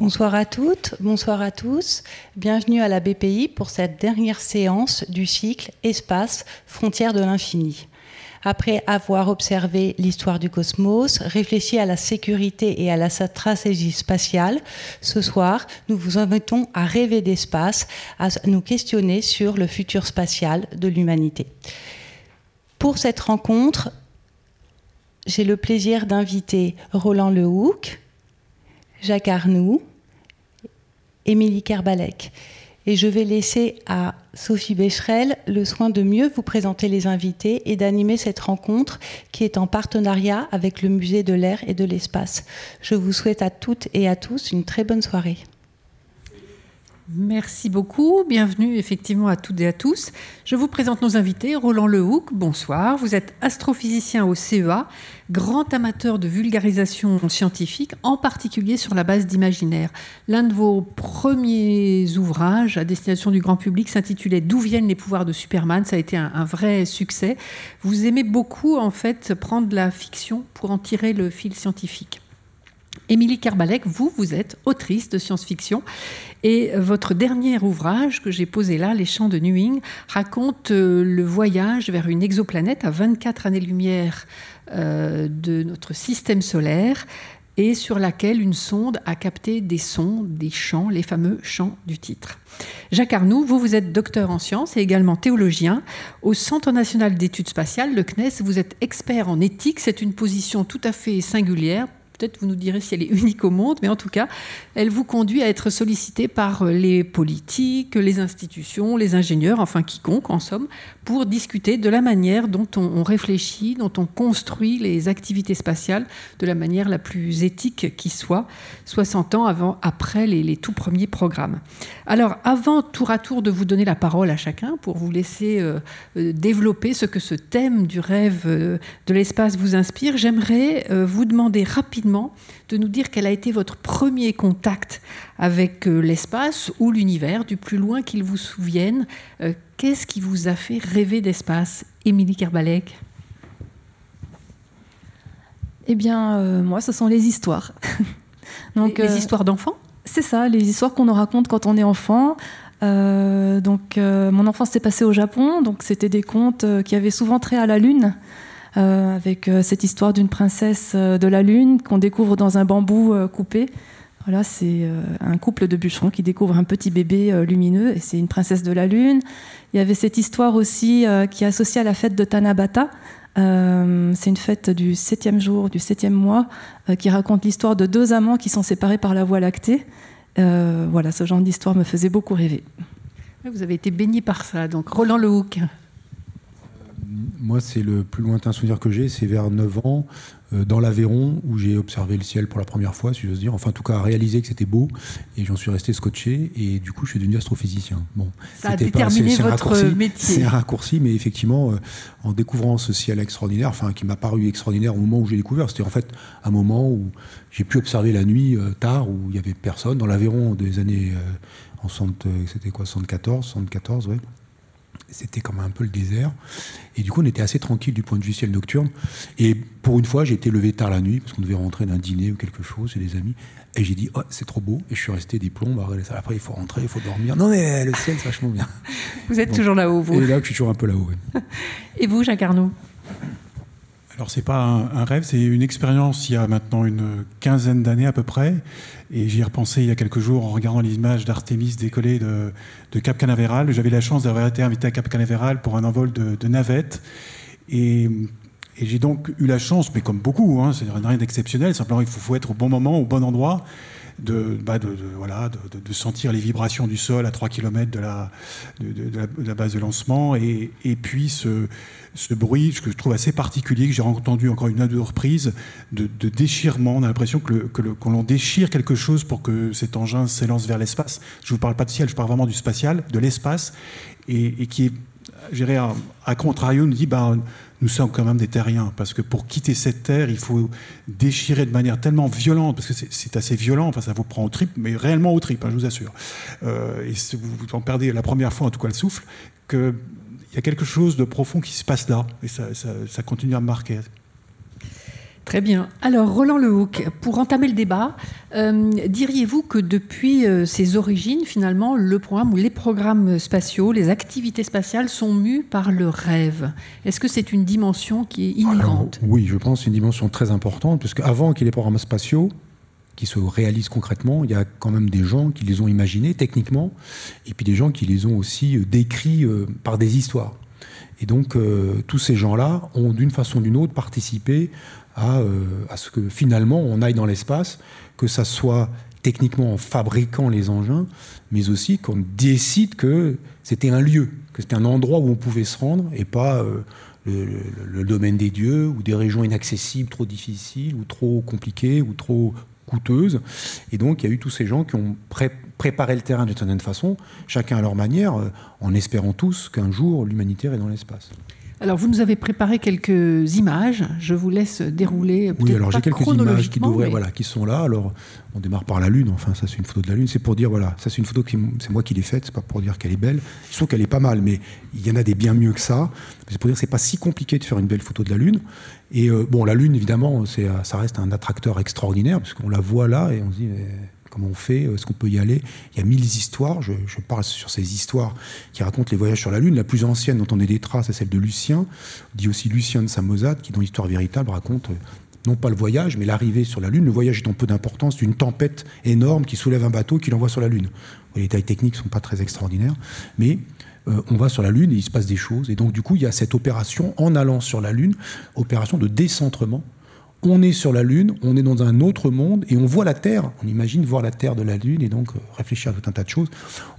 Bonsoir à toutes, bonsoir à tous. Bienvenue à la BPI pour cette dernière séance du cycle Espace, frontières de l'infini. Après avoir observé l'histoire du cosmos, réfléchi à la sécurité et à la stratégie spatiale, ce soir, nous vous invitons à rêver d'espace, à nous questionner sur le futur spatial de l'humanité. Pour cette rencontre, j'ai le plaisir d'inviter Roland Lehoucq, Jacques Arnoux, Émilie Kerbalek. Et je vais laisser à Sophie Becherel le soin de mieux vous présenter les invités et d'animer cette rencontre qui est en partenariat avec le Musée de l'air et de l'espace. Je vous souhaite à toutes et à tous une très bonne soirée. Merci beaucoup. Bienvenue effectivement à toutes et à tous. Je vous présente nos invités. Roland Lehoucq, bonsoir. Vous êtes astrophysicien au CEA, grand amateur de vulgarisation scientifique, en particulier sur la base d'imaginaire. L'un de vos premiers ouvrages à destination du grand public s'intitulait D'où viennent les pouvoirs de Superman? Ça a été un, un, vrai succès. Vous aimez beaucoup en fait prendre la fiction pour en tirer le fil scientifique. Émilie Kerbalek, vous, vous êtes autrice de science-fiction et votre dernier ouvrage que j'ai posé là, Les Champs de Newing, raconte euh, le voyage vers une exoplanète à 24 années-lumière euh, de notre système solaire et sur laquelle une sonde a capté des sons, des chants, les fameux chants du titre. Jacques Arnoux, vous, vous êtes docteur en sciences et également théologien. Au Centre national d'études spatiales, le CNES, vous êtes expert en éthique. C'est une position tout à fait singulière peut-être vous nous direz si elle est unique au monde, mais en tout cas, elle vous conduit à être sollicité par les politiques, les institutions, les ingénieurs, enfin quiconque en somme, pour discuter de la manière dont on, réfléchit, dont on construit les activités spatiales de la manière la plus éthique qui soit, 60 ans avant, après les, tout premiers programmes. Alors, avant tour à tour de vous donner la parole à chacun pour vous laisser euh, euh, développer ce que ce thème du rêve euh, de l'espace vous inspire, j'aimerais vous demander rapidement de nous dire quel a été votre premier contact avec euh, l'espace ou l'univers, du plus loin qu'il vous souvienne. Euh, qu'est-ce qui vous a fait rêver d'espace Émilie Kerbalek? Eh bien, euh, moi, ce sont les histoires. donc, les, histoires d'enfants? C'est ça, les histoires qu'on nous raconte quand on est enfant. donc, mon enfance s'est passée au Japon, donc c'était des contes qui avaient souvent trait à la lune. Euh, avec euh, cette histoire d'une princesse euh, de la Lune qu'on découvre dans un bambou coupé. Voilà, c'est un couple de bûcherons qui découvre un petit bébé lumineux et c'est une princesse de la Lune. Il y avait cette histoire aussi qui est associée à la fête de Tanabata. c'est une fête du septième jour, du septième mois, qui raconte l'histoire de deux amants qui sont séparés par la Voie lactée. voilà, ce genre d'histoire me faisait beaucoup rêver. Vous avez été baigné par ça, donc Roland Lehoucq moi, c'est le plus lointain souvenir que j'ai, c'est vers 9 ans, euh, dans l'Aveyron, où j'ai observé le ciel pour la première fois, si j'ose dire. Enfin, en tout cas, réalisé que c'était beau, et j'en suis resté scotché, et du coup, je suis devenu astrophysicien. Bon, ça a déterminé votre métier. C'est un raccourci, mais effectivement, euh, en découvrant ce ciel extraordinaire, enfin, qui m'a paru extraordinaire au moment où j'ai découvert, c'était en fait un moment où j'ai pu observer la nuit euh, tard, où il n'y avait personne, dans l'Aveyron des années, en c'était quoi, 74, 74, ouais c'était comme un peu le désert. Et du coup, on était assez tranquille du point de vue ciel nocturne. Et pour une fois, j'ai été levé tard la nuit, parce qu'on devait rentrer d'un dîner ou quelque chose chez des amis. Et j'ai dit, oh, c'est trop beau. Et je suis resté des plombs. Après, il faut rentrer, il faut dormir. Non, mais le ciel, c'est vachement bien. Vous êtes toujours là-haut, vous Et là, je suis toujours un peu là-haut. Et vous, Jacques Arnaud? Alors c'est pas un, rêve, c'est une expérience il y a maintenant une quinzaine d'années à peu près. Et j'y ai repensé il y a quelques jours en regardant les images d'Artémis décollée de, Cap Canaveral. J'avais la chance d'avoir été invité à Cap Canaveral pour un envol de, navette. Et, j'ai donc eu la chance, mais comme beaucoup, hein, c'est rien d'exceptionnel, simplement il faut, être au bon moment, au bon endroit. De, bah de, voilà, de, sentir les vibrations du sol à 3 km de la, la, base de lancement et, et puis ce, ce bruit que je trouve assez particulier, que j'ai entendu encore une ou deux reprises, de, déchirement. On a l'impression que, que l'on déchire quelque chose pour que cet engin s'élance vers l'espace. Je ne vous parle pas de ciel, je parle vraiment du spatial, de l'espace, et, qui est, j'irais à, à, contrario, nous dit, ben, nous sommes quand même des terriens, parce que pour quitter cette terre, il faut déchirer de manière tellement violente, parce que c'est assez violent, enfin ça vous prend au trip, mais réellement au trip, hein, je vous assure. Euh, et vous, vous en perdez la première fois, en tout cas le souffle, que il y a quelque chose de profond qui se passe là, et ça, continue à me marquer. Très bien. Alors, Roland Lehoucq, pour entamer le débat, euh, diriez-vous que depuis euh, ses origines, finalement, le programme ou les programmes spatiaux, les activités spatiales sont mus par le rêve? Est-ce que c'est une dimension qui est inhérente? Oui, je pense que c'est une dimension très importante, puisque avant qu'il y ait les programmes spatiaux, qui se réalisent concrètement, il y a quand même des gens qui les ont imaginés techniquement, et puis des gens qui les ont aussi euh, décrits par des histoires. Et donc, tous ces gens-là ont d'une façon ou d'une autre participé euh, à, ce que finalement on aille dans l'espace, que ça soit techniquement en fabriquant les engins, mais aussi qu'on décide que c'était un lieu, que c'était un endroit où on pouvait se rendre et pas euh, le, domaine des dieux ou des régions inaccessibles, trop difficiles ou trop compliquées ou trop coûteuses. Et donc il y a eu tous ces gens qui ont préparé le terrain d'une certaine façon, chacun à leur manière, euh, en espérant tous qu'un jour l'humanité est dans l'espace. Alors, vous nous avez préparé quelques images. Je vous laisse dérouler. Oui, alors j'ai quelques images qui devraient, voilà, qui sont là. Alors, on démarre par la Lune. Enfin, ça, c'est une photo de la Lune. C'est pour dire, voilà, ça, c'est une photo qui, c'est moi qui l'ai faite. C'est pas pour dire qu'elle est belle. Je trouve qu'elle est pas mal, mais il y en a des bien mieux que ça. C'est pour dire que c'est pas si compliqué de faire une belle photo de la Lune. Et euh, bon, la Lune, évidemment, c'est, ça reste un attracteur extraordinaire puisqu'on la voit là et on se dit. Comment on fait Est-ce qu'on peut y aller Il y a mille histoires. Je, parle sur ces histoires qui racontent les voyages sur la Lune. La plus ancienne dont on ait des traces, c'est celle de Lucien, dit aussi Lucien de Samosate, qui dans l'histoire véritable raconte euh, non pas le voyage, mais l'arrivée sur la Lune. Le voyage étant peu d'importance d'une tempête énorme qui soulève un bateau qui l'envoie sur la Lune. Les détails techniques ne sont pas très extraordinaires, mais euh, on va sur la Lune et il se passe des choses. Et donc, du coup, il y a cette opération en allant sur la Lune, opération de décentrement on est sur la Lune, on est dans un autre monde et on voit la Terre. On imagine voir la Terre de la Lune et donc euh, réfléchir à tout un tas de choses.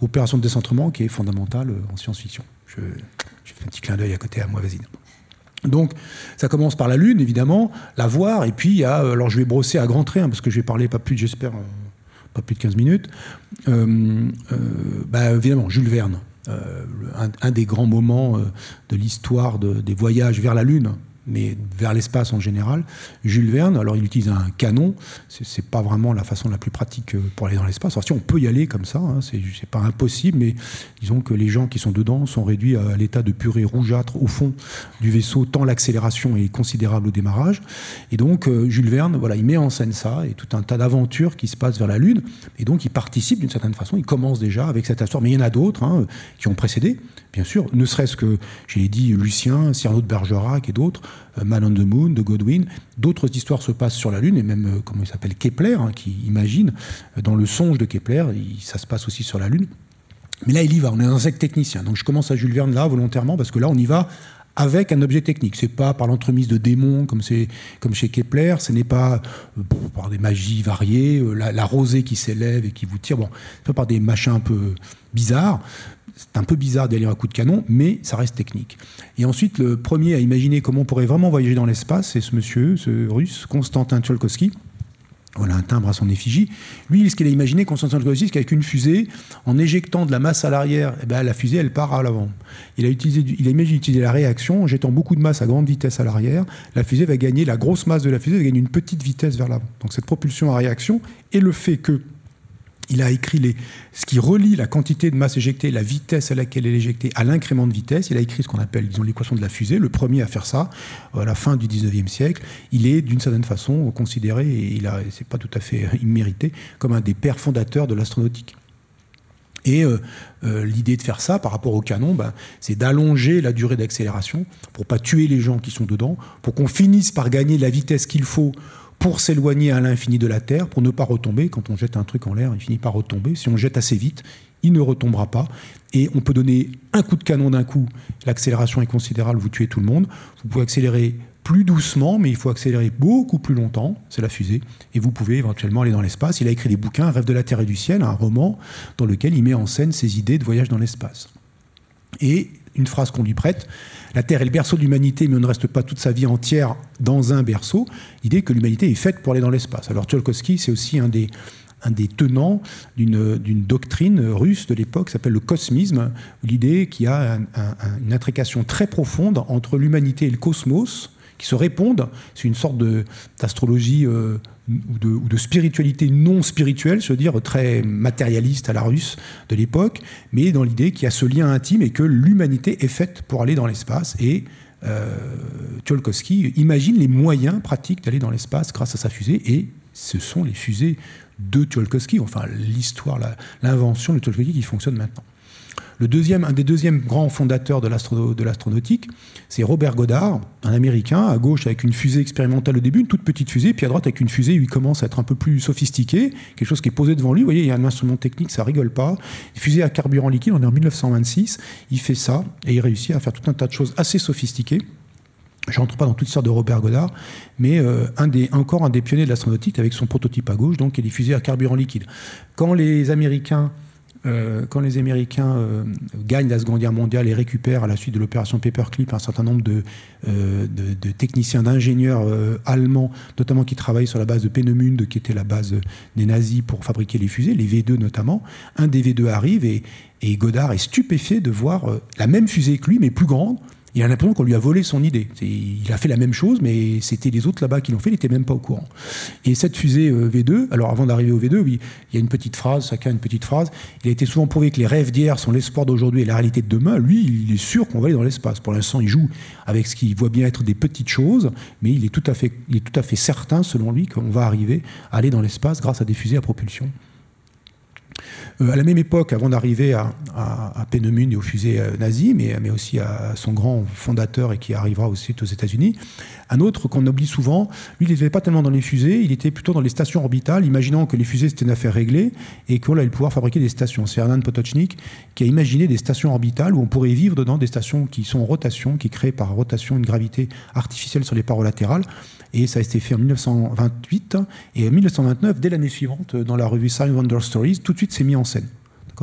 Opération de décentrement qui est fondamentale euh, en science-fiction. Je, fais un petit clin d'œil à côté à moi, voisine. Donc, ça commence par la Lune, évidemment, la voir, et puis euh, alors je vais brosser à grands traits, hein, parce que je vais parler pas plus, j'espère, pas plus de 15 minutes. Bah, évidemment, Jules Verne, un, des grands moments de l'histoire des voyages vers la Lune, mais vers l'espace en général. Jules Verne, alors il utilise un canon, c'est pas vraiment la façon la plus pratique euh, pour aller dans l'espace. Alors si on peut y aller comme ça, hein, c'est pas impossible, mais disons que les gens qui sont dedans sont réduits à l'état de purée rougeâtre au fond du vaisseau, tant l'accélération est considérable au démarrage. Et donc euh, Jules Verne, voilà, il met en scène ça et tout un tas d'aventures qui se passent vers la Lune. Et donc il participe d'une certaine façon, il commence déjà avec cette histoire, mais il y en a d'autres hein, qui ont précédé bien sûr, ne serait-ce que, je l'ai dit, Lucien, Cyrano de Bergerac et d'autres, Man on the Moon de Godwin. D'autres histoires se passent sur la Lune, et même, euh, comment il s'appelle, Kepler, hein, qui imagine, euh, dans le songe de Kepler, ça se passe aussi sur la Lune. Mais là, il y va, on est un insecte technicien. Donc je commence à Jules Verne là, volontairement, parce que là, on y va avec un objet technique. C'est pas par l'entremise de démons comme, comme chez Kepler, ce n'est pas par des magies variées, la, rosée qui s'élève et qui vous tire. Bon, c'est pas par des machins un peu bizarres. C'est un peu bizarre d'aller à coup de canon, mais ça reste technique. Et ensuite, le premier à imaginer comment on pourrait vraiment voyager dans l'espace, c'est ce monsieur, ce russe, Konstantin Tcholkovsky. Voilà un timbre à son effigie. Lui, ce qu'il a imaginé, Konstantin Tcholkovsky, c'est qu'avec une fusée, en éjectant de la masse à l'arrière, eh ben, la fusée, elle part à l'avant. Il a, il a imaginé utiliser la réaction en jetant beaucoup de masse à grande vitesse à l'arrière. La fusée va gagner, la grosse masse de la fusée va gagner une petite vitesse vers l'avant. Donc cette propulsion à réaction et le fait que il a écrit ce qui relie la quantité de masse éjectée, la vitesse à laquelle elle est éjectée, à l'incrément de vitesse. Il a écrit ce qu'on appelle l'équation de la fusée, le premier à faire ça à la fin du 19e siècle. Il est d'une certaine façon considéré, et il a, c'est pas tout à fait immérité, comme un des pères fondateurs de l'astronautique. Et euh, euh, l'idée de faire ça par rapport au canon, ben, c'est d'allonger la durée d'accélération pour pas tuer les gens qui sont dedans, pour qu'on finisse par gagner la vitesse qu'il faut pour s'éloigner à l'infini de la Terre, pour ne pas retomber. Quand on jette un truc en l'air, il finit par retomber. Si on jette assez vite, il ne retombera pas. Et on peut donner un coup de canon d'un coup. L'accélération est considérable, vous tuez tout le monde. Vous pouvez accélérer plus doucement, mais il faut accélérer beaucoup plus longtemps, c'est la fusée, et vous pouvez éventuellement aller dans l'espace. Il a écrit des bouquins, Rêve de la Terre et du Ciel, un roman dans lequel il met en scène ses idées de voyage dans l'espace. Et une phrase qu'on lui prête, la Terre est le berceau de l'humanité, mais on ne reste pas toute sa vie entière dans un berceau. L'idée que l'humanité est faite pour aller dans l'espace. Alors Tcholkovsky, c'est aussi un des, tenants d'une doctrine russe de l'époque qui s'appelle le cosmisme, l'idée qu'il y a une intrication très profonde entre l'humanité et le cosmos, qui se répondent. C'est une sorte d'astrologie euh, ou, de, spiritualité non spirituelle, se dire très matérialiste à la russe de l'époque, mais dans l'idée qu'il y a ce lien intime et que l'humanité est faite pour aller dans l'espace et Tcholkovsky imagine les moyens pratiques d'aller dans l'espace grâce à sa fusée, et ce sont les fusées de Tcholkovsky, enfin l'histoire, l'invention de Tcholkovsky qui fonctionne maintenant. Le deuxième, un des deuxièmes grands fondateurs de l'astronautique, c'est Robert Goddard, un Américain, à gauche avec une fusée expérimentale au début, une toute petite fusée, puis à droite avec une fusée où il commence à être un peu plus sophistiqué, quelque chose qui est posé devant lui. Vous voyez, il y a un instrument technique, ça rigole pas. Fusée à carburant liquide, on est en 1926, il fait ça et il réussit à faire tout un tas de choses assez sophistiquées. Je rentre pas dans toutes sortes de Robert Goddard, mais euh, encore un des pionniers de l'astronautique avec son prototype à gauche, donc, qui est des fusées à carburant liquide. Quand les Américains euh, quand les Américains euh, gagnent la Seconde Guerre mondiale et récupèrent à la suite de l'opération Paperclip un certain nombre de, euh, techniciens, d'ingénieurs allemands, notamment qui travaillent sur la base de Peenemünde, qui était la base des nazis pour fabriquer les fusées, les V2 notamment, un des V2 arrive et, et Godard est stupéfait de voir la même fusée que lui, mais plus grande, il a l'impression qu'on lui a volé son idée. Il a fait la même chose, mais c'était les autres là-bas qui l'ont fait, il n'était même pas au courant. Et cette fusée euh, V2, alors avant d'arriver au V2, oui, il y a une petite phrase, chacun a une petite phrase. Il a été souvent prouvé que les rêves d'hier sont l'espoir d'aujourd'hui et la réalité de demain. Lui, il est sûr qu'on va aller dans l'espace. Pour l'instant, il joue avec ce qu'il voit bien être des petites choses, mais il est tout à fait, il est tout à fait certain, selon lui, qu'on va arriver à aller dans l'espace grâce à des fusées à propulsion. Euh, à la même époque, avant d'arriver à, à, et aux fusées euh, nazies, mais, mais, aussi à son grand fondateur et qui arrivera aussi aux États-Unis, un autre qu'on oublie souvent, lui, il n'était pas tellement dans les fusées, il était plutôt dans les stations orbitales, imaginant que les fusées c'était une affaire réglée et qu'on allait pouvoir fabriquer des stations. C'est Hernan Potocznik qui a imaginé des stations orbitales où on pourrait vivre dedans, des stations qui sont en rotation, qui créent par rotation une gravité artificielle sur les parois latérales. Et ça a été fait en 1928. Et en 1929, dès l'année suivante, dans la revue Science Wonder Stories, tout de suite c'est mis en scène.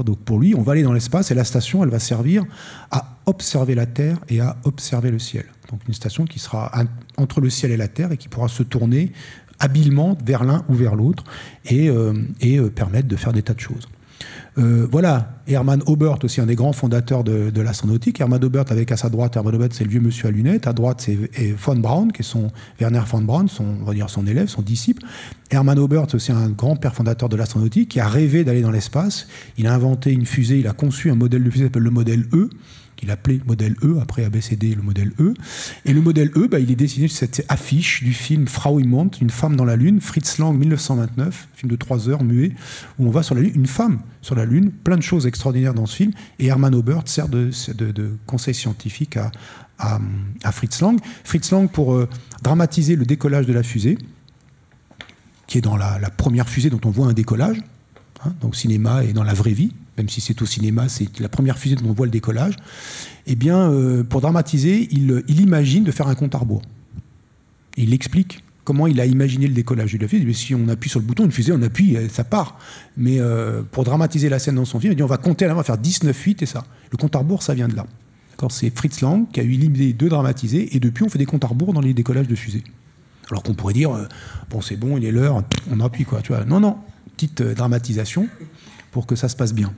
Donc pour lui, on va aller dans l'espace et la station, elle va servir à observer la Terre et à observer le ciel. Donc une station qui sera entre le ciel et la Terre et qui pourra se tourner habilement vers l'un ou vers l'autre et, euh, euh, permettre de faire des tas de choses. Euh, voilà, Hermann Obert, aussi un des grands fondateurs de, l'astronautique. Hermann Obert, avec à sa droite, Hermann Obert, c'est le vieux monsieur à lunettes. À droite, c'est von Braun, qui est son, Werner von Braun, son, on va dire son élève, son disciple. Hermann Obert, aussi un grand père fondateur de l'astronautique, qui a rêvé d'aller dans l'espace. Il a inventé une fusée, il a conçu un modèle de fusée qui s'appelle le modèle E, qu'il appelait modèle E, après ABCD, le modèle E. Et le modèle E, bah, il est dessiné sur cette affiche du film Frau im Mond, Une femme dans la Lune, Fritz Lang, 1929, film de trois heures, muet, où on va sur la Lune, une femme sur la Lune, plein de choses extraordinaires dans ce film. Et Hermann Obert sert de, conseil scientifique à, Fritz Lang. Fritz Lang, pour euh, dramatiser le décollage de la fusée, qui est dans la, première fusée dont on voit un décollage, hein, donc cinéma et dans la vraie vie, même si c'est au cinéma, c'est la première fusée dont on voit le décollage, eh bien, euh, pour dramatiser, il, imagine de faire un compte à rebours. Il explique comment il a imaginé le décollage de la fusée. Si on appuie sur le bouton, une fusée, on appuie, ça part. Mais euh, pour dramatiser la scène dans son film, il dit on va compter, on va faire 19 fuites et ça. Le compte à rebours, ça vient de là. C'est Fritz Lang qui a eu l'idée de dramatiser et depuis, on fait des comptes à rebours dans les décollages de fusées. Alors qu'on pourrait dire, euh, bon, c'est bon, il est l'heure, on appuie quoi. Tu vois. Non, non, petite dramatisation pour que ça se passe bien.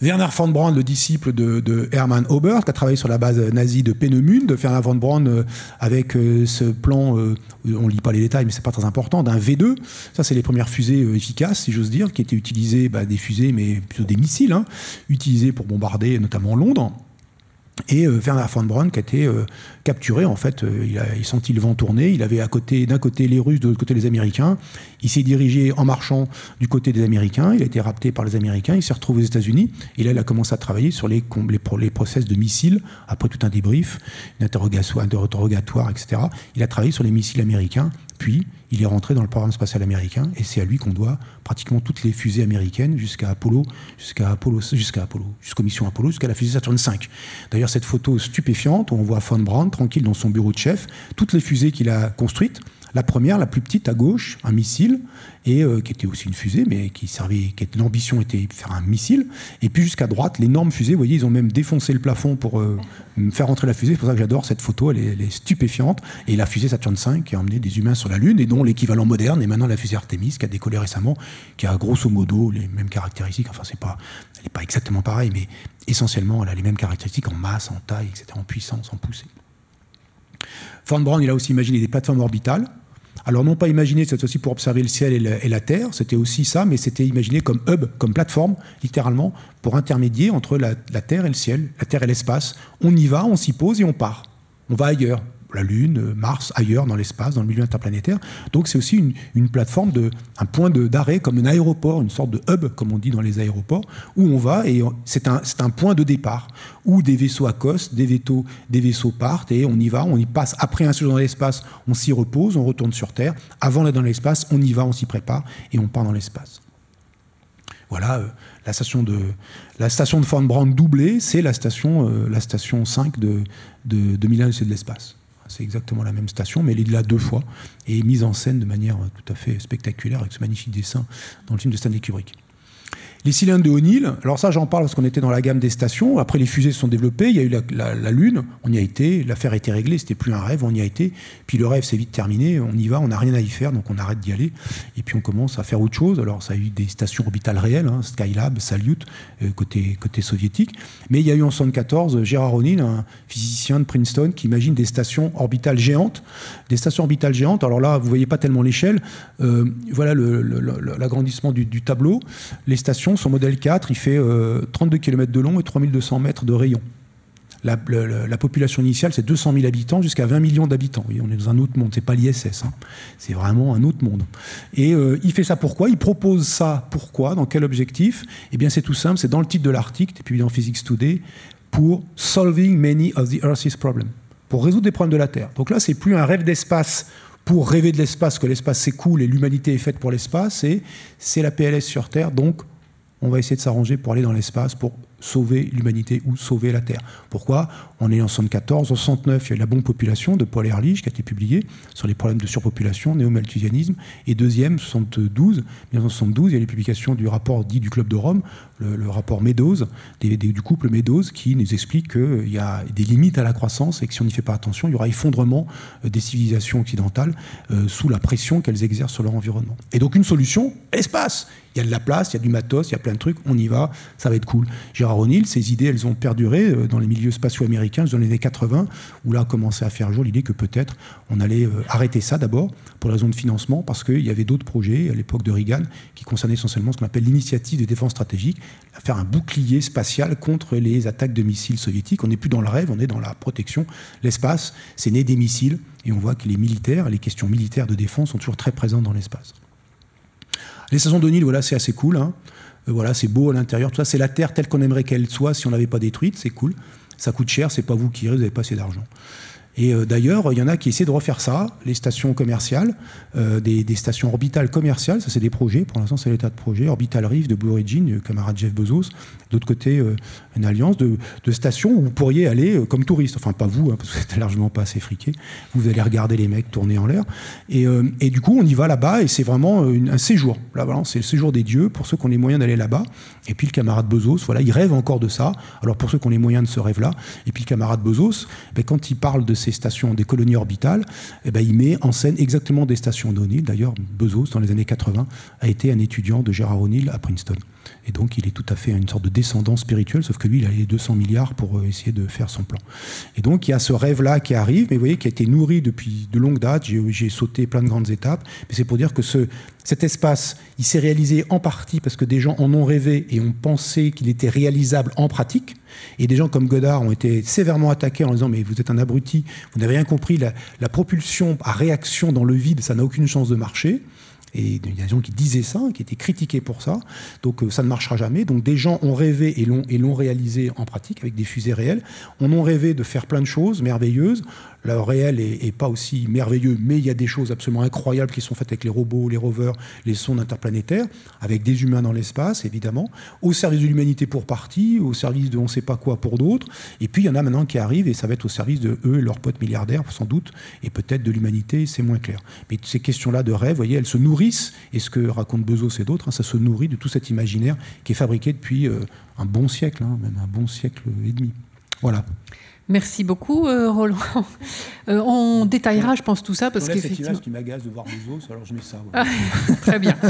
Werner von Braun, le disciple de, Hermann Ober, qui a travaillé sur la base nazie de Peenemünde, Werner von Braun euh, avec euh, ce plan, euh, on ne lit pas les détails, mais c'est pas très important, d'un V2. Ça, c'est les premières fusées efficaces, si j'ose dire, qui étaient utilisées, bah, des fusées, mais plutôt des missiles, hein, utilisés pour bombarder notamment Londres. Et Werner von Braun qui a été capturé, en fait, euh, il, a, il sentit le vent tourner, il avait d'un côté les Russes, de l'autre côté les Américains. Il s'est dirigé en marchant du côté des Américains, il a été rapté par les Américains, il s'est retrouvé aux États-Unis, et là il a commencé à travailler sur les, process de missiles, après tout un débrief, un interrogatoire, etc. Il a travaillé sur les missiles américains, puis il est rentré dans le programme spatial américain et c'est à lui qu'on doit pratiquement toutes les fusées américaines jusqu'à Apollo, jusqu'à Apollo, jusqu'à Apollo, jusqu'aux missions Apollo, jusqu'à la fusée Saturn V. D'ailleurs, cette photo stupéfiante où on voit Von Braun tranquille dans son bureau de chef, toutes les fusées qu'il a construites, la première, la plus petite à gauche, un missile, et euh, qui était aussi une fusée, mais qui servait, qui l'ambition était de faire un missile. Et puis jusqu'à droite, l'énorme fusée. Vous voyez, ils ont même défoncé le plafond pour euh, faire rentrer la fusée. C'est pour ça que j'adore cette photo. Elle est, stupéfiante. Et la fusée Saturn V qui a emmené des humains sur la Lune et dont l'équivalent moderne est maintenant la fusée Artemis qui a décollé récemment, qui a grosso modo les mêmes caractéristiques. Enfin, c'est pas, elle n'est pas exactement pareille, mais essentiellement, elle a les mêmes caractéristiques en masse, en taille, etc., en puissance, en poussée. Von Braun, il a aussi imaginé des plateformes orbitales Alors non pas imaginé cette fois-ci pour observer le ciel et la, Terre, c'était aussi ça, mais c'était imaginé comme hub, comme plateforme, littéralement, pour intermédier entre la Terre et le ciel, la Terre et l'espace. On y va, on s'y pose et on part. On va ailleurs la Lune, Mars, ailleurs dans l'espace, dans le milieu interplanétaire. Donc c'est aussi une, plateforme, de, un point d'arrêt, comme un aéroport, une sorte de hub, comme on dit dans les aéroports, où on va et c'est un, un, point de départ, où des vaisseaux accostent, des vaisseaux, des vaisseaux partent et on y va, on y passe. Après un séjour dans l'espace, on s'y repose, on retourne sur Terre. Avant d'être dans l'espace, on y va, on s'y prépare et on part dans l'espace. Voilà, euh, la station de la station de Brand doublée, c'est la station euh, la station 5 de de, de Milan, c'est de l'espace. C'est exactement la même station, mais elle est là deux fois et mise en scène de manière tout à fait spectaculaire avec ce magnifique dessin dans le film de Stanley Kubrick. Les cylindres de O'Neill, alors ça j'en parle parce qu'on était dans la gamme des stations. Après les fusées se sont développées, il y a eu la, Lune, on y a été, l'affaire était réglée, c'était plus un rêve, on y a été. Puis le rêve s'est vite terminé, on y va, on n'a rien à y faire, donc on arrête d'y aller. Et puis on commence à faire autre chose. Alors ça a eu des stations orbitales réelles, hein, Skylab, Salyut, euh, côté, soviétique. Mais il y a eu en 1974 Gérard O'Neill, un physicien de Princeton, qui imagine des stations orbitales géantes. Des stations orbitales géantes, alors là vous voyez pas tellement l'échelle. Euh, voilà l'agrandissement du tableau. Les stations son modèle 4, il fait 32 euh, km de long et 3200 mètres de rayon. La, population initiale, c'est 200 000 habitants jusqu'à 20 millions d'habitants. on est dans un autre monde, c'est pas l'ISS, hein. c'est vraiment un autre monde. Et euh, il fait ça pourquoi? Il propose ça pourquoi? Dans quel objectif? Eh bien, c'est tout simple, c'est dans le titre de l'article, et puis dans Physics Today, pour Solving Many of the Earth's Problems, pour résoudre des problèmes de la Terre. Donc là, c'est plus un rêve d'espace pour rêver de l'espace, que l'espace cool et l'humanité est faite pour l'espace, et c'est la PLS sur Terre, donc on va essayer de s'arranger pour aller dans l'espace, pour sauver l'humanité ou sauver la Terre. Pourquoi? On est en 74, en 69, il y a eu la bombe population de Paul Ehrlich qui a été publié sur les problèmes de surpopulation, néo-malthusianisme. Et deuxième, 72, 1972, il y a les publications du rapport dit du Club de Rome, le, rapport Meadows, du couple Meadows, qui nous explique qu'il y a des limites à la croissance et que si on n'y fait pas attention, il y aura effondrement euh, des civilisations occidentales euh, sous la pression qu'elles exercent sur leur environnement. Et donc une solution, espace il y a de la place, il y a du matos, il y a plein de trucs, on y va, ça va être cool. Gérard O'Neill, ses idées, elles ont perduré euh, dans les milieux spatiaux américains dans les années 80, où là a commencé à faire jour l'idée que peut-être on allait euh, arrêter ça d'abord, pour raison de financement, parce qu'il y avait d'autres projets à l'époque de Reagan qui concernaient essentiellement ce qu'on appelle l'initiative de défense stratégique, faire un bouclier spatial contre les attaques de missiles soviétiques. On n'est plus dans le rêve, on est dans la protection. L'espace, c'est né des missiles, et on voit que les militaires, les questions militaires de défense sont toujours très présentes dans l'espace. Les stations de Nil, voilà, c'est assez cool. Hein. Euh, voilà, c'est beau à l'intérieur. Tout ça, c'est la Terre telle qu'on aimerait qu'elle soit si on l'avait pas détruite. C'est cool. Ça coûte cher. C'est pas vous qui irez, vous n'avez pas assez d'argent. Et euh, d'ailleurs, il y en a qui essaient de refaire ça, les stations commerciales, euh, des, stations orbitales commerciales, ça c'est des projets, pour l'instant c'est l'état de projet, Orbital Reef de Blue Origin, camarade Jeff Bezos, d'autre côté euh, une alliance de, stations où vous pourriez aller comme touriste, enfin pas vous, hein, parce que vous n'êtes largement pas assez friqué, vous allez regarder les mecs tourner en l'air, et, du coup on y va là-bas et c'est vraiment un séjour, là voilà, c'est le séjour des dieux pour ceux qui ont les moyens d'aller là-bas, et puis le camarade Bezos, voilà, il rêve encore de ça, alors pour ceux qui ont les moyens de ce rêve-là, et puis le camarade Bezos, ben, quand il parle de ces stations, des colonies orbitales, eh ben, il met en scène exactement des stations d'O'Neill. D'ailleurs, Bezos, dans les années 80, a été un étudiant de Gérard O'Neill à Princeton. Et donc, il est tout à fait une sorte de descendant spirituel, sauf que lui, il a les 200 milliards pour euh, essayer de faire son plan. Et donc, il y a ce rêve-là qui arrive, mais vous voyez, qui a été nourri depuis de longues dates. J'ai sauté plein de grandes étapes. Mais c'est pour dire que ce, cet espace, il s'est réalisé en partie parce que des gens en ont rêvé et ont pensé qu'il était réalisable en pratique. Et des gens comme Godard ont été sévèrement attaqués en disant Mais vous êtes un abruti, vous n'avez rien compris, la propulsion à réaction dans le vide, ça n'a aucune chance de marcher. Et il y des gens qui disaient ça, qui étaient critiqués pour ça. Donc euh, ça ne marchera jamais. Donc des gens ont rêvé et l'ont réalisé en pratique avec des fusées réelles. On a rêvé de faire plein de choses merveilleuses le réel est, pas aussi merveilleux, mais il y a des choses absolument incroyables qui sont faites avec les robots, les rovers, les sondes interplanétaires, avec des humains dans l'espace, évidemment, au service de l'humanité pour partie, au service de on ne sait pas quoi pour d'autres. Et puis il y en a maintenant qui arrivent et ça va être au service de eux et leurs potes milliardaires, sans doute, et peut-être de l'humanité, c'est moins clair. Mais ces questions-là de rêve, vous voyez, elles se nourrissent, et ce que raconte Bezos et d'autres, hein, ça se nourrit de tout cet imaginaire qui est fabriqué depuis euh, un bon siècle, hein, même un bon siècle et demi. Voilà. Merci beaucoup, euh, Roland. Euh, on détaillera, je pense, tout ça parce que. C'est qui m'agace de voir mes os, alors je mets ça. Très bien.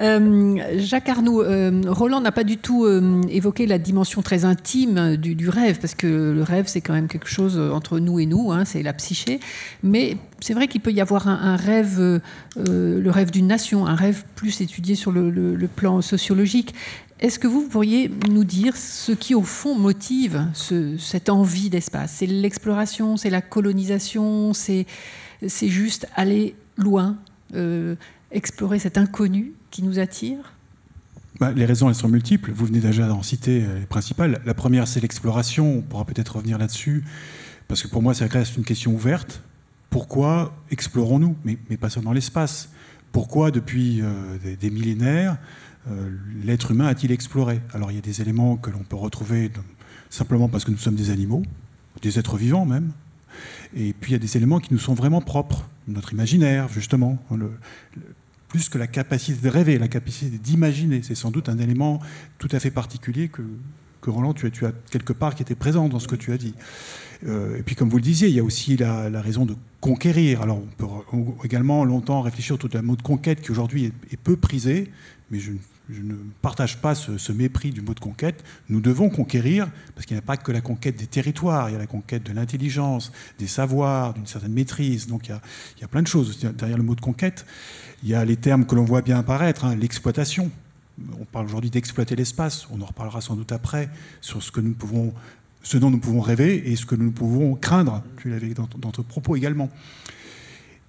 Euh, Jacques Arnoux, Roland n'a pas du tout évoqué la dimension très intime du, rêve, parce que le rêve, c'est quand même quelque chose entre nous et nous, hein, c'est la psyché. Mais c'est vrai qu'il peut y avoir un, rêve, le rêve d'une nation, un rêve plus étudié sur le plan sociologique. Est-ce que vous pourriez nous dire ce qui, au fond, motive cette envie d'espace? C'est l'exploration, c'est la colonisation, c'est juste aller loin, euh, explorer cet inconnu qui nous attire? Bah, les raisons, elles sont multiples. Vous venez déjà d'en citer euh, les principales. La première, c'est l'exploration. On pourra peut-être revenir là-dessus. Parce que pour moi, ça reste une question ouverte. Pourquoi explorons-nous? Mais, pas seulement l'espace. Pourquoi, depuis euh, des, millénaires, l'être humain a-t-il exploré Alors il y a des éléments que l'on peut retrouver simplement parce que nous sommes des animaux, des êtres vivants même. Et puis il y a des éléments qui nous sont vraiment propres, notre imaginaire justement, plus que la capacité de rêver, la capacité d'imaginer. C'est sans doute un élément tout à fait particulier que, Roland, tu as, quelque part qui était présent dans ce que tu as dit. Euh, et puis, comme vous le disiez, il y a aussi la, raison de conquérir. Alors, on peut également longtemps réfléchir autour la mot de conquête qui aujourd'hui est, peu prisé, mais je, ne partage pas ce, mépris du mot de conquête. Nous devons conquérir, parce qu'il n'y a pas que la conquête des territoires, il y a la conquête de l'intelligence, des savoirs, d'une certaine maîtrise. Donc il y, a, plein de choses derrière le mot de conquête. Il y a les termes que l'on voit bien apparaître, hein, l'exploitation. On parle aujourd'hui d'exploiter l'espace, on en reparlera sans doute après, sur ce, que nous pouvons, ce dont nous pouvons rêver et ce que nous pouvons craindre. Tu l'avais dans, dans ton propos également.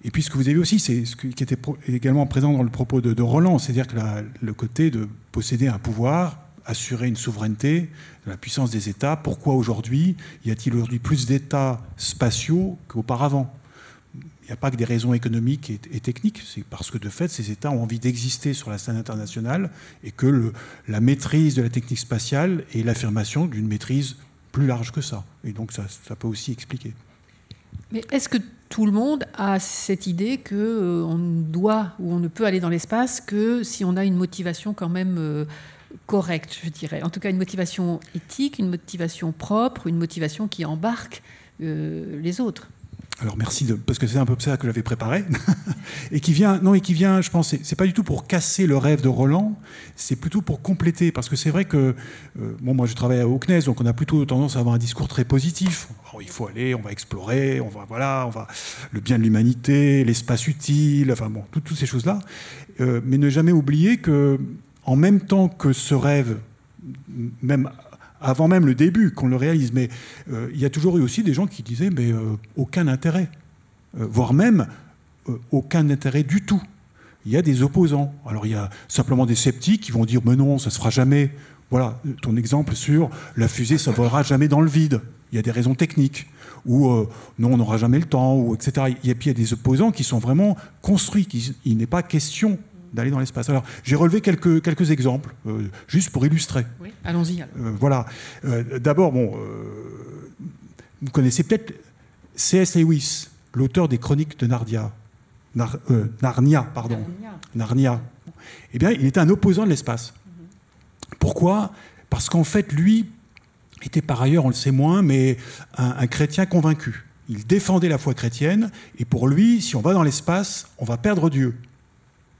Et puis ce que vous avez aussi, c'est ce qui était également présent dans le propos de, Roland, c'est-à-dire que le côté de posséder un pouvoir, assurer une souveraineté, la puissance des États. Pourquoi aujourd'hui y a-t-il aujourd'hui plus d'États spatiaux qu'auparavant? Il n'y a pas que des raisons économiques et, techniques, c'est parce que de fait, ces États ont envie d'exister sur la scène internationale et que la maîtrise de la technique spatiale est l'affirmation d'une maîtrise plus large que ça. Et donc ça, ça peut aussi expliquer. Mais est-ce que tout le monde a cette idée que euh, on doit ou on ne peut aller dans l'espace que si on a une motivation quand même euh, correcte, je dirais. En tout cas, une motivation éthique, une motivation propre, une motivation qui embarque euh, les autres. Alors merci de, parce que c'est un peu ça que j'avais préparé et qui vient non et qui vient je pense c'est pas du tout pour casser le rêve de Roland c'est plutôt pour compléter parce que c'est vrai que euh, bon moi je travaille à CNES donc on a plutôt tendance à avoir un discours très positif il faut aller on va explorer on va voilà on va le bien de l'humanité l'espace utile enfin bon toutes, ces choses là euh, mais ne jamais oublier que en même temps que ce rêve même avant même le début qu'on le réalise. Mais euh, il y a toujours eu aussi des gens qui disaient mais euh, aucun intérêt, voire même aucun intérêt du tout. Il y a des opposants. Alors il y a simplement des sceptiques qui vont dire mais non, ça ne se fera jamais. Voilà ton exemple sur la fusée, ça ne volera jamais dans le vide. Il y a des raisons techniques ou non, on n'aura jamais le temps, ou etc. Et puis il y a des opposants qui sont vraiment construits. Qui, il n'est pas question d'aller dans l'espace. Alors, j'ai relevé quelques, quelques exemples, euh, juste pour illustrer. Oui, allons-y. Euh, voilà. Euh, d'abord, bon, vous connaissez peut-être C.S. Lewis, l'auteur des Chroniques de Narnia. Narnia, pardon. Narnia. Eh bien, il était un opposant de l'espace. Pourquoi? Parce qu'en fait, lui était par ailleurs, on le sait moins, mais un chrétien convaincu. Il défendait la foi chrétienne, et pour lui, si on va dans l'espace, on va perdre Dieu.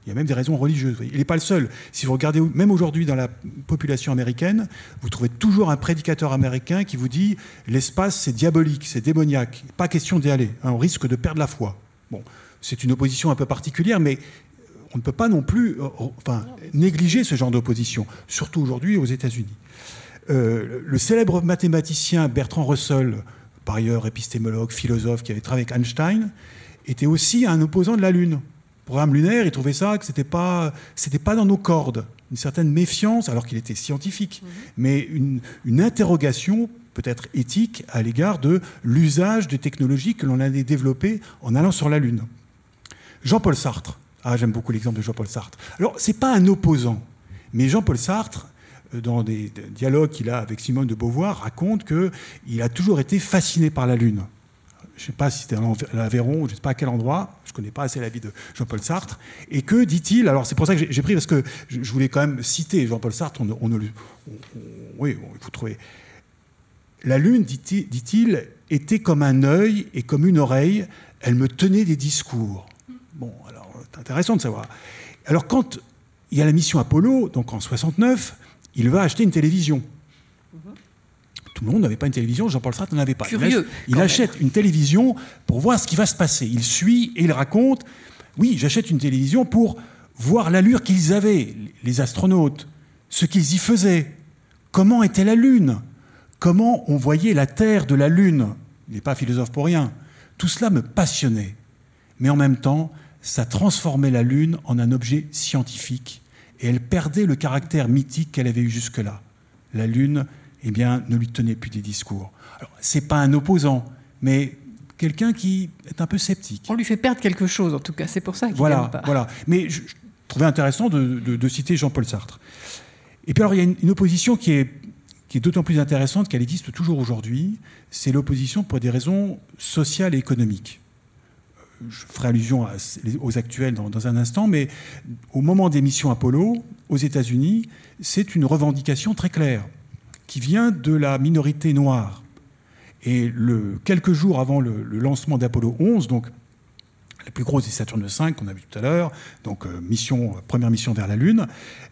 Il y a même des raisons religieuses. Il n'est pas le seul. Si vous regardez, même aujourd'hui dans la population américaine, vous trouvez toujours un prédicateur américain qui vous dit l'espace c'est diabolique, c'est démoniaque, pas question d'y aller, hein, on risque de perdre la foi. Bon, c'est une opposition un peu particulière, mais on ne peut pas non plus euh, enfin, négliger ce genre d'opposition, surtout aujourd'hui aux États-Unis. Euh, le célèbre mathématicien Bertrand Russell, par ailleurs épistémologue, philosophe, qui avait travaillé avec Einstein, était aussi un opposant de la Lune programme lunaire, il trouvait ça que c'était pas, c'était pas dans nos cordes. Une certaine méfiance, alors qu'il était scientifique, mhm. mais une, une interrogation peut-être éthique à l'égard de l'usage des technologies que l'on allait développer en allant sur la Lune. Jean-Paul Sartre. Ah, j'aime beaucoup l'exemple de Jean-Paul Sartre. Alors, c'est pas un opposant, mais Jean-Paul Sartre, dans des dialogues qu'il a avec Simone de Beauvoir, raconte qu'il a toujours été fasciné par la Lune je ne sais pas si c'était à l'Aveyron, je ne sais pas à quel endroit, je ne connais pas assez la vie de Jean-Paul Sartre, et que, dit-il, alors c'est pour ça que j'ai pris, parce que je, voulais quand même citer Jean-Paul Sartre, on, oui, il faut trouver. La Lune, dit-il, était comme un œil et comme une oreille. Elle me tenait des discours. Bon, alors, c'est intéressant de savoir. Alors, quand il y a la mission Apollo, donc en 69, il va acheter une télévision. Tout le monde n'avait pas une télévision, Jean-Paul Sartre n'en avait pas. Curieux, il, il achète une télévision pour voir ce qui va se passer. Il suit et il raconte oui, j'achète une télévision pour voir l'allure qu'ils avaient, les astronautes, ce qu'ils y faisaient, comment était la Lune, comment on voyait la Terre de la Lune? Il n'est pas philosophe pour rien. Tout cela me passionnait. Mais en même temps, ça transformait la Lune en un objet scientifique et elle perdait le caractère mythique qu'elle avait eu jusque-là. La Lune, eh bien, ne lui tenait plus des discours. Ce n'est pas un opposant, mais quelqu'un qui est un peu sceptique. On lui fait perdre quelque chose, en tout cas, c'est pour ça qu'il voilà, pas. Voilà, mais je, trouvais intéressant de, de, citer Jean-Paul Sartre. Et puis alors, il y a une, une opposition qui est, qui est d'autant plus intéressante qu'elle existe toujours aujourd'hui, c'est l'opposition pour des raisons sociales et économiques. Je ferai allusion aux actuels dans, un instant, mais au moment des missions Apollo, aux États-Unis, c'est une revendication très claire qui vient de la minorité noire. Et quelques jours avant le, le lancement d'Apollo 11, donc la plus grosse des Saturne V qu'on a vu tout à l'heure, donc euh, mission, première mission vers la Lune,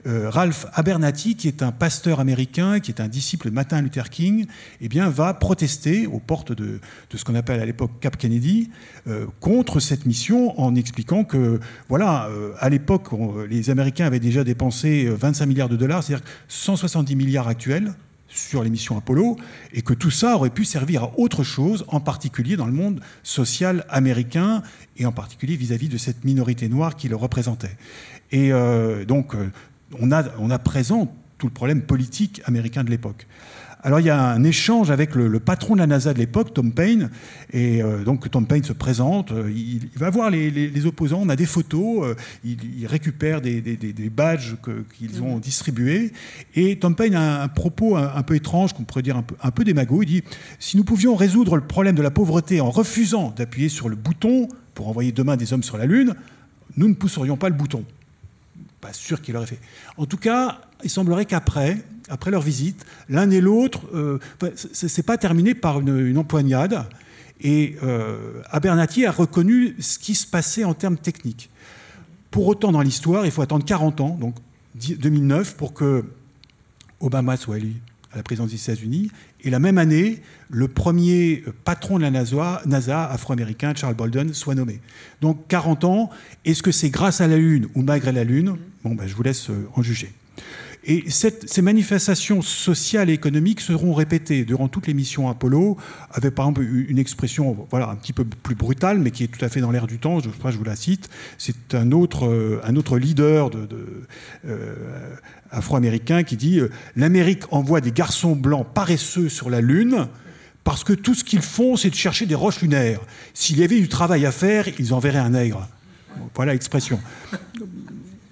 euh, Ralph Abernathy, qui est un pasteur américain, qui est un disciple de Martin Luther King, eh bien, va protester aux portes de, de ce qu'on appelle à l'époque Cap Kennedy euh, contre cette mission en expliquant que, voilà, à l'époque, les Américains avaient déjà dépensé 25 milliards de dollars, c'est-à-dire 170 milliards actuels sur les missions Apollo, et que tout ça aurait pu servir à autre chose, en particulier dans le monde social américain, et en particulier vis-à-vis -vis de cette minorité noire qui le représentait. Et euh, donc, on a, on a présent tout le problème politique américain de l'époque. Alors il y a un échange avec le, le patron de la NASA de l'époque, Tom Paine, et euh, donc Tom Paine se présente, euh, il, il, va voir les, les, les, opposants, on a des photos, euh, il, il, récupère des, des, des badges qu'ils ont distribués, et Tom Paine a un, un propos un, un, peu étrange, qu'on pourrait dire un peu, un peu démago, il dit, si nous pouvions résoudre le problème de la pauvreté en refusant d'appuyer sur le bouton pour envoyer demain des hommes sur la Lune, nous ne pousserions pas le bouton. Pas sûr qu'il aurait fait. En tout cas, il semblerait qu'après, après leur visite, l'un et l'autre, euh, c'est pas terminé par une, empoignade. Et euh, Abernathy a reconnu ce qui se passait en termes techniques. Pour autant, dans l'histoire, il faut attendre 40 ans, donc 2009, pour que Obama soit élu à la présidence des États-Unis. Et la même année, le premier patron de la NASA, NASA afro-américain, Charles Bolden, soit nommé. Donc 40 ans, est-ce que c'est grâce à la Lune ou malgré la Lune? Bon, ben, je vous laisse en juger. Et ces manifestations sociales et économiques seront répétées durant toutes les missions Apollo, avec par exemple une expression voilà, un petit peu plus brutale, mais qui est tout à fait dans l'air du temps, je, je vous la cite. C'est un autre, un autre leader de, de, euh, afro-américain qui dit euh, L'Amérique envoie des garçons blancs paresseux sur la Lune parce que tout ce qu'ils font, c'est de chercher des roches lunaires. S'il y avait du travail à faire, ils enverraient un nègre. Voilà l'expression.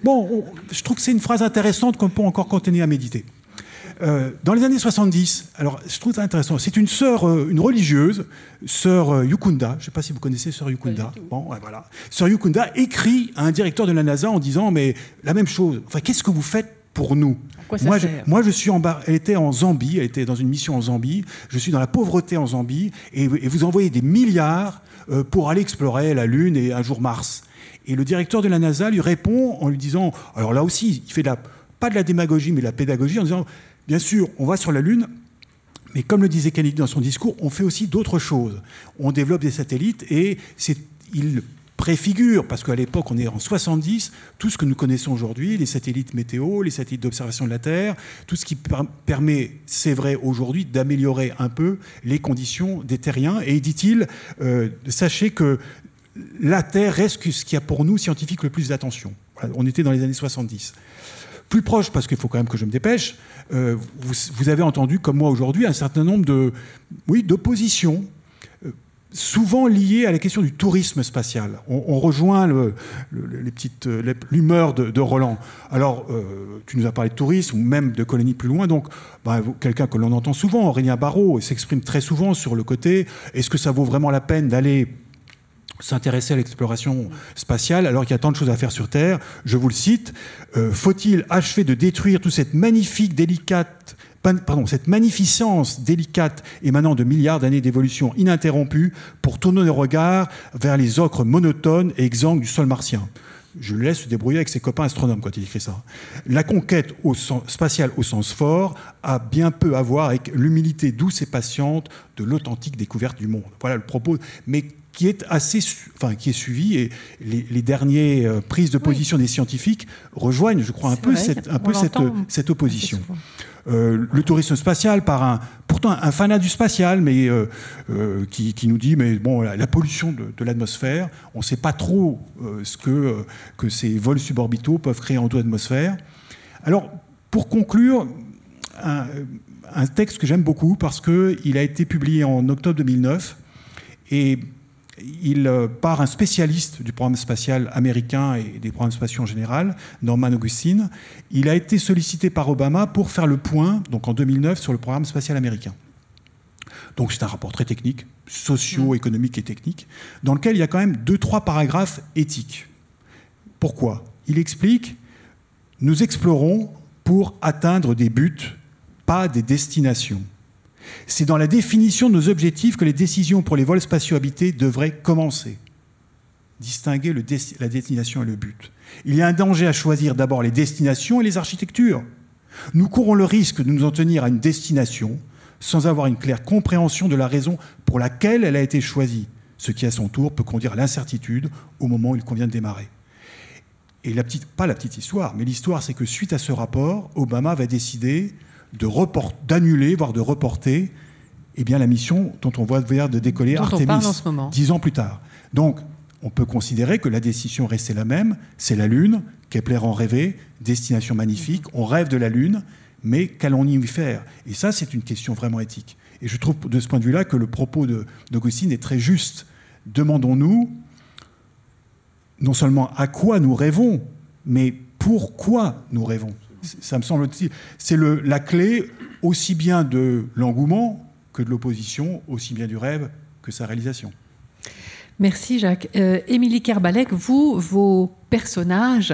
Bon, on, je trouve que c'est une phrase intéressante qu'on peut encore continuer à méditer. Euh, dans les années 70, alors je trouve ça intéressant, c'est une sœur, euh, une religieuse, sœur euh, Yukunda, je ne sais pas si vous connaissez sœur Yukunda. Bon, ouais, voilà. Sœur Yukunda écrit à un directeur de la NASA en disant mais la même chose. Enfin, qu'est-ce que vous faites pour nous moi je, moi, je, suis en bar... Elle était en Zambie, elle était dans une mission en Zambie. Je suis dans la pauvreté en Zambie et, et vous envoyez des milliards euh, pour aller explorer la Lune et un jour Mars. Et le directeur de la NASA lui répond en lui disant, alors là aussi, il fait de la, pas de la démagogie, mais de la pédagogie, en disant, bien sûr, on va sur la Lune, mais comme le disait Kennedy dans son discours, on fait aussi d'autres choses. On développe des satellites et il préfigure, parce qu'à l'époque, on est en 70, tout ce que nous connaissons aujourd'hui, les satellites météo, les satellites d'observation de la Terre, tout ce qui per permet, c'est vrai aujourd'hui, d'améliorer un peu les conditions des terriens. Et dit-il, euh, sachez que la Terre reste ce qui a pour nous scientifiques le plus d'attention. On était dans les années 70. Plus proche, parce qu'il faut quand même que je me dépêche, euh, vous, vous, avez entendu, comme moi aujourd'hui, un certain nombre de, oui, d'oppositions, souvent liées à la question du tourisme spatial. On, rejoint petites, l'humeur de, Roland. Alors, euh, tu nous as parlé de tourisme, ou même de colonies plus loin, donc bah, quelqu'un que l'on entend souvent, Aurélien Barraud, s'exprime très souvent sur le côté, est-ce que ça vaut vraiment la peine d'aller s'intéresser à l'exploration spatiale? Alors qu'il y a tant de choses à faire sur Terre. Je vous le cite. Euh, Faut-il achever de détruire toute cette magnifique, délicate pardon, cette magnificence délicate émanant de milliards d'années d'évolution ininterrompue pour tourner le regard vers les ocres monotones et exsangues du sol martien je le laisse se débrouiller avec ses copains astronomes quand il écrit ça. La conquête au spatiale au sens fort a bien peu à voir avec l'humilité douce et patiente de l'authentique découverte du monde. Voilà le propos, mais qui est assez, enfin, qui est suivi et les, dernières euh, prises de position des scientifiques rejoignent, je crois, un peu, cette, un peu cette, cette, opposition. Euh, le tourisme spatial par un, pourtant un fanat du spatial, mais euh, euh, qui, nous dit mais bon la, pollution de, l'atmosphère, on ne sait pas trop ce que, que ces vols suborbitaux peuvent créer en toute l'atmosphère. Alors pour conclure, un, un texte que j'aime beaucoup parce qu'il a été publié en octobre 2009 et il euh, part un spécialiste du programme spatial américain et des programmes spatiaux en général, Norman Augustine. Il a été sollicité par Obama pour faire le point, donc en 2009, sur le programme spatial américain. Donc c'est un rapport très technique, socio-économique et technique, dans lequel il y a quand même deux, trois paragraphes éthiques. Pourquoi? Il explique, nous explorons pour atteindre des buts, pas des destinations. C'est dans la définition de nos objectifs que les décisions pour les vols spatiaux habités devraient commencer. Distinguer la destination et le but. Il y a un danger à choisir d'abord les destinations et les architectures. Nous courons le risque de nous en tenir à une destination sans avoir une claire compréhension de la raison pour laquelle elle a été choisie, ce qui à son tour peut conduire à l'incertitude au moment où il convient de démarrer. Et la petite, pas la petite histoire, mais l'histoire, c'est que suite à ce rapport, Obama va décider d'annuler, voire de reporter eh bien, la mission dont on voit de décoller Artemis dix ans plus tard. Donc, on peut considérer que la décision restait la même, c'est la Lune, Kepler en rêvait, destination magnifique, on rêve de la Lune, mais qu'allons-nous y faire? Et ça, c'est une question vraiment éthique. Et je trouve de ce point de vue-là que le propos d'Augustine est très juste. Demandons-nous non seulement à quoi nous rêvons, mais pourquoi nous rêvons? Ça me semble c'est la clé aussi bien de l'engouement que de l'opposition, aussi bien du rêve que sa réalisation. Merci Jacques. Euh, Émilie Kerbalek, vous, vos personnages,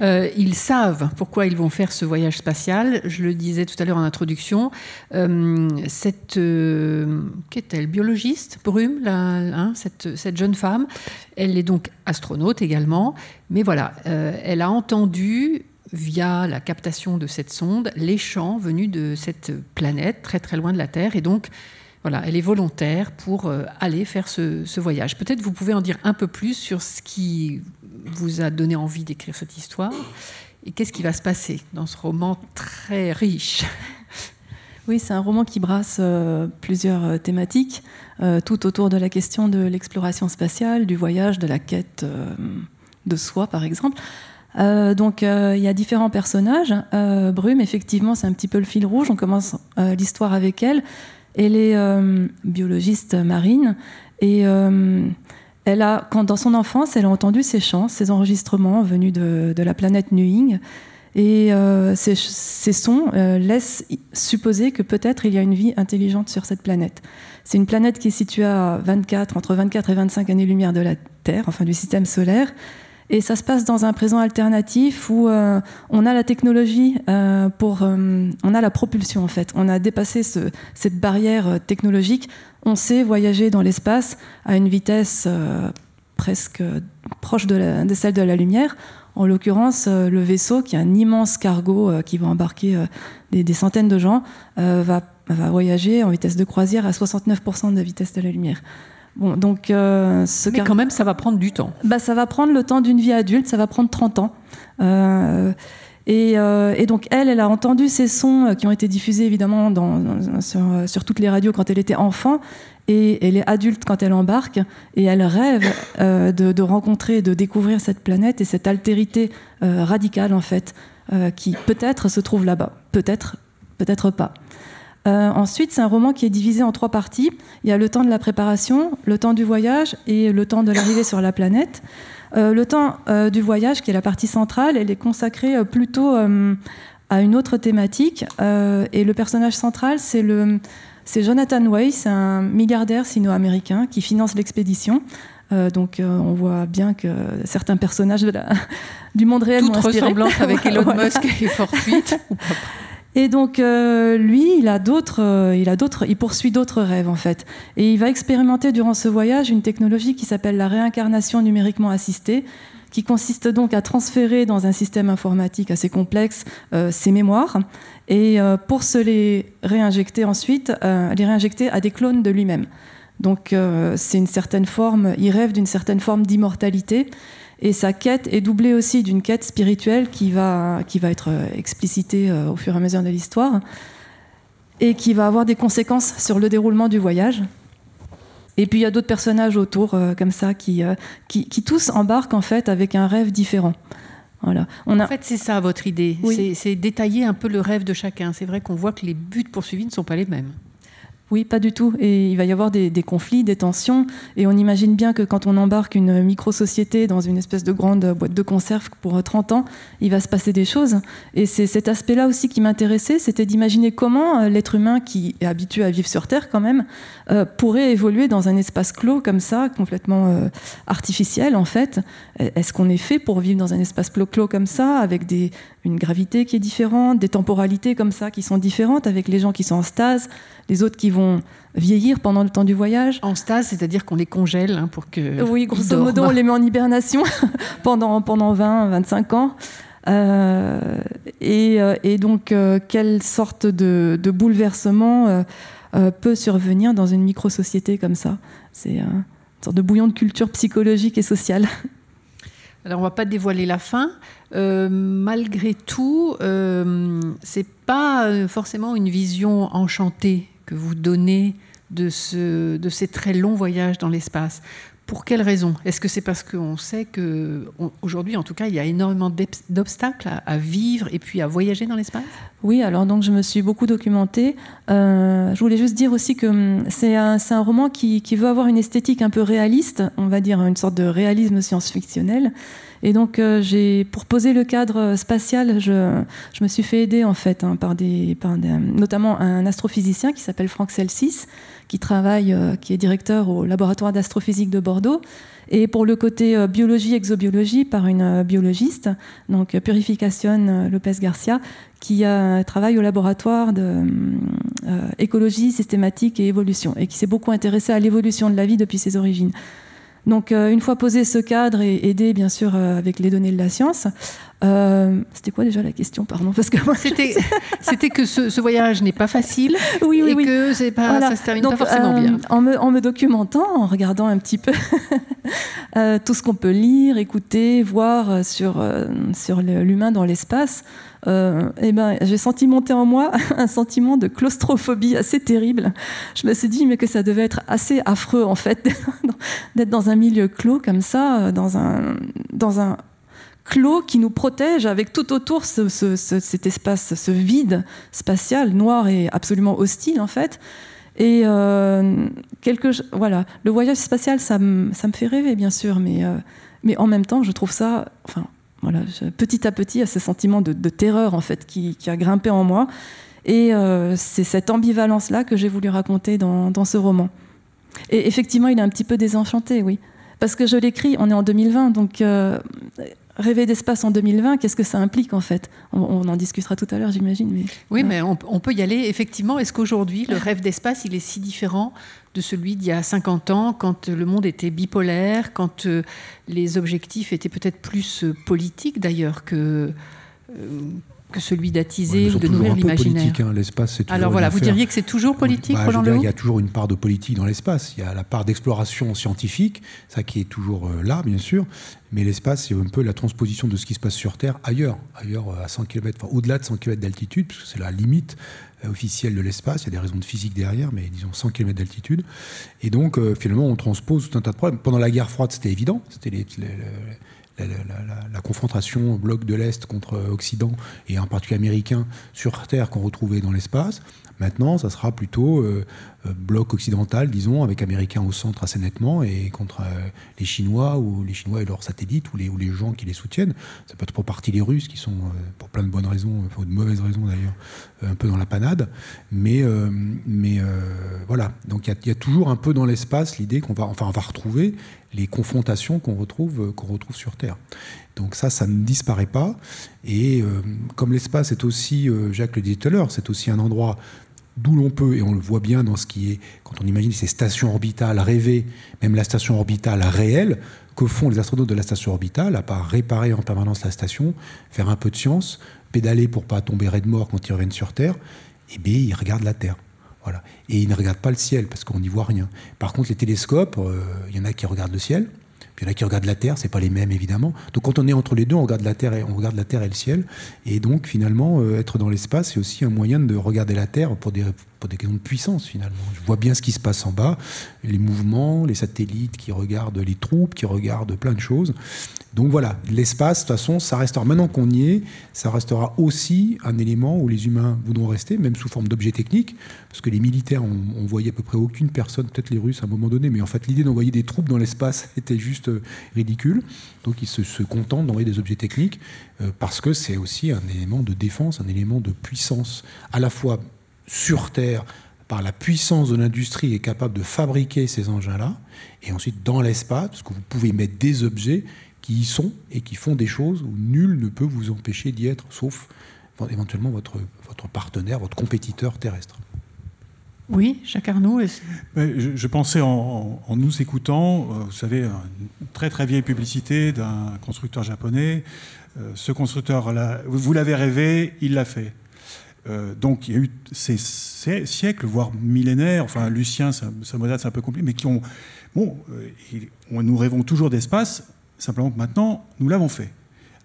euh, ils savent pourquoi ils vont faire ce voyage spatial. Je le disais tout à l'heure en introduction. Euh, cette, qu'est-elle, biologiste, Brume, hein, cette, cette, jeune femme, elle est donc astronaute également. Mais voilà, elle a entendu via la captation de cette sonde les chants venus de cette planète très très loin de la Terre et donc voilà, elle est volontaire pour euh, aller faire ce, voyage. Peut-être vous pouvez en dire un peu plus sur ce qui vous a donné envie d'écrire cette histoire et qu'est-ce qui va se passer dans ce roman très riche. Oui, c'est un roman qui brasse euh, plusieurs euh, thématiques, tout autour de la question de l'exploration spatiale, du voyage, de la quête de soi, par exemple. Euh, donc euh, il y a différents personnages. Euh, Brume, effectivement, c'est un petit peu le fil rouge. On commence l'histoire avec elle. Elle est biologiste marine et elle a, dans son enfance, elle a entendu ces chants, ces enregistrements venus de, la planète Nuing. Et ces, sons laissent supposer que peut-être il y a une vie intelligente sur cette planète. C'est une planète qui est située à 24, entre 24 et 25 années-lumière de la Terre, enfin du système solaire. Et ça se passe dans un présent alternatif où euh, on a la technologie euh, pour, euh, on a la propulsion en fait. On a dépassé cette barrière technologique. On sait voyager dans l'espace à une vitesse presque proche de, celle de la lumière. En l'occurrence, le vaisseau, qui est un immense cargo qui va embarquer des, centaines de gens, va, va voyager en vitesse de croisière à 69% de la vitesse de la lumière. Bon, donc, euh, ce Mais quand même, ça va prendre du temps. Bah, ça va prendre le temps d'une vie adulte, ça va prendre 30 ans. Euh, euh, et, donc, elle, elle a entendu ces sons qui ont été diffusés évidemment dans, sur, toutes les radios quand elle était enfant. Et elle est adulte quand elle embarque. Et elle rêve de, de, rencontrer, de découvrir cette planète et cette altérité radicale, en fait, qui peut-être se trouve là-bas. Peut-être, peut-être pas. Euh, ensuite, c'est un roman qui est divisé en trois parties. Il y a le temps de la préparation, le temps du voyage et le temps de l'arrivée sur la planète. Euh, le temps euh, du voyage, qui est la partie centrale, elle est consacrée plutôt à une autre thématique. et le personnage central, c'est le c'est Jonathan Weiss, un milliardaire sino-américain qui finance l'expédition. donc on voit bien que certains personnages de la, du monde réel Toute ressemblance avec Elon Musk est fortuite. Et donc lui, il a d'autres, il a d'autres, il poursuit d'autres rêves en fait, et il va expérimenter durant ce voyage une technologie qui s'appelle la réincarnation numériquement assistée, qui consiste donc à transférer dans un système informatique assez complexe ses mémoires et pour se les réinjecter ensuite, les réinjecter à des clones de lui-même. Donc c'est une certaine forme, il rêve d'une certaine forme d'immortalité et sa quête est doublée aussi d'une quête spirituelle qui va, qui va être euh, explicitée euh, au fur et à mesure de l'histoire et qui va avoir des conséquences sur le déroulement du voyage. Et puis il y a d'autres personnages autour euh, comme ça qui, qui, tous embarquent en fait avec un rêve différent. Voilà. On a... En fait, c'est ça votre idée. C'est détailler un peu le rêve de chacun. C'est vrai qu'on voit que les buts poursuivis ne sont pas les mêmes. Oui, pas du tout. Et il va y avoir des, conflits, des tensions. Et on imagine bien que quand on embarque une micro-société dans une espèce de grande boîte de conserve pour 30 ans, il va se passer des choses. Et c'est cet aspect-là aussi qui m'intéressait, c'était d'imaginer comment euh, l'être humain, qui est habitué à vivre sur Terre quand même, euh, pourrait évoluer dans un espace clos comme ça, complètement euh, artificiel en fait. Est-ce qu'on est fait pour vivre dans un espace clos comme ça, avec des, une gravité qui est différente, des temporalités comme ça qui sont différentes, avec les gens qui sont en stase, les autres qui vont vieillir pendant le temps du voyage. En stase, c'est-à-dire qu'on les congèle hein, pour que. Oui, grosso modo, on les met en hibernation pendant, pendant 20, 25 ans. Euh, euh, et, donc, euh, quelle sorte de, bouleversement peut survenir dans une micro-société comme ça? C'est une sorte de bouillon de culture psychologique et sociale. Alors, on va pas dévoiler la fin. malgré tout, c'est pas forcément une vision enchantée que vous donnez de, ce, de ces très longs voyages dans l'espace. Pour quelles raisons Est-ce que c'est parce qu'on sait qu'aujourd'hui, en tout cas, il y a énormément d'obstacles à, vivre et puis à voyager dans l'espace? Oui, alors donc je me suis beaucoup documentée. Euh, je voulais juste dire aussi que hum, c'est un, roman qui, veut avoir une esthétique un peu réaliste, on va dire une sorte de réalisme science-fictionnel. Et donc, euh, j'ai, pour poser le cadre spatial, je, me suis fait aider en fait hein, par, des, notamment un astrophysicien qui s'appelle Franck Celsis, qui travaille, euh, qui est directeur au laboratoire d'astrophysique de Bordeaux, et pour le côté euh, biologie, exobiologie, par une biologiste, donc Purification Lopez Garcia, qui travaille au laboratoire de écologie systématique et évolution, et qui s'est beaucoup intéressé à l'évolution de la vie depuis ses origines. Donc, euh, une fois posé ce cadre et aidé, bien sûr, euh, avec les données de la science, euh, c'était quoi déjà la question Pardon, parce que c'était que ce, voyage n'est pas facile oui, oui, et que c'est pas ça se termine pas forcément bien. En me, en me, documentant, en regardant un petit peu tout ce qu'on peut lire, écouter, voir sur sur l'humain dans l'espace, euh, eh ben, j'ai senti monter en moi un sentiment de claustrophobie assez terrible. Je me suis dit mais que ça devait être assez affreux en fait d'être dans un milieu clos comme ça, euh, dans un, dans un clos qui nous protège avec tout autour ce, cet espace, ce vide spatial, noir et absolument hostile en fait. Et euh, voilà, le voyage spatial, ça, me fait rêver bien sûr, mais, mais en même temps, je trouve ça, enfin, voilà, petit à petit, a ce sentiment de, terreur en fait qui, a grimpé en moi. Et euh, c'est cette ambivalence-là que j'ai voulu raconter dans, ce roman. Et effectivement, il est un petit peu désenchanté, oui. Parce que je l'écris, on est en 2020, donc euh, rêver d'espace en 2020, qu'est-ce que ça implique en fait? On, en discutera tout à l'heure, j'imagine. Mais, oui, mais on, on, peut y aller. Effectivement, est-ce qu'aujourd'hui, le rêve d'espace, il est si différent de celui d'il y a 50 ans, quand le monde était bipolaire, quand euh, les objectifs étaient peut-être plus euh, politiques d'ailleurs que, euh, que celui d'attiser ou de nourrir l'imaginaire. Hein. L'espace, c'est Alors voilà, vous diriez que c'est toujours politique, bah, Roland Il y a toujours une part de politique dans l'espace. Il y a la part d'exploration scientifique, ça qui est toujours là, bien sûr. Mais l'espace, c'est un peu la transposition de ce qui se passe sur Terre ailleurs, ailleurs à 100 km, au-delà de 100 km d'altitude, puisque c'est la limite euh, officielle de l'espace. Il y a des raisons de physique derrière, mais disons 100 km d'altitude. Et donc, euh, finalement, on transpose tout un tas de problèmes. Pendant la guerre froide, c'était évident. C'était la, confrontation bloc de l'Est contre Occident, et en particulier américain, sur Terre qu'on retrouvait dans l'espace. Maintenant, ça sera plutôt euh, euh, bloc occidental, disons, avec Américains au centre assez nettement, et contre euh, les Chinois ou les Chinois et leurs satellites ou les, ou les gens qui les soutiennent. Ça peut être pour partie les Russes qui sont, pour plein de bonnes raisons, enfin, de mauvaises raisons d'ailleurs, un peu dans la panade. Mais, mais voilà, donc il y, a toujours un peu dans l'espace l'idée qu'on va, enfin, on va retrouver les confrontations qu'on retrouve, qu'on retrouve sur Terre. Donc ça, ça ne disparaît pas. Et comme l'espace est aussi, Jacques le disait tout à l'heure, c'est aussi un endroit d'où l'on peut, et on le voit bien dans ce qui est, quand on imagine ces stations orbitales rêvées, même la station orbitale réelle, que font les astronautes de la station orbitale, à part réparer en permanence la station, faire un peu de science, pédaler pour pas tomber raide mort quand ils reviennent sur Terre, et eh bien ils regardent la Terre. Voilà. Et ils ne regardent pas le ciel parce qu'on n'y voit rien. Par contre, les télescopes, euh, il y en a qui regardent le ciel, il y en a qui regardent la Terre, c'est pas les mêmes évidemment. Donc quand on est entre les deux, on regarde la Terre et, on regarde la Terre et le ciel. Et donc finalement, euh, être dans l'espace, c'est aussi un moyen de regarder la Terre pour des, pour des questions de puissance finalement. Je vois bien ce qui se passe en bas, les mouvements, les satellites qui regardent les troupes, qui regardent plein de choses. Donc voilà, l'espace, de toute façon, ça restera, maintenant qu'on y est, ça restera aussi un élément où les humains voudront rester, même sous forme d'objets techniques, parce que les militaires ont, envoyé à peu près aucune personne, peut-être les Russes à un moment donné, mais en fait l'idée d'envoyer des troupes dans l'espace était juste euh, ridicule. Donc ils se, contentent d'envoyer des objets techniques, euh, parce que c'est aussi un élément de défense, un élément de puissance, à la fois sur Terre, par la puissance de l'industrie est capable de fabriquer ces engins-là, et ensuite dans l'espace, parce que vous pouvez mettre des objets qui y sont et qui font des choses où nul ne peut vous empêcher d'y être, sauf éventuellement votre, votre partenaire, votre compétiteur terrestre. Oui, Jacques Arnaud. Je, je, pensais en, nous écoutant, euh, vous savez, une très très vieille publicité d'un constructeur japonais. Euh, ce constructeur, là, vous l'avez rêvé, il l'a fait. Euh, donc il y a eu ces, siècles, voire millénaires, enfin Lucien, ça, ça c'est un peu compliqué, mais qui ont... Bon, nous rêvons toujours d'espace, Simplement que maintenant, nous l'avons fait.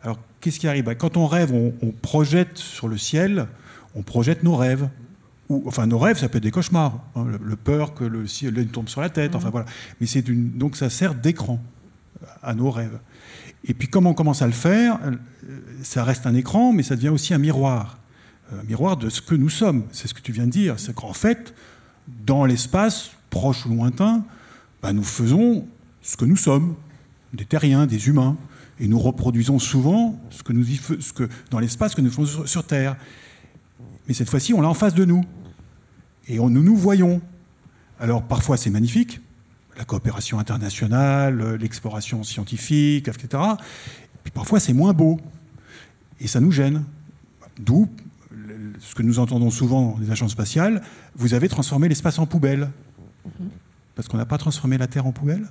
Alors, qu'est-ce qui arrive? Bah, Quand on rêve, on, projette sur le ciel, on projette nos rêves. Ou, enfin, nos rêves, ça peut être des cauchemars. Hein, le, peur que le ciel tombe sur la tête. Enfin, mhm. voilà. Mais c'est une, donc, ça sert d'écran à nos rêves. Et puis, comme on commence à le faire, euh, ça reste un écran, mais ça devient aussi un miroir. Un miroir de ce que nous sommes. C'est ce que tu viens de dire. C'est qu'en fait, dans l'espace, proche ou lointain, bah, nous faisons ce que nous sommes des terriens, des humains, et nous reproduisons souvent ce que nous ce que, dans l'espace que nous faisons sur, Terre. Mais cette fois-ci, on l'a en face de nous. Et nous nous voyons. Alors parfois c'est magnifique, la coopération internationale, l'exploration scientifique, etc. Puis parfois c'est moins beau. Et ça nous gêne. D'où ce que nous entendons souvent les agences spatiales, vous avez transformé l'espace en poubelle. Parce qu'on n'a pas transformé la Terre en poubelle?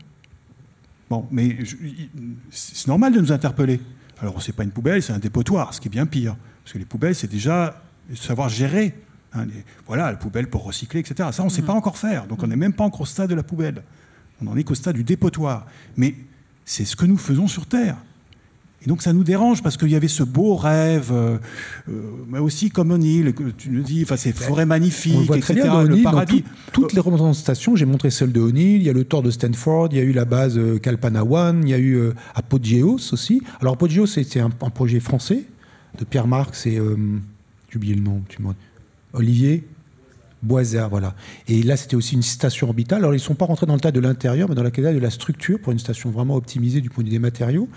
Bon, mais c'est normal de nous interpeller. Alors, c'est pas une poubelle, c'est un dépotoir, ce qui est bien pire. Parce que les poubelles, c'est déjà savoir gérer. Hein, voilà, la poubelle pour recycler, etc. Ça, on ne sait mm. pas encore faire. Donc, on n'est même pas encore au stade de la poubelle. On n'en est qu'au stade du dépotoir. Mais c'est ce que nous faisons sur Terre. Et donc ça nous dérange parce qu'il y avait ce beau rêve, euh, euh, mais aussi comme O'Neill, tu nous dis, enfin ces forêts magnifiques, etc. le paradis. toutes les représentations, j'ai montré celle de O'Neill, il y a le Tour de Stanford, il y a eu la base euh, Kalpana One, il y a eu Apogeos aussi. Alors Apogeos, un, un, projet français de Pierre Marx et j'ai oublié le nom, tu Olivier Boisard, voilà. Et là, c'était aussi une station orbitale. Alors, ils ne sont pas rentrés dans le tas de l'intérieur, mais dans le cas de la structure, pour une station vraiment optimisée du point de vue des matériaux.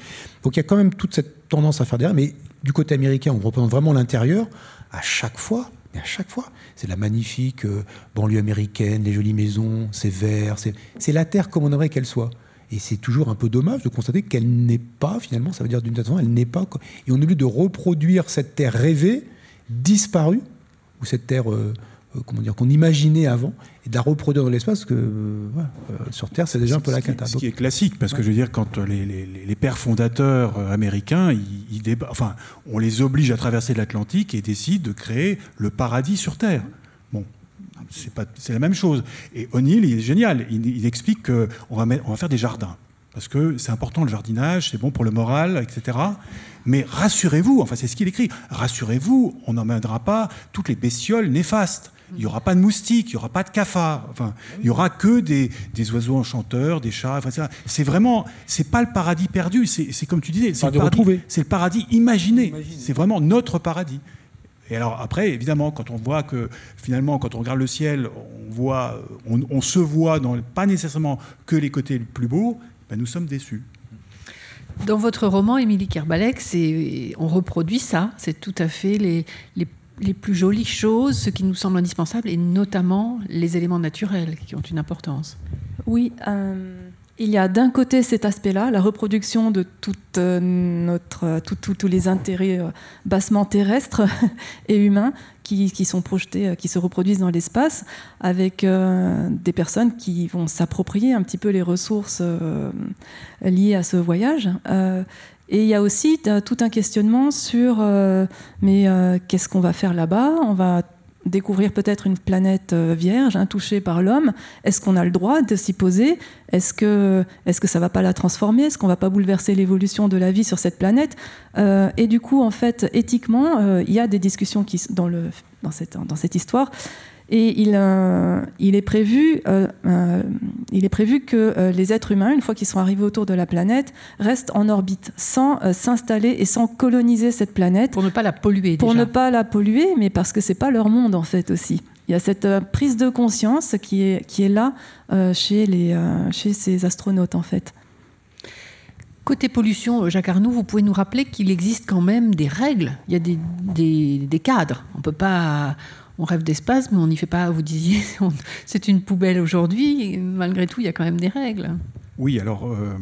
Donc, il y a quand même toute cette tendance à faire derrière. Mais du côté américain, on représente vraiment l'intérieur. À chaque fois, mais à chaque fois, c'est la magnifique euh, banlieue américaine, les jolies maisons, c'est vert, c'est la Terre comme on aimerait qu'elle soit. Et c'est toujours un peu dommage de constater qu'elle n'est pas, finalement, ça veut dire d'une façon, elle n'est pas. Et on lieu de reproduire cette Terre rêvée, disparue, ou cette Terre. Euh, comment dire, qu'on imaginait avant et de la reproduire dans l'espace, que euh, euh, sur Terre, c'est déjà un peu la cata. Ce qui est classique, parce que je veux dire, quand les, les, pères fondateurs américains, ils, enfin, on les oblige à traverser l'Atlantique et décident de créer le paradis sur Terre. Bon, c'est la même chose. Et O'Neill, il est génial. Il, explique qu'on va, on va faire des jardins. Parce que c'est important le jardinage, c'est bon pour le moral, etc. Mais rassurez-vous, enfin c'est ce qu'il écrit, rassurez-vous, on n'emmènera pas toutes les bestioles néfastes. Il n'y aura pas de moustiques, il n'y aura pas de cafards. Enfin, il n'y aura que des, oiseaux enchanteurs, des chats. Enfin, c'est vraiment, c'est pas le paradis perdu. C'est comme tu disais, c'est le, paradis, le paradis imaginé. C'est vraiment notre paradis. Et alors après, évidemment, quand on voit que finalement, quand on regarde le ciel, on voit, on, se voit dans pas nécessairement que les côtés les plus beaux, ben nous sommes déçus. Dans votre roman, Émilie Kerbalek, on reproduit ça. C'est tout à fait les, les les plus jolies choses, ce qui nous semble indispensable, et notamment les éléments naturels qui ont une importance. Oui, euh, il y a d'un côté cet aspect-là, la reproduction de toute notre, tous les intérêts bassement terrestres et humains qui, sont projetés, qui se reproduisent dans l'espace, avec des personnes qui vont s'approprier un petit peu les ressources liées à ce voyage. Et il y a aussi tout un questionnement sur euh, mais euh, qu'est-ce qu'on va faire là-bas? On va découvrir peut-être une planète euh, vierge, intouchée par l'homme. Est-ce qu'on a le droit de s'y poser? Est-ce que, est que ça va pas la transformer? Est-ce qu'on va pas bouleverser l'évolution de la vie sur cette planète? Et du coup, en fait, éthiquement, il y a des discussions qui, dans, le, dans, cette, dans cette histoire et il, euh, il, est, prévu, euh, euh, il est prévu que les êtres humains, une fois qu'ils sont arrivés autour de la planète, restent en orbite sans s'installer et sans coloniser cette planète. Pour ne pas la polluer. Pour ne pas la polluer, mais parce que c'est pas leur monde en fait aussi. Il y a cette prise de conscience qui est, qui est là chez, les, chez ces astronautes en fait. Côté pollution, Jacques Arnoux, vous pouvez nous rappeler qu'il existe quand même des règles, il y a des, des, des cadres. On peut pas, on rêve d'espace, mais on n'y fait pas, vous disiez, c'est une poubelle aujourd'hui. Malgré tout, il y a quand même des règles. Oui, alors, euh,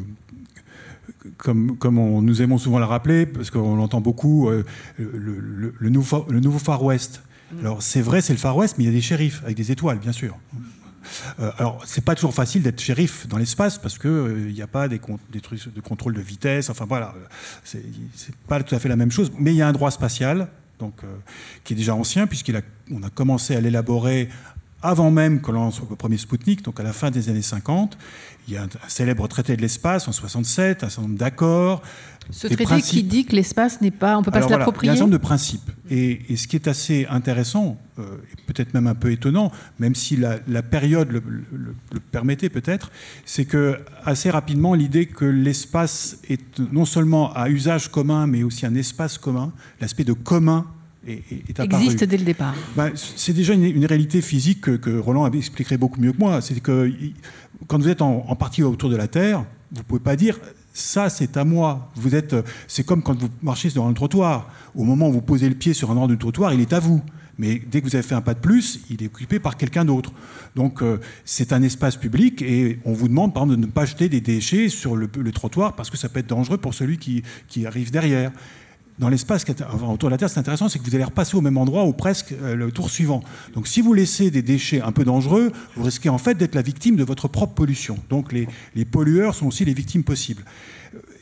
comme, comme on, nous aimons souvent le rappeler, parce qu'on l'entend beaucoup, euh, le, nouveau, le nouveau Far West. Mm. Alors, c'est vrai, c'est le Far West, mais il y a des shérifs avec des étoiles, bien sûr. Euh, alors, c'est pas toujours facile d'être shérif dans l'espace parce qu'il n'y a pas des, des, trucs de contrôle de vitesse. Enfin voilà, c'est pas tout à fait la même chose. Mais il y a un droit spatial donc, euh, qui est déjà ancien, puisqu'on a, a commencé à l'élaborer avant même que lance le premier Spoutnik, donc à la fin des années 50. Il y a un, célèbre traité de l'espace en 67, un certain nombre d'accords. Ce traité qui dit que l'espace n'est pas, on peut pas se l'approprier. Il y a un certain nombre de principes. Et, ce qui est assez intéressant, euh, et peut-être même un peu étonnant, même si la, période le, le permettait peut-être, c'est que assez rapidement l'idée que l'espace est non seulement à usage commun, mais aussi un espace commun, l'aspect de commun Existe dès le départ. Ben, c'est déjà une, réalité physique que, Roland expliquerait beaucoup mieux que moi. C'est que quand vous êtes en, partie autour de la Terre, vous ne pouvez pas dire ça c'est à moi. Vous êtes, c'est comme quand vous marchez sur un trottoir. Au moment où vous posez le pied sur un endroit du trottoir, il est à vous. Mais dès que vous avez fait un pas de plus, il est occupé par quelqu'un d'autre. Donc euh, c'est un espace public et on vous demande par exemple de ne pas jeter des déchets sur le, trottoir parce que ça peut être dangereux pour celui qui, qui arrive derrière dans l'espace autour de la Terre, c'est intéressant, c'est que vous allez repasser au même endroit ou presque euh, le tour suivant. Donc si vous laissez des déchets un peu dangereux, vous risquez en fait d'être la victime de votre propre pollution. Donc les, pollueurs sont aussi les victimes possibles.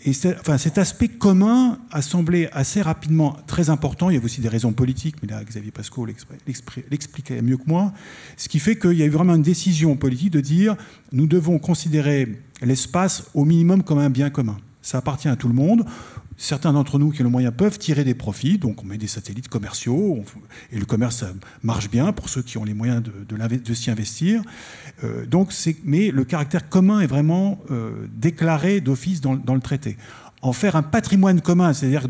Et enfin, cet aspect commun a semblé assez rapidement très important. Il y avait aussi des raisons politiques, mais là, Xavier Pasco l'expliquait mieux que moi. Ce qui fait qu'il y a eu vraiment une décision politique de dire nous devons considérer l'espace au minimum comme un bien commun. Ça appartient à tout le monde certains d'entre nous qui ont le moyen peuvent tirer des profits, donc on met des satellites commerciaux, et le commerce marche bien pour ceux qui ont les moyens de, s'y investir. Euh, mais le caractère commun est vraiment euh, déclaré d'office dans, le traité. En faire un patrimoine commun, c'est-à-dire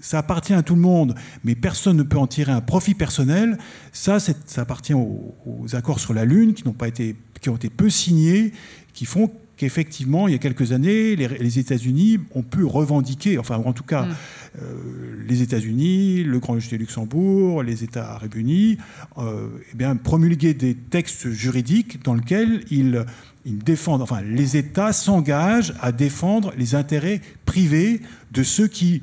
ça appartient à tout le monde, mais personne ne peut en tirer un profit personnel, ça, ça appartient aux, accords sur la Lune qui, n'ont pas qui ont été peu signés, qui font qu'effectivement, il y a quelques années, les, États-Unis ont pu revendiquer, enfin, en tout cas, mm. euh, les États-Unis, le Grand-Duché de Luxembourg, les États arabes unis, euh, eh bien, promulguer des textes juridiques dans lesquels ils, ils défendent, enfin, les États s'engagent à défendre les intérêts privés de ceux qui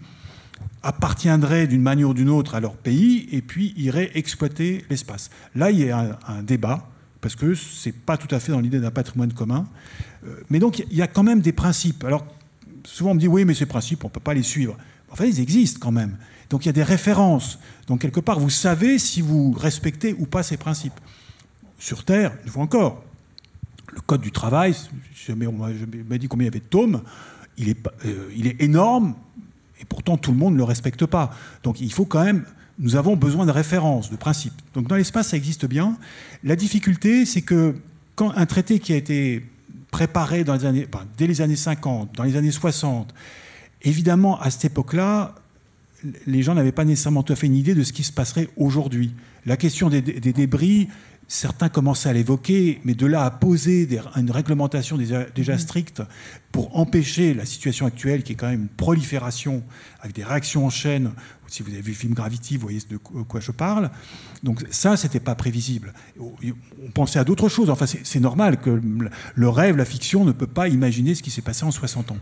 appartiendraient d'une manière ou d'une autre à leur pays et puis iraient exploiter l'espace. Là, il y a un, un débat parce que ce n'est pas tout à fait dans l'idée d'un patrimoine commun. Euh, mais donc, il y a quand même des principes. Alors, souvent, on me dit, oui, mais ces principes, on ne peut pas les suivre. Enfin, ils existent quand même. Donc, il y a des références. Donc, quelque part, vous savez si vous respectez ou pas ces principes. Sur Terre, une fois encore, le Code du travail, je m'a dit combien il y avait de tomes, euh, il est énorme, et pourtant tout le monde ne le respecte pas. Donc il faut quand même, nous avons besoin de références, de principes. Donc dans l'espace, ça existe bien. La difficulté, c'est que quand un traité qui a été préparé dans les années, dès les années 50, dans les années 60. Évidemment, à cette époque-là, les gens n'avaient pas nécessairement tout à fait une idée de ce qui se passerait aujourd'hui. La question des, débris, certains commençaient à l'évoquer, mais de là à poser une réglementation déjà, déjà, mm-hmm. stricte pour empêcher la situation actuelle, qui est quand même une prolifération avec des réactions en chaîne. Si vous avez vu le film Gravity, vous voyez de quoi je parle. Donc ça, c'était pas prévisible. On pensait à d'autres choses. Enfin, c'est normal que le rêve, la fiction, ne peut pas imaginer ce qui s'est passé en 60 ans.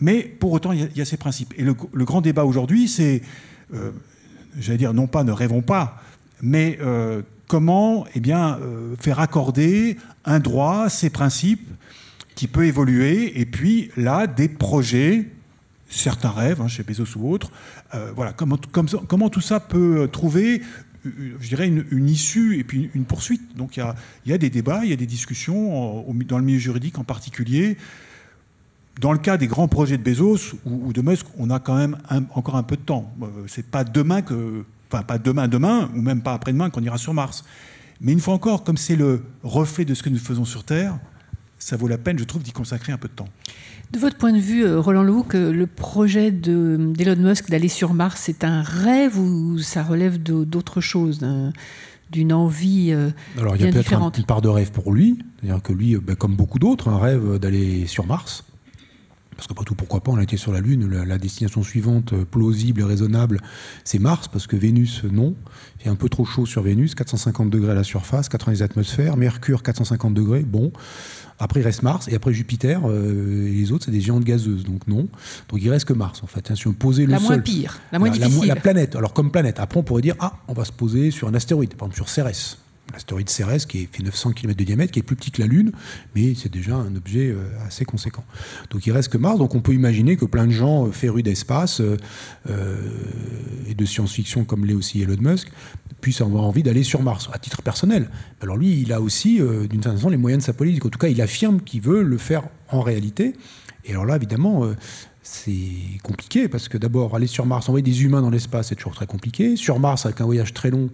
Mais pour autant, il y, a ces principes. Et le, grand débat aujourd'hui, c'est, euh, j'allais dire, non pas ne rêvons pas, mais euh, comment eh bien, euh, faire accorder un droit, ces principes, qui peut évoluer, et puis là, des projets, certains rêves, hein, chez Bezos ou autres, voilà, comment, tout ça peut trouver je dirais, une, issue et puis une, poursuite. Donc il y, a, des débats, il y a des discussions dans le milieu juridique en particulier dans le cas des grands projets de Bezos ou, de Musk, on a quand même encore un peu de temps. Euh, c'est pas demain que, enfin pas demain, demain, ou même pas après-demain qu'on ira sur Mars. Mais une fois encore, comme c'est le reflet de ce que nous faisons sur Terre, ça vaut la peine, je trouve, d'y consacrer un peu de temps. De votre point de vue, euh, Roland Loup, le projet d'Elon Musk d'aller sur Mars, c'est un rêve ou ça relève d'autre chose d'une envie euh, Alors, il y a peut-être une part de rêve pour lui, c'est-à-dire que lui, ben, comme beaucoup d'autres, un rêve d'aller sur Mars. Parce que pas tout, pourquoi pas, on a été sur la Lune. La, destination suivante, euh, plausible et raisonnable, c'est Mars, parce que Vénus, non. Il un peu trop chaud sur Vénus, 450 degrés à la surface, 90 atmosphères. Mercure, 450 degrés, bon. Après, il reste Mars, et après Jupiter, euh, et les autres, c'est des géantes gazeuses, donc non. Donc il reste que Mars, en fait. Hein, si on posait le la moins pire, la moins difficile. La, planète, alors comme planète. Après, on pourrait dire, ah, on va se poser sur un astéroïde, par exemple sur Cérès l'astéroïde Cérès, qui fait 900 km de diamètre, qui est plus petit que la Lune, mais c'est déjà un objet euh, assez conséquent. Donc il reste que Mars, donc on peut imaginer que plein de gens euh, férus d'espace euh, et de science-fiction, comme l'est aussi Elon Musk, puissent avoir envie d'aller sur Mars, à titre personnel. Alors lui, il a aussi, d'une certaine façon, les moyens de sa politique. En tout cas, il affirme qu'il veut le faire en réalité. Et alors là, évidemment, c'est compliqué, parce que d'abord, aller sur Mars, envoyer des humains dans l'espace, c'est toujours très compliqué. Sur Mars, avec un voyage très long,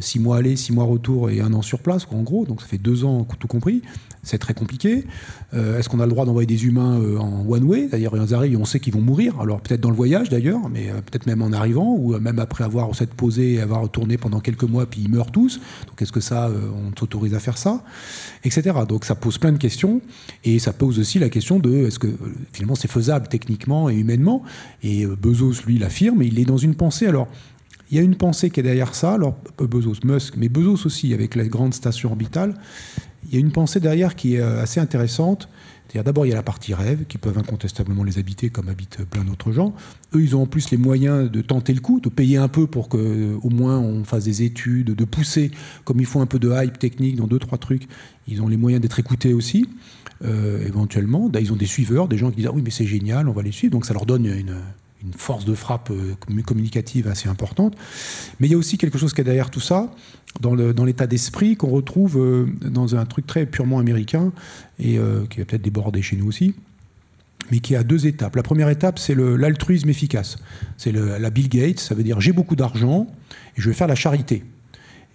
six mois aller, six mois retour et un an sur place, en gros. Donc ça fait deux ans tout compris. C'est très compliqué. Euh, est-ce qu'on a le droit d'envoyer des humains euh, en one way? C'est-à-dire ils arrivent on sait qu'ils vont mourir. Alors peut-être dans le voyage d'ailleurs, mais peut-être même en arrivant ou même après avoir s'être posé et avoir tourné pendant quelques mois puis ils meurent tous. Donc est-ce que ça, on s'autorise à faire ça, etc. Donc ça pose plein de questions et ça pose aussi la question de est-ce que finalement c'est faisable techniquement et humainement? Et Bezos lui l'affirme. Il est dans une pensée alors il y a une pensée qui est derrière ça, alors Bezos, Musk, mais Bezos aussi avec la grande station orbitale. Il y a une pensée derrière qui est euh, assez intéressante. D'abord il y a la partie rêve qui peuvent incontestablement les habiter comme habitent plein d'autres gens. Eux ils ont en plus les moyens de tenter le coup, de payer un peu pour que au moins on fasse des études, de pousser comme il faut un peu de hype technique dans deux trois trucs. Ils ont les moyens d'être écoutés aussi. Euh, éventuellement, ils ont des suiveurs, des gens qui disent ah oui mais c'est génial, on va les suivre, donc ça leur donne une, une force de frappe euh, communicative assez importante. Mais il y a aussi quelque chose qui est derrière tout ça, dans l'état d'esprit qu'on retrouve euh, dans un truc très purement américain, et euh, qui va peut-être déborder chez nous aussi, mais qui a deux étapes. La première étape, c'est l'altruisme efficace. C'est la Bill Gates, ça veut dire j'ai beaucoup d'argent et je vais faire la charité.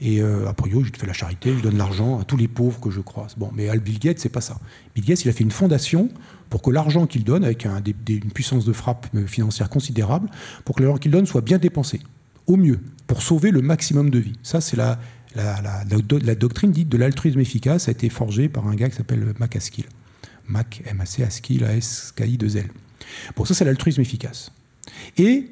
Et euh, a priori, je fais la charité, je donne l'argent à tous les pauvres que je croise. Bon, mais Bill Gates, c'est pas ça. Bill Gates, il a fait une fondation pour que l'argent qu'il donne, avec une puissance de frappe euh, financière considérable, pour que l'argent qu'il donne soit bien dépensé, au mieux, pour sauver le maximum de vies. Ça, c'est la, doctrine dite de l'altruisme efficace, a été forgée par un gars qui s'appelle Mac Askill. Mac, M-A-C, Askill, A-S-K-I-2-L. Bon, ça, c'est l'altruisme efficace. Et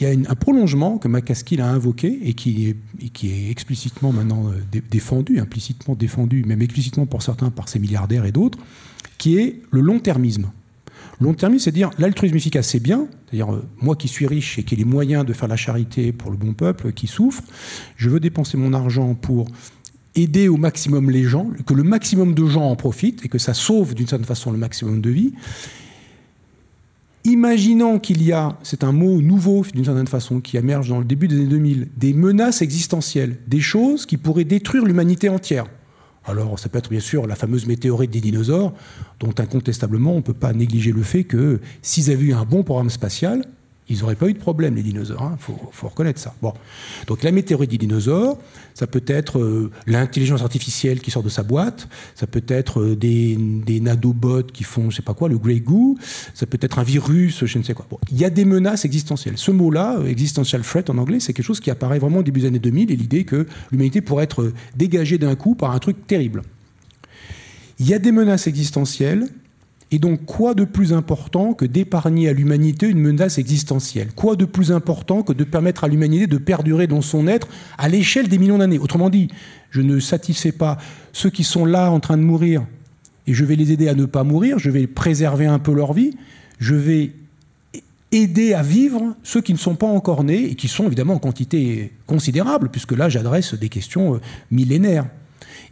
il y a un prolongement que McCaskill a invoqué et qui est, explicitement maintenant euh, défendu, implicitement défendu, même explicitement pour certains par ces milliardaires et d'autres, qui est le long-termisme. Long-termisme, c'est dire l'altruisme efficace, c'est bien, c'est-à-dire euh, moi qui suis riche et qui ai les moyens de faire la charité pour le bon peuple qui souffre, je veux dépenser mon argent pour aider au maximum les gens, que le maximum de gens en profitent et que ça sauve d'une certaine façon le maximum de vies. Imaginons qu'il y a, c'est un mot nouveau d'une certaine façon, qui émerge dans le début des années 2000, des menaces existentielles, des choses qui pourraient détruire l'humanité entière. Alors, ça peut être bien sûr la fameuse météorite des dinosaures, dont incontestablement on ne peut pas négliger le fait que s'ils avaient eu un bon programme spatial, ils n'auraient pas eu de problème, les dinosaures. Il hein. faut, reconnaître ça. Bon. Donc la météorite des dinosaures, ça peut être euh, l'intelligence artificielle qui sort de sa boîte, ça peut être euh, des, des, nadobots qui font je sais pas quoi, le Grey Goo, ça peut être un virus, je ne sais quoi. il y a des menaces existentielles. Ce mot-là, euh, existential threat en anglais, c'est quelque chose qui apparaît vraiment au début des années 2000 et l'idée que l'humanité pourrait être dégagée d'un coup par un truc terrible. Il y a des menaces existentielles Et donc, quoi de plus important que d'épargner à l'humanité une menace existentielle? Quoi de plus important que de permettre à l'humanité de perdurer dans son être à l'échelle des millions d'années? Autrement dit, je ne satisfais pas ceux qui sont là en train de mourir. Et je vais les aider à ne pas mourir, je vais préserver un peu leur vie, je vais aider à vivre ceux qui ne sont pas encore nés et qui sont évidemment en quantité considérable, puisque là j'adresse des questions euh, millénaires.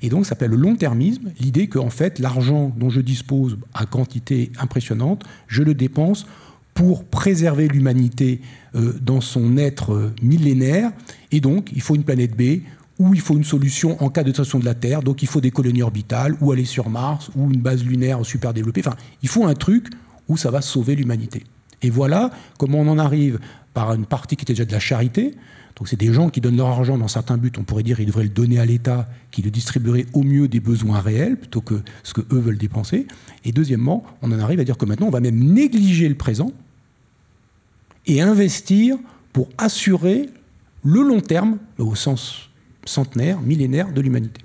Et donc ça s'appelle le long-termisme, l'idée que en fait l'argent dont je dispose à quantité impressionnante, je le dépense pour préserver l'humanité euh, dans son être euh, millénaire. Et donc il faut une planète B où il faut une solution en cas de destruction de la Terre, donc il faut des colonies orbitales, ou aller sur Mars, ou une base lunaire super développée. Enfin, il faut un truc où ça va sauver l'humanité. Et voilà comment on en arrive par une partie qui était déjà de la charité, donc c'est des gens qui donnent leur argent dans certains buts, on pourrait dire qu'ils devraient le donner à l'État, qui le distribuerait au mieux des besoins réels, plutôt que ce que eux veulent dépenser. Et deuxièmement, on en arrive à dire que maintenant, on va même négliger le présent et investir pour assurer le long terme, au sens centenaire, millénaire de l'humanité.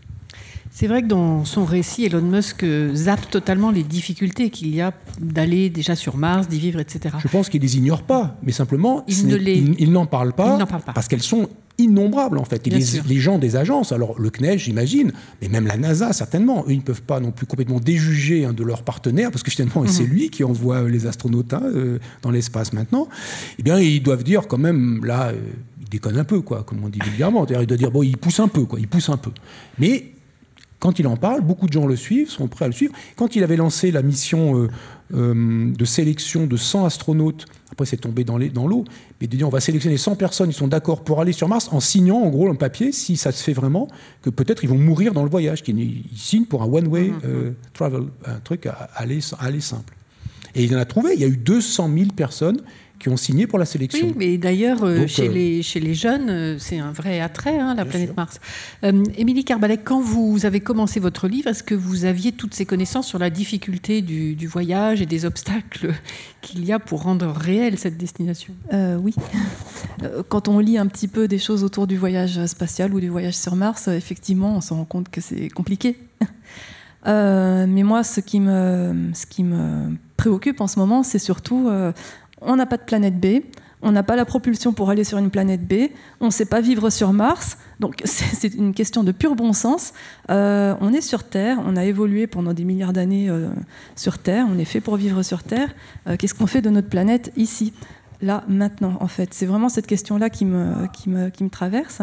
C'est vrai que dans son récit, Elon Musk zappe totalement les difficultés qu'il y a d'aller déjà sur Mars, d'y vivre, etc. Je pense qu'il les ignore pas, mais simplement, il, n'en parle pas, parce qu'elles sont innombrables en fait. Et les, gens des agences, alors le CNES j'imagine, mais même la NASA certainement, eux ils ne peuvent pas non plus complètement déjuger un de leurs partenaires, parce que finalement c'est mhm. lui qui envoie les astronautes hein, euh, dans l'espace maintenant. Eh bien ils doivent dire quand même, là, euh, il déconne un peu, quoi, comme on dit vulgairement. Il doit dire, bon, il pousse un peu, quoi, il pousse un peu. Mais quand il en parle, beaucoup de gens le suivent, sont prêts à le suivre. Quand il avait lancé la mission euh, euh, de sélection de 100 astronautes, après c'est tombé dans l'eau, mais de dire on va sélectionner 100 personnes, ils sont d'accord pour aller sur Mars, en signant en gros un papier, si ça se fait vraiment, que peut-être ils vont mourir dans le voyage, qu'ils signent pour un one-way mmh, euh, travel, un truc à aller, à aller simple. Et il en a trouvé, il y a eu 200 000 personnes qui ont signé pour la sélection. Oui, mais d'ailleurs, euh, chez, euh, les, chez les jeunes, euh, c'est un vrai attrait, hein, la planète Mars. Émilie Carbalec, quand vous avez commencé votre livre, est-ce que vous aviez toutes ces connaissances sur la difficulté du, du voyage et des obstacles qu'il y a pour rendre réelle cette destination? Oui. Quand on lit un petit peu des choses autour du voyage spatial ou du voyage sur Mars, effectivement, on se rend compte que c'est compliqué. mais moi, ce qui me, ce qui me préoccupe en ce moment, c'est surtout on n'a pas de planète B, on n'a pas la propulsion pour aller sur une planète B, on ne sait pas vivre sur Mars, donc c'est une question de pur bon sens. Euh, on est sur Terre, on a évolué pendant des milliards d'années euh, sur Terre, on est fait pour vivre sur Terre. Euh, qu'est-ce qu'on fait de notre planète ici, là, maintenant, en fait? C'est vraiment cette question-là qui me, traverse.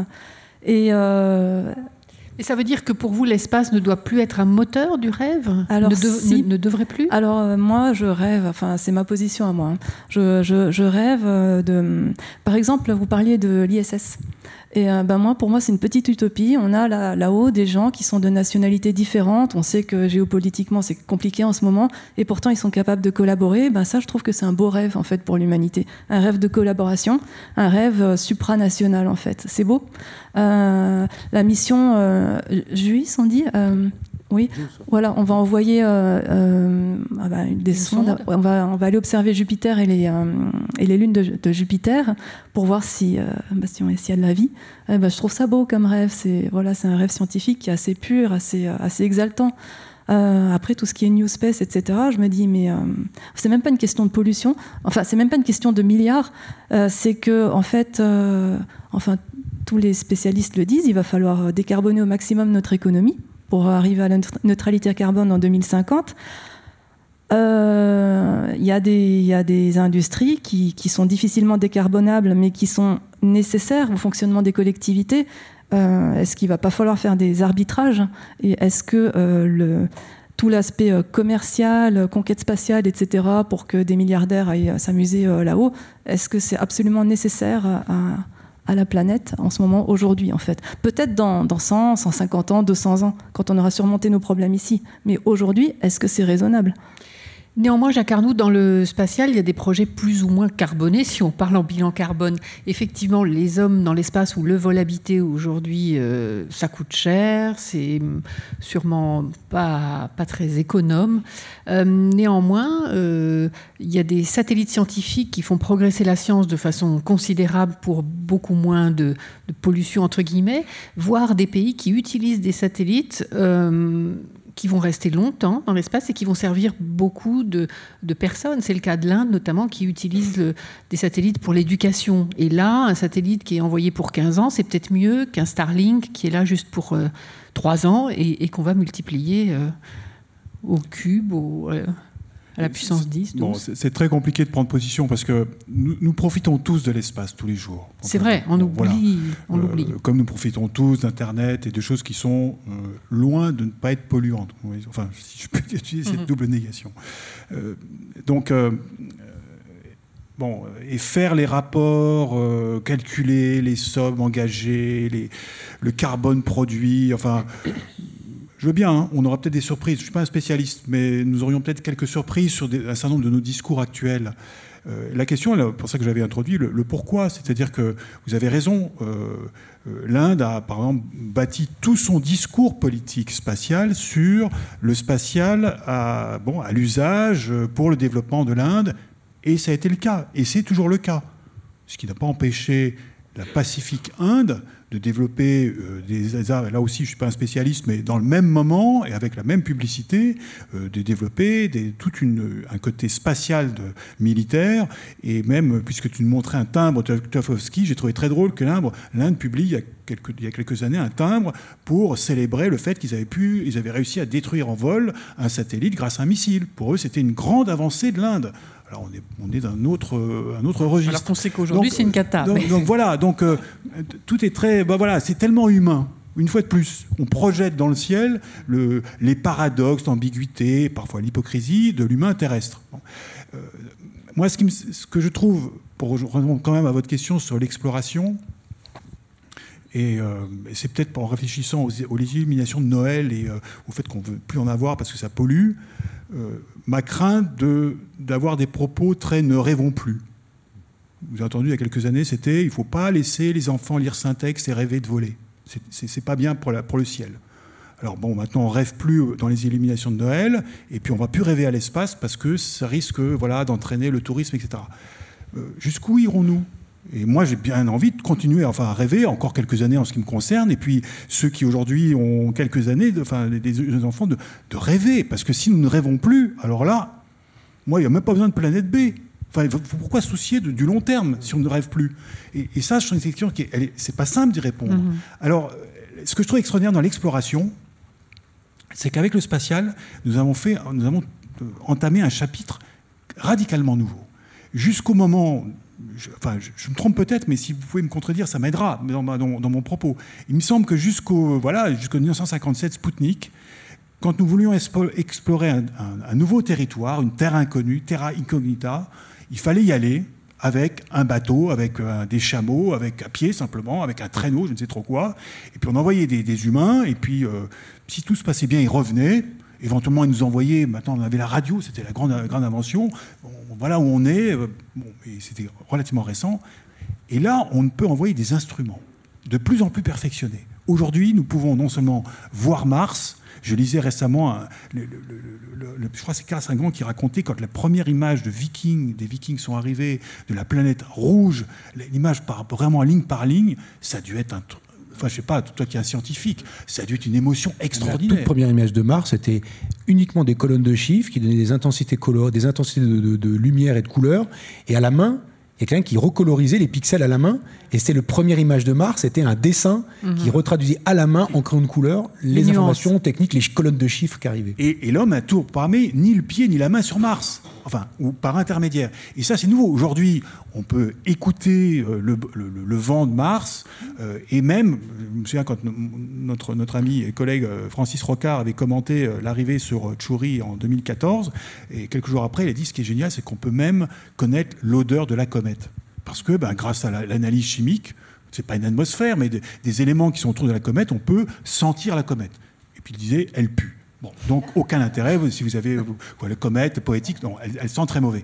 Et ça veut dire que pour vous, l'espace ne doit plus être un moteur du rêve? Alors, ne, si. ne, devrait plus? Alors, euh, moi, je rêve, enfin, c'est ma position à moi. Hein. Je, je, je, rêve euh, de. Par exemple, vous parliez de l'ISS. Et euh, ben moi, pour moi, c'est une petite utopie. On a là-haut des gens qui sont de nationalités différentes. On sait que géopolitiquement, c'est compliqué en ce moment. Et pourtant, ils sont capables de collaborer. Ben ça, je trouve que c'est un beau rêve, en fait, pour l'humanité. Un rêve de collaboration, un rêve euh, supranational, en fait. C'est beau. Euh, la mission euh, Juis, on dit oui, voilà, on va envoyer euh, euh, ah bah, des sondes. On va, on va aller observer Jupiter et les, euh, et les lunes de, Jupiter pour voir si, bah, s'il y a de la vie. Eh ben, je trouve ça beau comme rêve. C'est voilà, c'est un rêve scientifique qui est assez pur, assez, assez exaltant. après tout ce qui est New Space, etc., je me dis, mais c'est même pas une question de pollution, enfin, c'est même pas une question de milliards, c'est que, en fait, enfin, tous les spécialistes le disent, il va falloir décarboner au maximum notre économie pour arriver à la neutralité carbone en 2050. Euh, il y, a des industries qui, sont difficilement décarbonables, mais qui sont nécessaires au fonctionnement des collectivités. Euh, est-ce qu'il ne va pas falloir faire des arbitrages? Et est-ce que euh, tout l'aspect commercial, conquête spatiale, etc., pour que des milliardaires aillent s'amuser là-haut, est-ce que c'est absolument nécessaire à, à la planète en ce moment, aujourd'hui en fait. Peut-être dans, dans 100, 150 ans, 200 ans, quand on aura surmonté nos problèmes ici. Mais aujourd'hui, est-ce que c'est raisonnable? Néanmoins, Jacques Arnoux, dans le spatial, il y a des projets plus ou moins carbonés, si on parle en bilan carbone. Effectivement, les hommes dans l'espace ou le vol habité aujourd'hui, euh, ça coûte cher, c'est sûrement pas, très économe. Euh, néanmoins, euh, il y a des satellites scientifiques qui font progresser la science de façon considérable pour beaucoup moins de pollution, entre guillemets, voire des pays qui utilisent des satellites qui vont rester longtemps dans l'espace et qui vont servir beaucoup de, personnes. C'est le cas de l'Inde notamment qui utilise des satellites pour l'éducation. Et là, un satellite qui est envoyé pour 15 ans, c'est peut-être mieux qu'un Starlink qui est là juste pour euh, 3 ans et, qu'on va multiplier euh, au cube, au, euh, à la puissance 10. Bon, c'est très compliqué de prendre position parce que nous, profitons tous de l'espace tous les jours. C'est vrai, on oublie. On euh, comme nous profitons tous d'Internet et de choses qui sont loin de ne pas être polluantes. Enfin, si je peux utiliser cette mhm. double négation. donc. Bon, et faire les rapports, calculer les sommes engagées, les, le carbone produit, enfin, je veux bien, hein, on aura peut-être des surprises. Je ne suis pas un spécialiste, mais nous aurions peut-être quelques surprises sur un certain nombre de nos discours actuels. Euh, la question, pour ça que j'avais introduit le, pourquoi, c'est-à-dire que vous avez raison, euh, euh, l'Inde a par exemple bâti tout son discours politique spatial sur le spatial à, bon, à l'usage pour le développement de l'Inde, et ça a été le cas, et c'est toujours le cas. Ce qui n'a pas empêché la Pacifique Inde de développer euh, des là aussi je ne suis pas un spécialiste, mais dans le même moment et avec la même publicité, euh, de développer des, tout une, un côté spatial militaire, et même, puisque tu nous montrais un timbre Tchaikovsky, j'ai trouvé très drôle que l'Inde publie il y, a quelques, il y a quelques années un timbre pour célébrer le fait qu'ils avaient, pu, ils avaient réussi à détruire en vol un satellite grâce à un missile. Pour eux, c'était une grande avancée de l'Inde on est, on est d'un autre, un autre registre. Alors qu'on sait qu'aujourd'hui c'est une cata. Donc, voilà, donc euh, tout est très, bah voilà, c'est tellement humain. Une fois de plus, on projette dans le ciel le, les paradoxes, l'ambiguïté, parfois l'hypocrisie de l'humain terrestre. Euh, moi, ce, qui ce, que je trouve, pour répondre quand même à votre question sur l'exploration, et, euh, c'est peut-être en réfléchissant aux, illuminations de Noël et au fait qu'on ne veut plus en avoir parce que ça pollue, ma crainte d'avoir des propos très ne rêvons plus. Vous avez entendu il y a quelques années, c'était il ne faut pas laisser les enfants lire Saint-Texte et rêver de voler. C'est pas bien pour, la, le ciel. Alors bon, maintenant on rêve plus dans les illuminations de Noël, et puis on va plus rêver à l'espace parce que ça risque voilà, d'entraîner le tourisme, etc. Euh, jusqu'où irons-nous? Et moi, j'ai bien envie de continuer enfin, à rêver encore quelques années en ce qui me concerne. Et puis, ceux qui aujourd'hui ont quelques années, enfin, des enfants, de, rêver. Parce que si nous ne rêvons plus, alors là, moi, il n'y a même pas besoin de planète B. Enfin, pourquoi soucier du long terme si on ne rêve plus? Et, ça, je trouve une question qui est, c'est pas simple d'y répondre. Mm-hmm. Alors, ce que je trouve extraordinaire dans l'exploration, c'est qu'avec le spatial, nous avons, fait, nous avons euh, entamé un chapitre radicalement nouveau. Jusqu'au moment je, me trompe peut-être, mais si vous pouvez me contredire, ça m'aidera dans, mon propos. Il me semble que jusqu'au voilà, jusqu'au 1957, Spoutnik, quand nous voulions explorer un, nouveau territoire, une terre inconnue, terra incognita, il fallait y aller avec un bateau, avec euh, des chameaux, avec à pied simplement, avec un traîneau, je ne sais trop quoi. Et puis on envoyait des, humains, et puis euh, si tout se passait bien, ils revenaient. Éventuellement, ils nous envoyaient, maintenant on avait la radio, c'était la grande, grande invention. Voilà où on est, euh, bon, c'était relativement récent. Et là, on peut envoyer des instruments de plus en plus perfectionnés. Aujourd'hui, nous pouvons non seulement voir Mars, je lisais récemment, je crois c'est Carl Sagan qui racontait quand la première image de Vikings, des Vikings sont arrivés, de la planète rouge, l'image vraiment ligne par ligne, ça a dû être un, enfin je sais pas, toi qui es un scientifique, ça a dû être une émotion extraordinaire. La toute première image de Mars, c'était uniquement des colonnes de chiffres qui donnaient des intensités color, des intensités de, lumière et de couleur, et à la main, il y a quelqu'un qui recolorisait les pixels à la main, et c'était le première image de Mars, c'était un dessin mhm. qui retraduisait à la main, en créant de couleur, les, informations techniques, les colonnes de chiffres qui arrivaient. Et, et l'homme a toujours pas mis ni le pied ni la main sur Mars enfin, ou par intermédiaire. Et ça, c'est nouveau. Aujourd'hui, on peut écouter euh, le, vent de Mars, euh, et même, je me souviens quand notre, notre ami et collègue euh, Francis Rocard avait commenté l'arrivée sur Tchouri en 2014, et quelques jours après, il a dit ce qui est génial, c'est qu'on peut même connaître l'odeur de la comète. Parce que, ben, grâce à l'analyse chimique, c'est pas une atmosphère, mais des, éléments qui sont autour de la comète, on peut sentir la comète. Et puis il disait, elle pue donc aucun intérêt, si vous avez le comète poétique, non, elle, sent très mauvais.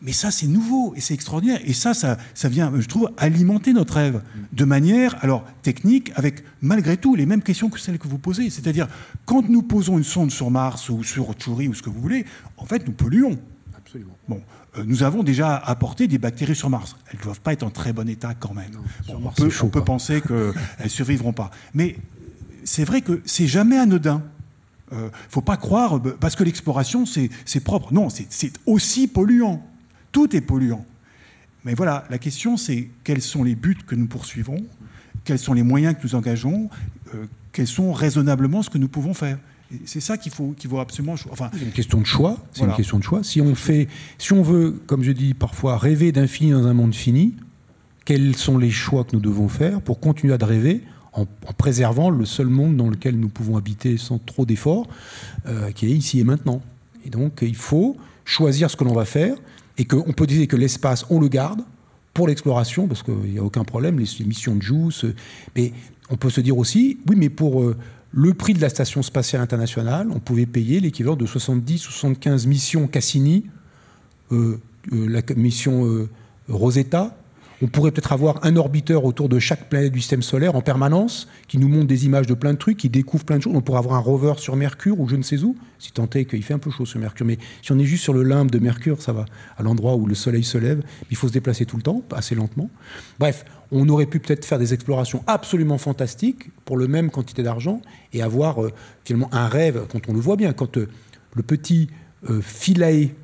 Mais ça, c'est nouveau et c'est extraordinaire. Et ça, ça, ça vient, je trouve, alimenter notre rêve de manière, alors, technique, avec malgré tout les mêmes questions que celles que vous posez. C'est-à-dire, quand nous posons une sonde sur Mars ou sur Tchouri ou ce que vous voulez, en fait, nous polluons. Absolument. Bon, nous avons déjà apporté des bactéries sur Mars. Elles ne doivent pas être en très bon état quand même. on peut, on peut penser qu'elles ne survivront pas. Mais c'est vrai que c'est jamais anodin. Il ne faut pas croire, parce que l'exploration, c'est propre. Non, c'est aussi polluant. Tout est polluant. Mais voilà, la question, c'est quels sont les buts que nous poursuivons, quels sont les moyens que nous engageons, quels sont raisonnablement ce que nous pouvons faire? C'est ça qu'il faut, qu'il faut absolument. Enfin, c'est une question de choix. C'est une question de choix. Si on fait, si on veut, comme je dis parfois, rêver d'infini dans un monde fini, quels sont les choix que nous devons faire pour continuer à rêver en, préservant le seul monde dans lequel nous pouvons habiter sans trop d'efforts, euh, qui est ici et maintenant. Et donc, il faut choisir ce que l'on va faire et qu'on peut dire que l'espace, on le garde pour l'exploration, parce qu'il n'y a aucun problème, les missions de JUICE, mais on peut se dire aussi, oui, mais pour euh, le prix de la Station spatiale internationale, on pouvait payer l'équivalent de 70 ou 75 missions Cassini, euh, euh, la mission Rosetta, on pourrait peut-être avoir un orbiteur autour de chaque planète du système solaire en permanence, qui nous montre des images de plein de trucs, qui découvre plein de choses. On pourrait avoir un rover sur Mercure ou je ne sais où, si tant est qu'il fait un peu chaud sur Mercure. Mais si on est juste sur le limbe de Mercure, ça va, à l'endroit où le Soleil se lève. Il faut se déplacer tout le temps, assez lentement. Bref, on aurait pu peut-être faire des explorations absolument fantastiques pour le même quantité d'argent et avoir euh, finalement un rêve, quand on le voit bien, quand euh, le petit euh, filet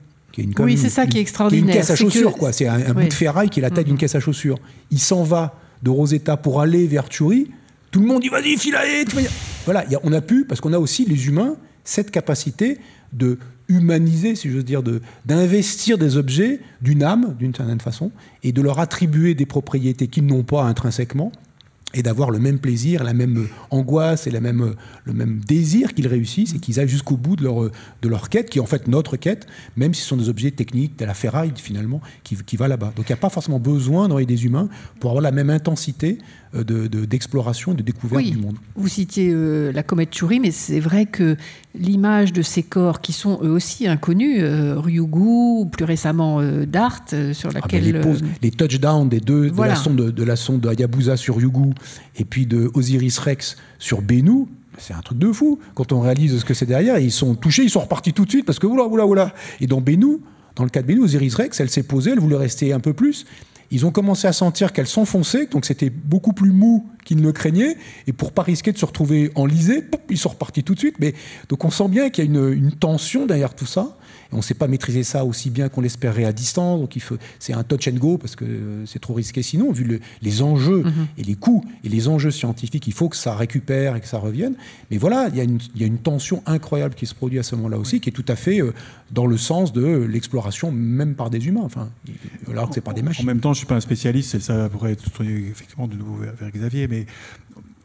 oui, c'est ça qui est extraordinaire. une caisse à chaussures, quoi. C'est un, bout de ferraille qui est la taille d'une mhm. caisse à chaussures. Il s'en va de Rosetta pour aller vers Turi. Tout le monde dit vas-y, filae Voilà, on a pu, parce qu'on a aussi, les humains, cette capacité de humaniser, si j'ose dire, d'investir des objets d'une âme, d'une certaine façon, et de leur attribuer des propriétés qu'ils n'ont pas intrinsèquement, et d'avoir le même plaisir, la même angoisse et la même, le même désir qu'ils réussissent et qu'ils aillent jusqu'au bout de leur, de leur quête, qui est en fait notre quête, même si ce sont des objets techniques, de la ferraille finalement, qui, qui va là-bas. Donc il n'y a pas forcément besoin d'envoyer des humains pour avoir la même intensité euh, d'exploration de, et de découverte du monde. Vous citiez euh, la comète Chury, mais c'est vrai que l'image de ces corps qui sont eux aussi inconnus, euh, Ryugu, plus récemment Dart, sur ah, laquelle... les, les, touchdowns des deux, de, la sonde, de, la sonde de Hayabusa sur Ryugu et puis de Osiris Rex sur Bennu, c'est un truc de fou. Quand on réalise ce que c'est derrière, ils sont touchés, ils sont repartis tout de suite parce que oula, oula, oula. Et dans Bennu, dans le cas de Bennu, Osiris Rex, elle s'est posée, elle voulait rester un peu plus. Ils ont commencé à sentir qu'elle s'enfonçait, donc c'était beaucoup plus mou qu'ils ne le craignaient. Et pour pas risquer de se retrouver enlisés, ils sont repartis tout de suite. Mais donc on sent bien qu'il y a une, une tension derrière tout ça on ne sait pas maîtriser ça aussi bien qu'on l'espérait à distance. Donc c'est un touch and go parce que c'est trop risqué sinon, vu les enjeux mhm. et les coûts et les enjeux scientifiques. Il faut que ça récupère et que ça revienne. Mais voilà, il y, a une, tension incroyable qui se produit à ce moment-là aussi, qui est tout à fait euh, dans le sens de l'exploration, même par des humains. Enfin, alors que c'est pas des machines. En même temps, je suis pas un spécialiste, ça pourrait être effectivement de nouveau vers Xavier, mais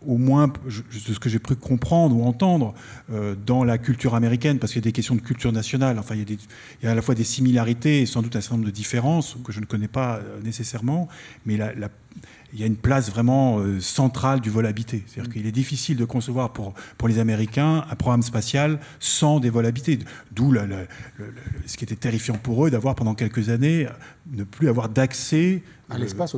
au moins de ce que j'ai pu comprendre ou entendre euh, dans la culture américaine, parce qu'il y a des questions de culture nationale. Enfin, il y, a à la fois des similarités et sans doute un certain nombre de différences que je ne connais pas euh, nécessairement, mais la, il y a une place vraiment euh, centrale du vol habité. C'est-à-dire qu'il est difficile de concevoir pour, pour les Américains un programme spatial sans des vols habités. D'où ce qui était terrifiant pour eux d'avoir pendant quelques années ne plus avoir d'accès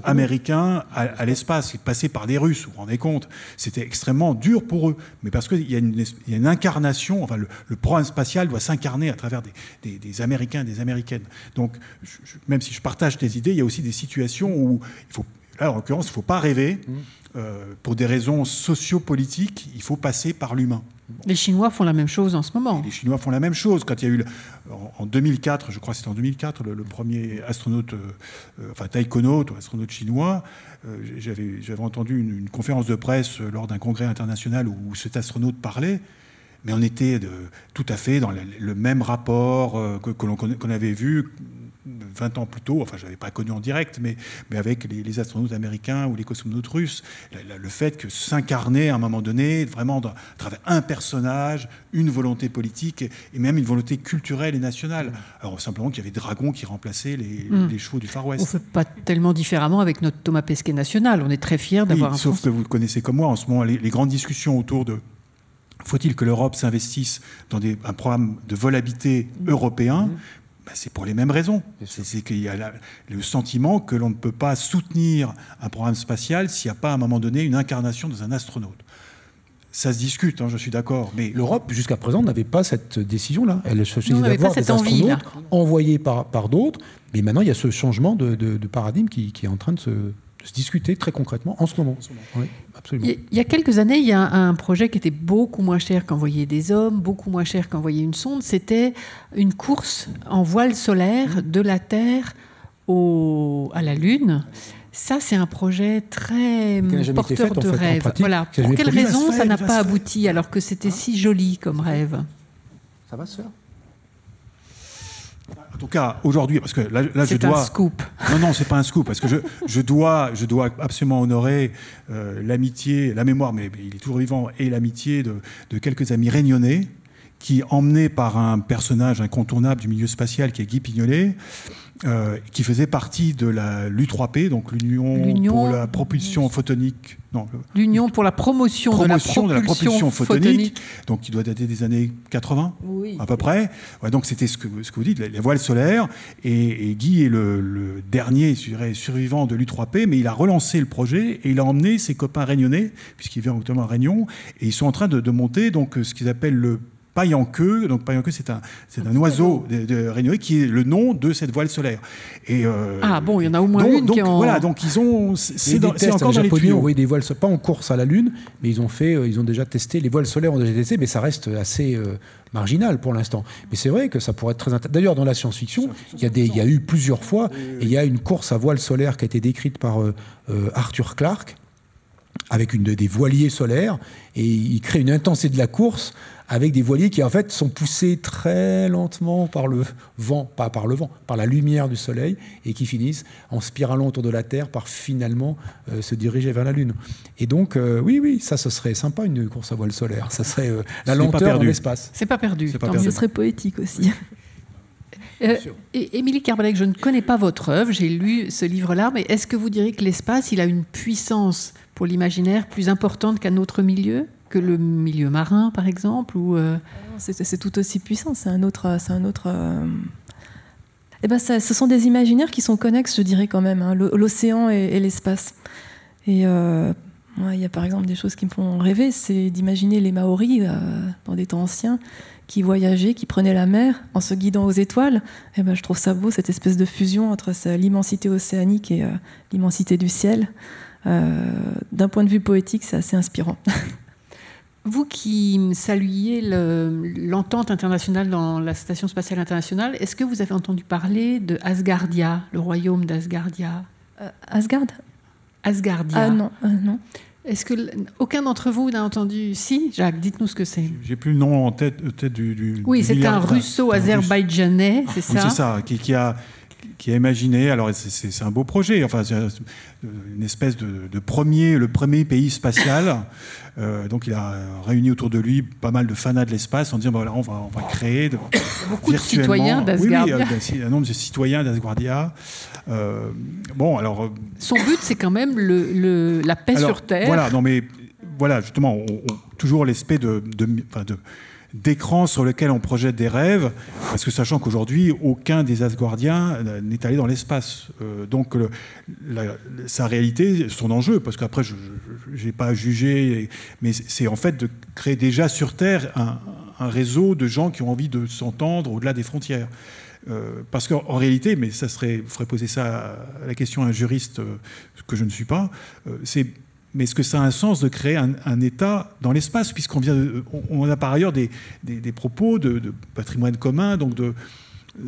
américain à, l'espace, passer par des Russes, vous vous rendez compte C'était extrêmement dur pour eux, mais parce qu'il y, a une incarnation, enfin le, programme spatial doit s'incarner à travers des, des, Américains et des Américaines. Donc, même si je partage tes idées, il y a aussi des situations où il faut, là en l'occurrence, il ne faut pas rêver. Mmh. Euh, pour des raisons sociopolitiques, il faut passer par l'humain. Les Chinois font la même chose en ce moment. Les Chinois font la même chose. Quand il y a eu, en 2004, je crois que c'était en 2004, le, premier astronaute, euh, euh, enfin taïkonaute, astronaute chinois, j'avais entendu une, conférence de presse lors d'un congrès international où, cet astronaute parlait, mais on était de, tout à fait dans le, même rapport que, que l'on avait vu 20 ans plus tôt, enfin je n'avais pas connu en direct, mais, mais avec les, astronautes américains ou les cosmonautes russes, le, fait que s'incarner à un moment donné, vraiment à travers un personnage, une volonté politique et même une volonté culturelle et nationale. Alors simplement qu'il y avait Dragon qui remplaçait les, hmm. les chevaux du Far West. On ne fait pas tellement différemment avec notre Thomas Pesquet national. On est très fiers d'avoir oui, Sauf que vous le connaissez comme moi, en ce moment, les, grandes discussions autour de faut-il que l'Europe s'investisse dans des, un programme de vol habité européen hmm. Ben, c'est pour les mêmes raisons. C'est qu'il y a le sentiment que l'on ne peut pas soutenir un programme spatial s'il n'y a pas à un moment donné une incarnation dans un astronaute. Ça se discute, hein, je suis d'accord. Mais l'Europe, jusqu'à présent, n'avait pas cette décision-là. Elle se faisait d'avoir des astronautes envoyés par, par d'autres. Mais maintenant, il y a ce changement de, paradigme qui, est en train de se, se discuter très concrètement en ce moment. Oui, absolument. Il y a quelques années, il y a un projet qui était beaucoup moins cher qu'envoyer des hommes, beaucoup moins cher qu'envoyer une sonde. C'était une course en voile solaire de la Terre au, à la Lune. Ça, c'est un projet très porteur de rêve. voilà. Pour quelle raison ça n'a pas abouti alors que c'était si joli comme rêve? Ça va se faire en tout cas, aujourd'hui, parce que là, là je dois. C'est un scoop. Non, non, c'est pas un scoop, parce que je, je, dois, je dois absolument honorer euh, l'amitié, la mémoire, mais, il est toujours vivant, et l'amitié de, de, quelques amis réunionnais qui, emmenés par un personnage incontournable du milieu spatial qui est Guy Pignolet, euh, qui faisait partie de la l'U3P, donc l'Union pour la propulsion photonique. L'Union pour la promotion, de, la propulsion photonique, donc qui doit dater des années 80, à peu près. donc c'était ce que, ce que vous dites, les voiles solaires. Et, Guy est le, dernier survivant de l'U3P, mais il a relancé le projet et il a emmené ses copains réunionnais, puisqu'il vient actuellement à Réunion, et ils sont en train de, de monter donc ce qu'ils appellent le paille en queue. Donc c'est un, c'est un oiseau de, de qui est le nom de cette voile solaire. Et euh, ah bon, il y en a au moins une donc, qui en... Voilà, donc ils ont. C'est, dans, c'est encore les Japonais ont des voiles, pas en course à la Lune, mais ils ont fait, euh, ils ont déjà testé les voiles solaires ont déjà testé, mais ça reste assez euh, marginal pour l'instant. Mais c'est vrai que ça pourrait être très intéressant. D'ailleurs, dans la science-fiction, il y a des, il y a eu plusieurs fois, et il y a une course à voile solaire qui a été décrite par Arthur Clarke avec une, des voiliers solaires, et il crée une intensité de la course avec des voiliers qui en fait sont poussés très lentement par le vent, pas par le vent, par la lumière du soleil, et qui finissent en spiralant autour de la Terre par finalement euh, se diriger vers la Lune. Et donc, euh, oui, oui, ça, ce serait sympa une course à voile solaire. Ça serait euh, la lenteur de l'espace. C'est pas perdu. Pas perdu. Ce serait poétique aussi. Émilie Carbalec, je ne connais pas votre œuvre, j'ai lu ce livre-là, mais est-ce que vous diriez que l'espace, il a une puissance pour l'imaginaire plus importante qu'un autre milieu? Le milieu marin, par exemple ou euh, C'est tout aussi puissant. C'est un autre. C'est un autre. Euh, eh ben, ce sont des imaginaires qui sont connexes, je dirais quand même, hein, l'océan et, l'espace. Et euh, il y a par exemple des choses qui me font rêver, c'est d'imaginer les Maoris dans des temps anciens qui voyageaient, qui prenaient la mer en se guidant aux étoiles. Et eh ben, je trouve ça beau, cette espèce de fusion entre l'immensité océanique et l'immensité du ciel. D'un point de vue poétique, c'est assez inspirant. Vous qui saluiez l'entente internationale dans la Station spatiale internationale, est-ce que vous avez entendu parler de Asgardia, le royaume d'Asgardia? Euh, Asgard? Asgardia. Ah non, euh, non. Est-ce que aucun d'entre vous n'a entendu? Si, Jacques, dites-nous ce que c'est. J'ai plus le nom en tête, tête du, Oui, c'est un russo-azerbaïdjanais, c'est ça? C'est ça, qui, a qui a imaginé, alors c'est un beau projet, enfin une espèce de, premier, le premier pays spatial. Euh, donc il a réuni autour de lui pas mal de fanats de l'espace en disant bah, voilà, on, va, on va créer de, beaucoup de citoyens d'Asgardia. Oui, un nombre de citoyens d'Asgardia. Euh, bon, alors. Euh, Son but, c'est quand même le, la paix sur Terre. Voilà, non mais voilà, justement, toujours l'aspect de, de, de d'écran sur lequel on projette des rêves, parce que sachant qu'aujourd'hui, aucun des Asgardiens n'est allé dans l'espace. Euh, donc sa réalité, son enjeu, parce qu'après, je n'ai pas jugé, mais c'est en fait de créer déjà sur Terre un, réseau de gens qui ont envie de s'entendre au-delà des frontières. Euh, parce qu'en réalité, mais ça serait, vous ferait poser ça à la question à un juriste euh, que je ne suis pas, c'est mais est-ce que ça a un sens de créer un, État dans l'espace, puisqu'on vient, on, a par ailleurs des, des, propos de, patrimoine commun, donc de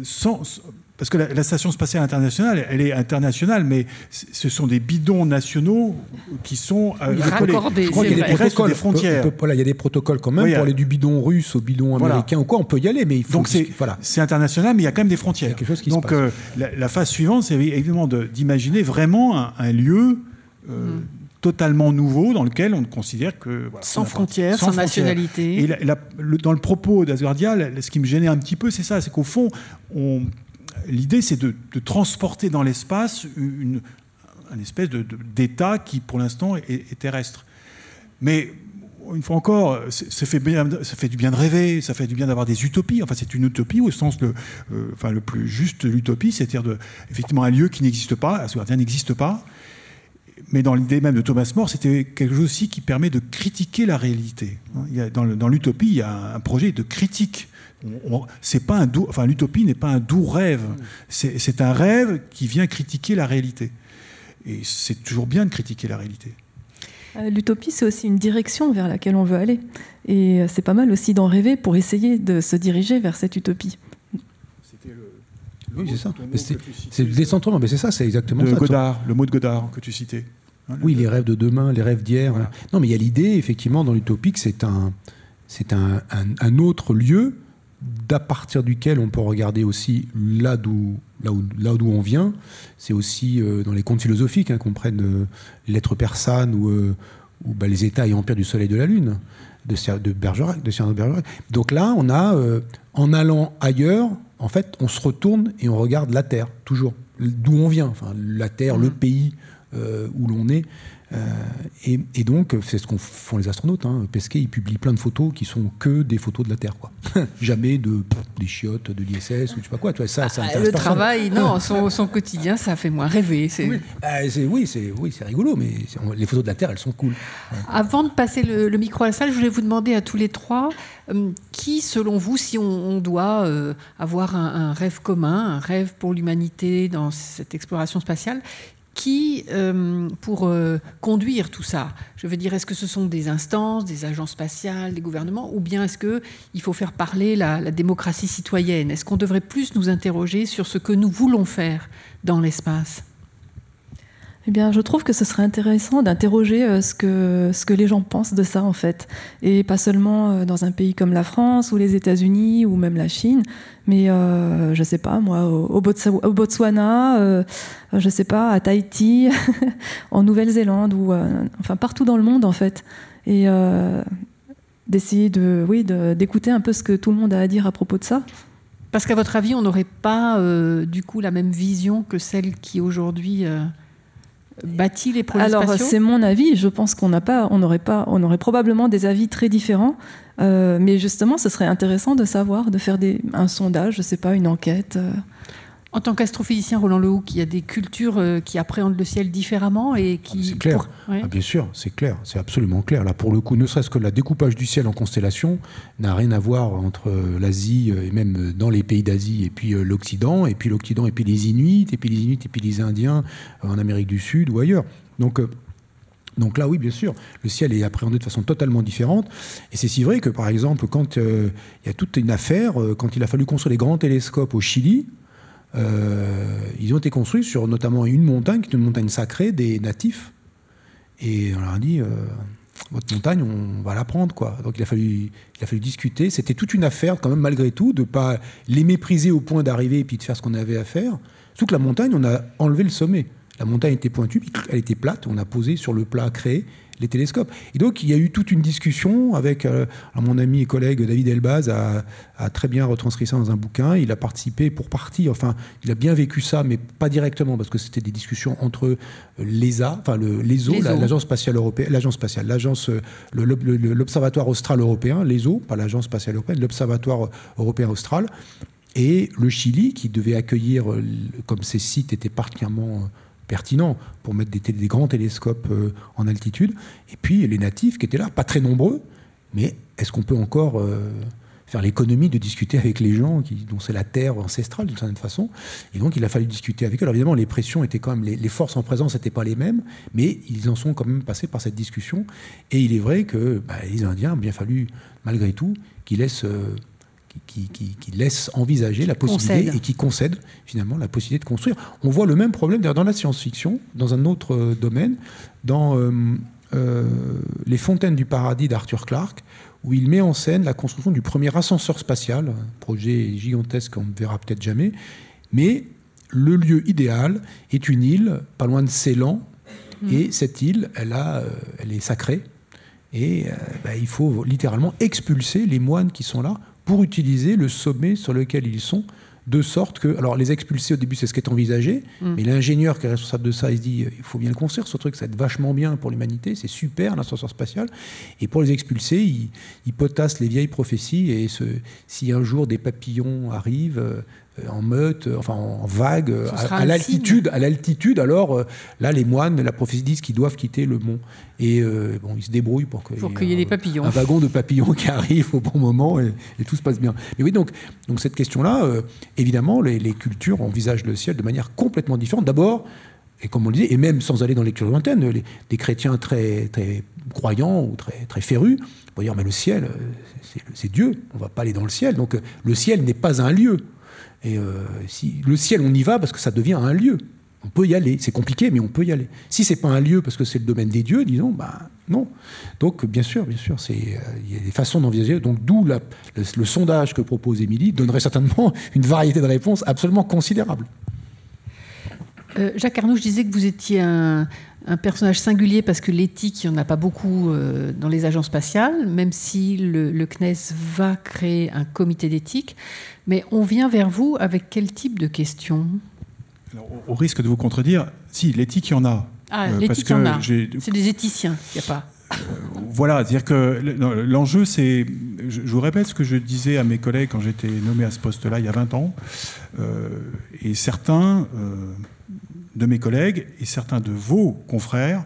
sans, parce que la, station spatiale internationale, elle est internationale, mais ce sont des bidons nationaux qui sont euh, raccordés. Je crois qu'il y a des protocoles, des frontières. voilà, il y a des protocoles quand même pour aller du bidon russe au bidon américain ou quoi. On peut y aller, mais il faut. Donc c'est voilà. c'est international, mais il y a quand même des frontières. Quelque chose qui Donc se passe. Euh, la, phase suivante, c'est évidemment d'imaginer vraiment un, lieu. Euh, mm totalement nouveau dans lequel on considère que... sans frontières, sans, nationalité. Et dans le propos d'Asgardia, ce qui me gênait un petit peu, c'est ça, c'est qu'au fond, l'idée c'est de, transporter dans l'espace une, espèce d'état qui pour l'instant est, terrestre. Mais une fois encore, ça fait, bien, ça fait du bien de rêver, ça fait du bien d'avoir des utopies. Enfin, c'est une utopie au sens le, euh, enfin, le plus juste de l'utopie, c'est-à-dire effectivement un lieu qui n'existe pas, Asgardia n'existe pas, mais dans l'idée même de Thomas More, c'était quelque chose aussi qui permet de critiquer la réalité. dans l'utopie, il y a un projet de critique. C'est pas un enfin, l'utopie n'est pas un doux rêve. C'est un rêve qui vient critiquer la réalité. Et c'est toujours bien de critiquer la réalité. Euh, l'utopie, c'est aussi une direction vers laquelle on veut aller. Et c'est pas mal aussi d'en rêver pour essayer de se diriger vers cette utopie. Oui, c'est ça. C'est le décentrement, mais c'est ça, c'est exactement de ça. Godard, le mot de Godard que tu citais. oui, les rêves de demain, les rêves d'hier. Non, mais il y a l'idée, effectivement, dans l'utopique, c'est un, c'est un, un, autre lieu d'à partir duquel on peut regarder aussi là d'où là où, là d'où on vient. C'est aussi euh, dans les contes philosophiques hein, qu'on prenne euh, l'être persane ou, euh, ou bah, les États et empires du Soleil et de la Lune de, de Bergerac, de Cyrano de Bergerac. Donc là, on a, en allant ailleurs, en fait, on se retourne et on regarde la Terre, toujours, d'où on vient, enfin, la Terre, le mmh. pays où l'on est. Euh, et, donc, c'est ce qu'on font les astronautes. Hein. Pesquet, il publie plein de photos qui sont que des photos de la Terre. Quoi. Jamais de, des chiottes de l'ISS ou je sais pas quoi. Tu vois, ça, ça ah, le travail, non, son, quotidien, ça fait moins rêver. Oui, bah, oui c'est oui, rigolo, mais les photos de la Terre, elles sont cool. Avant de passer le, micro à la salle, je voulais vous demander à tous les trois, euh, qui, selon vous, si on, doit euh, avoir un, rêve commun, un rêve pour l'humanité dans cette exploration spatiale, qui, euh, pour euh, conduire tout ça. Je veux dire, est-ce que ce sont des instances, des agences spatiales, des gouvernements, ou bien est-ce qu'il faut faire parler la, la démocratie citoyenne? Est-ce qu'on devrait plus nous interroger sur ce que nous voulons faire dans l'espace? Eh bien, je trouve que ce serait intéressant d'interroger euh, ce, que, ce que les gens pensent de ça, en fait. Et pas seulement euh, dans un pays comme la France ou les États-Unis ou même la Chine, mais euh, je sais pas, moi, au, Botswana, euh, je sais pas, à Tahiti, en Nouvelle-Zélande, ou enfin partout dans le monde, en fait. Et d'essayer de, oui, d'écouter un peu ce que tout le monde a à dire à propos de ça. Parce qu'à votre avis, on n'aurait pas, du coup, la même vision que celle qui aujourd'hui bâti les projets Alors c'est mon avis. Je pense qu'on n'a pas, on n'aurait pas, on aurait probablement des avis très différents. Euh, mais justement, ce serait intéressant de savoir, de faire des, un sondage, je sais pas, une enquête. En tant qu'astrophysicien, Roland Lehoucq, il y a des cultures euh, qui appréhendent le ciel différemment et qui. Ah, c'est clair. Ah, bien sûr, c'est clair. C'est absolument clair. Là, pour le coup, ne serait-ce que le découpage du ciel en constellations n'a rien à voir entre euh, l'Asie euh, et même dans les pays d'Asie et puis l'Occident, et puis l'Occident et puis les Inuits, et puis les Inuits et puis les Indiens en Amérique du Sud ou ailleurs. Donc. Donc là, oui, bien sûr, le ciel est appréhendé de façon totalement différente. Et c'est si vrai que, par exemple, quand il y a toute une affaire, quand il a fallu construire les grands télescopes au Chili, ils ont été construits sur notamment une montagne, qui est une montagne sacrée des natifs. Et on leur a dit, euh, votre montagne, on va la prendre. Quoi. Donc il a fallu, il a fallu discuter. C'était toute une affaire, quand même, malgré tout, de ne pas les mépriser au point d'arriver et puis de faire ce qu'on avait à faire. Surtout que la montagne, on a enlevé le sommet. La montagne était pointue, puis elle était plate, on a posé sur le plat créé les télescopes. Et donc, il y a eu toute une discussion avec euh, mon ami et collègue David Elbaz a, a, très bien retranscrit ça dans un bouquin. Il a participé pour partie, enfin, il a bien vécu ça, mais pas directement, parce que c'était des discussions entre l'ESA, enfin l'ESO, l'agence spatiale européenne, l'agence spatiale, l'agence, euh, l'observatoire austral européen, l'ESO, pas l'agence spatiale européenne, l'observatoire européen austral, et le Chili, qui devait accueillir, euh, comme ces sites étaient particulièrement pertinent pour mettre des, grands télescopes euh, en altitude. Et puis les natifs qui étaient là, pas très nombreux, mais est-ce qu'on peut encore euh, faire l'économie de discuter avec les gens dont c'est la terre ancestrale d'une certaine façon? Et donc il a fallu discuter avec eux. Alors évidemment, les pressions étaient quand même, les, forces en présence n'étaient pas les mêmes, mais ils en sont quand même passés par cette discussion. Et il est vrai que bah, les Indiens ont bien fallu, malgré tout, qu'ils laissent. Euh, qui, laisse envisager la possibilité et qui concède finalement la possibilité de construire. On voit le même problème dans la science-fiction, dans un autre euh, domaine, dans euh, euh, Les Fontaines du Paradis d'Arthur Clarke, où il met en scène la construction du premier ascenseur spatial, un projet gigantesque qu'on ne verra peut-être jamais, mais le lieu idéal est une île pas loin de Ceylan, mmh. et cette île, elle, a, elle est sacrée, et bah, il faut littéralement expulser les moines qui sont là pour utiliser le sommet sur lequel ils sont, de sorte que, alors les expulser au début c'est ce qui est envisagé, mm. mais l'ingénieur qui est responsable de ça, il se dit il faut bien le construire ce truc, ça va être vachement bien pour l'humanité, c'est super l'ascenseur spatial, et pour les expulser, il, il potasse les vieilles prophéties, et si un jour des papillons arrivent, euh, euh, en meute, euh, enfin en vague, euh, à, l'altitude. À l'altitude, alors là, les moines, la prophétie disent qu'ils doivent quitter le mont. Et bon, ils se débrouillent pour qu'il y, ait des papillons. Un wagon de papillons qui arrive au bon moment et, tout se passe bien. Mais oui, donc, donc cette question-là, évidemment, les, cultures envisagent le ciel de manière complètement différente. D'abord, Et comme on le disait, et même sans aller dans les lectures lointaines, les, des chrétiens très, très croyants ou très, très férus vont dire mais le ciel, euh, c'est Dieu, on ne va pas aller dans le ciel. Donc le ciel n'est pas un lieu. Et si le ciel, on y va parce que ça devient un lieu. On peut y aller. C'est compliqué, mais on peut y aller. Si c'est pas un lieu parce que c'est le domaine des dieux, disons, ben non. Donc bien sûr, bien sûr, c'est euh, il y a des façons d'envisager. Donc d'où le, sondage que propose Émilie donnerait certainement une variété de réponses absolument considérable. Euh, Jacques Arnoux, je disais que vous étiez un, personnage singulier parce que l'éthique, il n'y en a pas beaucoup euh, dans les agences spatiales, même si le CNES va créer un comité d'éthique. Mais on vient vers vous avec quel type de questions? Au risque de vous contredire, si, l'éthique, il y en a. Ah, euh, l'éthique, il y en a. C'est des éthiciens, il n'y a pas. Euh, voilà, c'est-à-dire que l'enjeu, c'est. Je, vous répète ce que je disais à mes collègues quand j'étais nommé à ce poste-là il y a 20 ans. Euh, et certains de mes collègues et certains de vos confrères,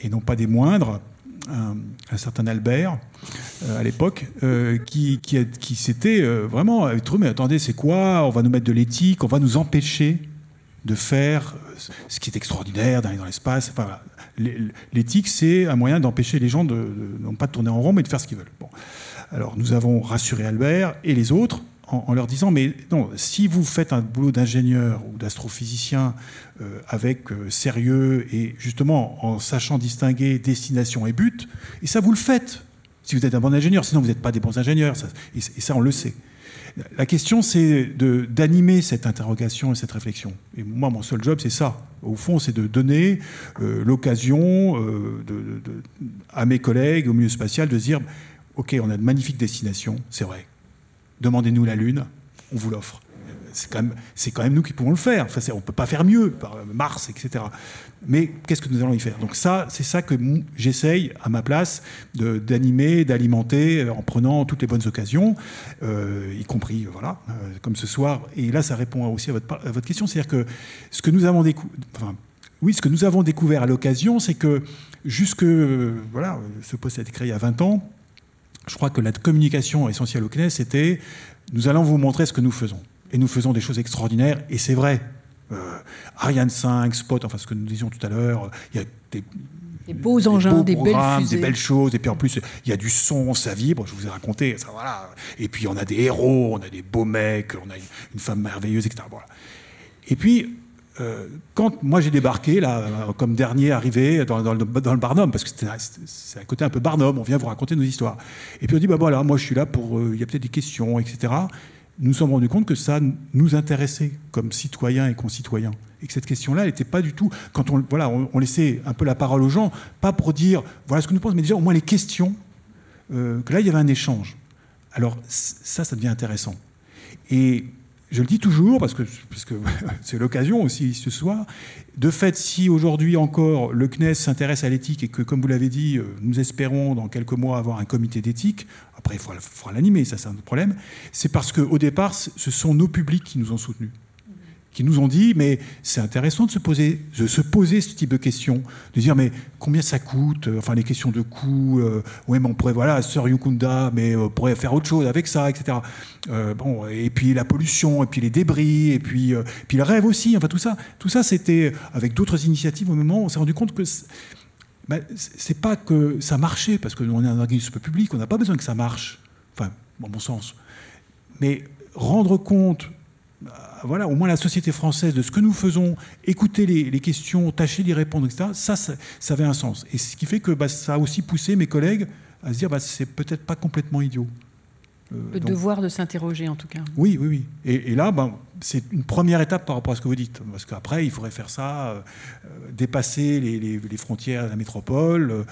et non pas des moindres, un, certain Albert, à l'époque, qui, qui, qui s'était vraiment trouvé, mais attendez, c'est quoi? On va nous mettre de l'éthique, on va nous empêcher de faire ce qui est extraordinaire, d'aller dans l'espace. Enfin, L'éthique, c'est un moyen d'empêcher les gens de, non pas de tourner en rond, mais de faire ce qu'ils veulent. Bon. Alors nous avons rassuré Albert et les autres en, leur disant, mais non, si vous faites un boulot d'ingénieur ou d'astrophysicien euh, avec euh, sérieux et justement en sachant distinguer destination et but, et ça vous le faites, si vous êtes un bon ingénieur, sinon vous n'êtes pas des bons ingénieurs, et ça on le sait. La question, c'est d'animer cette interrogation et cette réflexion. Et moi, mon seul job, c'est ça. Au fond, c'est de donner euh, l'occasion à mes collègues au milieu spatial de dire OK, on a de magnifiques destinations, c'est vrai. Demandez-nous la Lune, on vous l'offre c'est quand, même, nous qui pouvons le faire. On ne peut pas faire mieux, par Mars, etc. Mais qu'est-ce que nous allons y faire? Donc ça, c'est ça que j'essaye, à ma place, d'animer, d'alimenter, euh, en prenant toutes les bonnes occasions, euh, y compris, euh, voilà, comme ce soir. Et là, ça répond aussi à votre, question. C'est-à-dire que ce que nous avons découvert... Ce que nous avons découvert à l'occasion, c'est que jusque... Voilà, ce poste a été créé il y a 20 ans. Je crois que la communication essentielle au CNES, c'était nous allons vous montrer ce que nous faisons et nous faisons des choses extraordinaires, et c'est vrai. Euh, Ariane 5, Spot, enfin ce que nous disions tout à l'heure, il y a des, beaux engins, des belles fusées. des belles choses, et puis en plus il y a du son, ça vibre, je vous ai raconté, ça voilà. Et puis on a des héros, on a des beaux mecs, on a une, femme merveilleuse, etc. Voilà. Et puis quand moi j'ai débarqué, là, comme dernier arrivé dans, le, dans le Barnum, parce que c'est un côté un peu Barnum, on vient vous raconter nos histoires. Et puis on dit, bah voilà, moi je suis là pour, euh, il y a peut-être des questions, etc nous nous sommes rendus compte que ça nous intéressait comme citoyens et concitoyens. Et que cette question-là, n'était pas du tout. Quand on, voilà, on, laissait un peu la parole aux gens, pas pour dire voilà ce que nous pensons, mais déjà au moins les questions, euh, que là, il y avait un échange. Alors, ça, ça devient intéressant. Et je le dis toujours, parce que c'est l'occasion aussi ce soir, de fait, si aujourd'hui encore le CNES s'intéresse à l'éthique et que, comme vous l'avez dit, euh, nous espérons dans quelques mois avoir un comité d'éthique, après il faudra l'animer, ça c'est un autre problème, c'est parce qu'au départ, ce sont nos publics qui nous ont soutenus qui nous ont dit mais c'est intéressant de se poser ce type de questions de dire mais combien ça coûte enfin les questions de coût euh, oui mais on pourrait voilà Sœur Yukunda mais euh, on pourrait faire autre chose avec ça etc euh, bon et puis la pollution et puis les débris et puis puis le rêve aussi enfin tout ça tout ça c'était avec d'autres initiatives au moment on s'est rendu compte que ben, c'est pas que ça marchait parce que on est un organisme public on n'a pas besoin que ça marche. Enfin dans bon sens. Mais rendre compte voilà, au moins la société française de ce que nous faisons, écouter les, questions, tâcher d'y répondre, etc., ça, ça, avait un sens. Et ce qui fait que bah, ça a aussi poussé mes collègues à se dire bah, c'est peut-être pas complètement idiot. Euh, le devoir de s'interroger, en tout cas. Oui, oui, oui. Et, là, ben, c'est une première étape par rapport à ce que vous dites. Parce qu'après, il faudrait faire ça, euh, dépasser les, frontières de la métropole,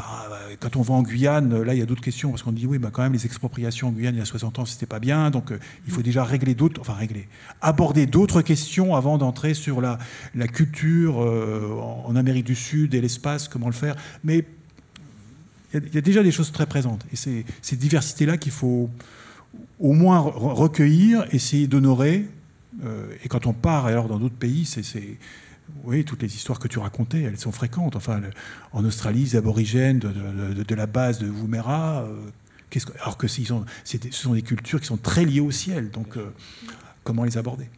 euh, quand on va en Guyane, euh, là, il y a d'autres questions, parce qu'on dit, oui, bah, quand même, les expropriations en Guyane, il y a 60 ans, c'était pas bien, donc euh, il faut déjà régler d'autres, enfin, régler, aborder d'autres questions avant d'entrer sur la, la culture en Amérique du Sud et l'espace, comment le faire. Mais il y, a déjà des choses très présentes. Et c'est ces diversités-là qu'il faut au moins recueillir, essayer d'honorer. et quand on part alors dans d'autres pays, c'est oui, toutes les histoires que tu racontais, elles sont fréquentes. Enfin, en Australie, les aborigènes de, la base de Woomera, euh, alors que ce sont des cultures qui sont très liées au ciel. Donc, euh, comment les aborder?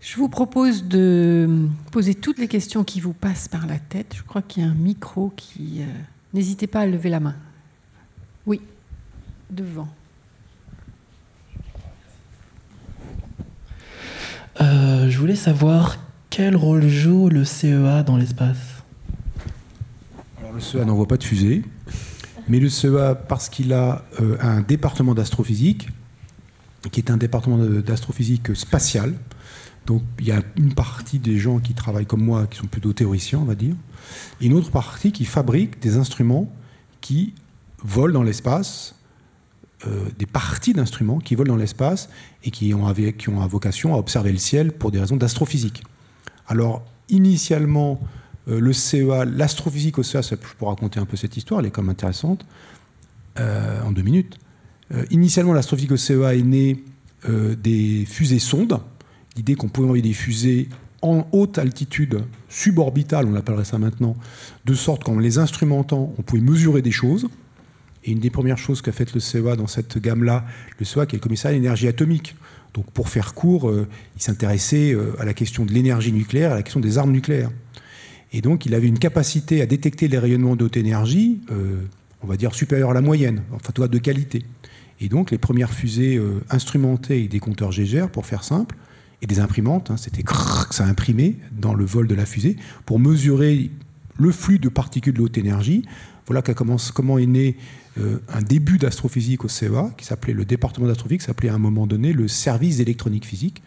Je vous propose de poser toutes les questions qui vous passent par la tête. Je crois qu'il y a un micro qui... Euh, n'hésitez pas à lever la main. Oui, devant. Euh, je voulais savoir quel rôle joue le CEA dans l'espace? Alors le CEA n'envoie pas de fusée, mais le CEA, parce qu'il a euh, un département d'astrophysique, qui est un département d'astrophysique spatiale, donc il y a une partie des gens qui travaillent comme moi, qui sont plutôt théoriciens, on va dire, et une autre partie qui fabrique des instruments qui volent dans l'espace, euh, des parties d'instruments qui volent dans l'espace et qui ont, qui ont vocation à observer le ciel pour des raisons d'astrophysique. Alors, initialement, euh, le CEA, l'astrophysique au CEA, je peux raconter un peu cette histoire, elle est quand même intéressante, euh, en deux minutes. initialement, l'astrophysique au CEA est née des fusées sondes, l'idée qu'on pouvait envoyer des fusées en haute altitude, suborbitale, on l'appellerait ça maintenant, de sorte qu'en les instrumentant, on pouvait mesurer des choses. Et une des premières choses qu'a fait le CEA dans cette gamme-là, le CEA qui est le commissariat à l'énergie atomique. Donc pour faire court, euh, il s'intéressait euh, à la question de l'énergie nucléaire, à la question des armes nucléaires. Et donc il avait une capacité à détecter les rayonnements de haute énergie, euh, on va dire supérieure à la moyenne, enfin toi de qualité. Et donc les premières fusées instrumentées avec des compteurs Gégère, pour faire simple, et des imprimantes, hein, c'était ça imprimait dans le vol de la fusée, pour mesurer le flux de particules de haute énergie. Voilà comment est né euh, un début d'astrophysique au CEA, qui s'appelait le département d'astrophysique, s'appelait à un moment donné le service d'électronique physique.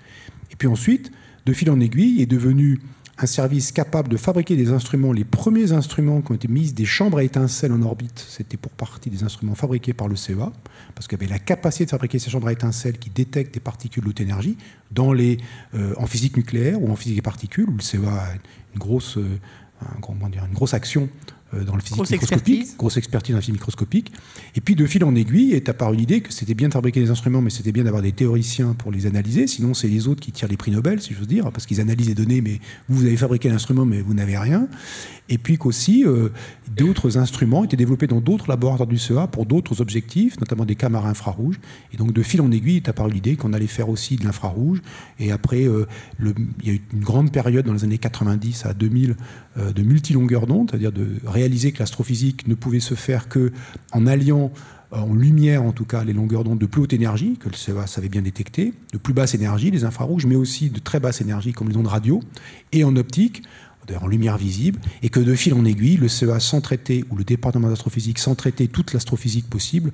Et puis ensuite, de fil en aiguille, est devenu un service capable de fabriquer des instruments. Les premiers instruments qui ont été mis, des chambres à étincelles en orbite, c'était pour partie des instruments fabriqués par le CEA, parce qu'il avait la capacité de fabriquer ces chambres à étincelles qui détectent des particules de haute énergie dans les, euh, en physique nucléaire ou en physique des particules, où le CEA a une grosse, une grosse action dans le physique grosse microscopique, expertise. grosse expertise dans la physique microscopique. Et puis de fil en aiguille est apparue l'idée que c'était bien de fabriquer des instruments, mais c'était bien d'avoir des théoriciens pour les analyser. Sinon, c'est les autres qui tirent les prix Nobel, si je veux dire, parce qu'ils analysent les données, mais vous, vous avez fabriqué l'instrument, mais vous n'avez rien. Et puis qu'aussi, euh, d'autres instruments étaient développés dans d'autres laboratoires du CEA pour d'autres objectifs, notamment des caméras infrarouges. Et donc, de fil en aiguille est apparue l'idée qu'on allait faire aussi de l'infrarouge. Et après, euh, le, il y a eu une grande période dans les années 90 à 2000 euh, de multilongueur d'onde, c'est-à-dire de réaliser que l'astrophysique ne pouvait se faire que en alliant en lumière en tout cas les longueurs d'onde de plus haute énergie, que le CEA savait bien détecter, de plus basse énergie, les infrarouges, mais aussi de très basse énergie comme les ondes radio, et en optique, en lumière visible, et que de fil en aiguille, le CEA sans traiter, ou le département d'astrophysique sans traiter toute l'astrophysique possible,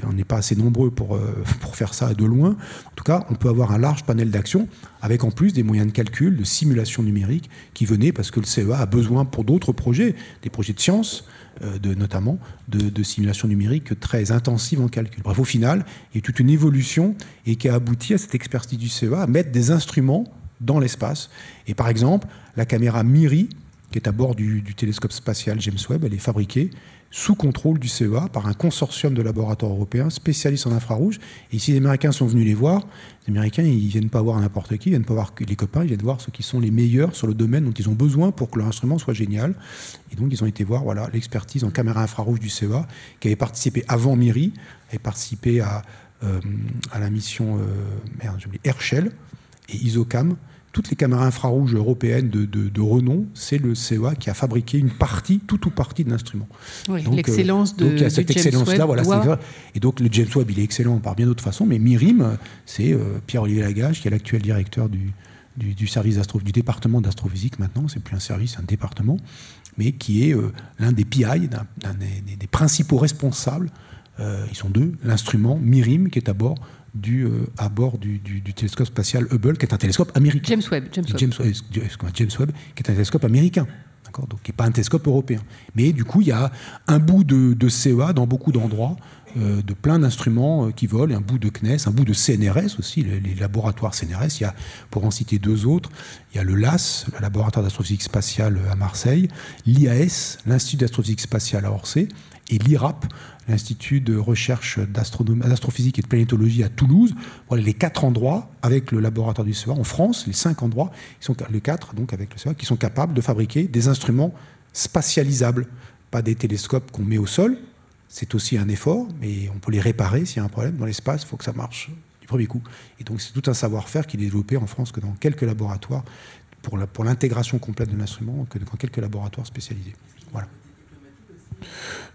et on n'est pas assez nombreux pour, euh, pour faire ça de loin, en tout cas, on peut avoir un large panel d'action, avec en plus des moyens de calcul, de simulation numérique, qui venaient parce que le CEA a besoin pour d'autres projets, des projets de science, euh, de, notamment de, de, simulation numérique très intensive en calcul. Bref, au final, il y a toute une évolution et qui a abouti à cette expertise du CEA à mettre des instruments dans l'espace. Et par exemple, la caméra MIRI, qui est à bord du, télescope spatial James Webb, elle est fabriquée sous contrôle du CEA par un consortium de laboratoires européens spécialistes en infrarouge. Et si les Américains sont venus les voir, les Américains, ils viennent pas voir n'importe qui, ils viennent pas voir les copains, ils viennent voir ceux qui sont les meilleurs sur le domaine dont ils ont besoin pour que leur instrument soit génial. Et donc, ils ont été voir voilà, l'expertise en caméra infrarouge du CEA, qui avait participé avant MIRI, avait participé à, euh, la mission euh, Herschel et ISOCAM, toutes les caméras infrarouges européennes de, renom, c'est le CEA qui a fabriqué une partie, toute ou partie de l'instrument. Oui, l'excellence euh, de donc il y a cette excellence-là, voilà. Et donc le James Webb, il est excellent par bien d'autres façons, mais MIRIM, c'est euh, Pierre-Olivier Lagage, qui est l'actuel directeur du, du, service du département d'astrophysique maintenant, c'est plus un service, un département, mais qui est euh, l'un des PI, des, des, principaux responsables. ils sont deux, l'instrument MIRIM qui est à bord du, euh, à bord du, télescope spatial Hubble, qui est un télescope américain. James Webb. James Webb, James Webb qui est un télescope américain. Donc, qui n'est pas un télescope européen. Mais du coup, il y a un bout de, de CEA dans beaucoup d'endroits, euh, de plein d'instruments euh, qui volent, un bout de CNES, un bout de CNRS aussi, les, laboratoires CNRS. Il y a, pour en citer deux autres, il y a le LAS, le laboratoire d'astrophysique spatiale à Marseille, l'IAS, l'Institut d'astrophysique spatiale à Orsay, et l'IRAP, l'Institut de recherche d'astrophysique et de planétologie à Toulouse. Voilà les quatre endroits avec le laboratoire du CEA en France, les cinq endroits, ils sont, les quatre donc avec le CEA, qui sont capables de fabriquer des instruments spatialisables, pas des télescopes qu'on met au sol. C'est aussi un effort, mais on peut les réparer s'il y a un problème dans l'espace. Il faut que ça marche du premier coup. Et donc c'est tout un savoir-faire qui est développé en France que dans quelques laboratoires pour l'intégration complète de l'instrument, que dans quelques laboratoires spécialisés. Voilà.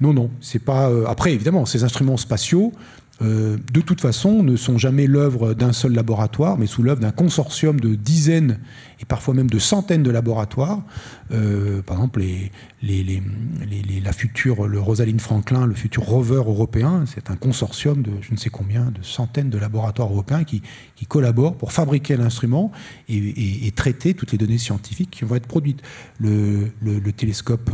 Non, non, c'est pas. Euh, après, évidemment, ces instruments spatiaux, euh, de toute façon, ne sont jamais l'œuvre d'un seul laboratoire, mais sous l'œuvre d'un consortium de dizaines et parfois même de centaines de laboratoires. Euh, par exemple, la future, le Rosalind Franklin, le futur rover européen, c'est un consortium de je ne sais combien, de centaines de laboratoires européens qui, collaborent pour fabriquer l'instrument et, traiter toutes les données scientifiques qui vont être produites. Le, télescope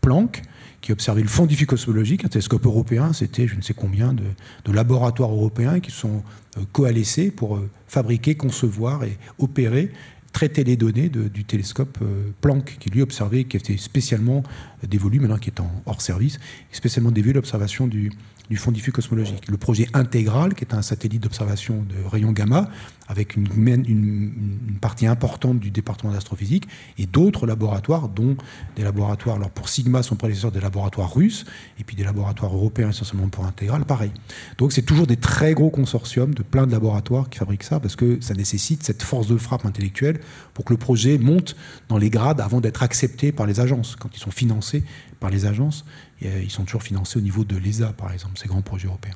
Planck, qui observait le fond diffus cosmologique, un télescope européen. C'était je ne sais combien de, laboratoires européens qui sont euh, coalescés pour euh, fabriquer, concevoir et opérer traiter les données du télescope euh, Planck, qui lui observait, qui était spécialement dévolu, maintenant qui est en hors service, spécialement dévolu l'observation du, du fond diffus cosmologique. Le projet Intégral, qui est un satellite d'observation de rayons gamma, avec une, une, partie importante du département d'astrophysique, et d'autres laboratoires, dont des laboratoires, alors pour Sigma, son prédécesseur des laboratoires russes, et puis des laboratoires européens essentiellement pour Intégral, pareil. Donc c'est toujours des très gros consortiums de plein de laboratoires qui fabriquent ça, parce que ça nécessite cette force de frappe intellectuelle pour que le projet monte dans les grades avant d'être accepté par les agences, quand ils sont financés par les agences. Euh, ils sont toujours financés au niveau de l'ESA, par exemple, ces grands projets européens.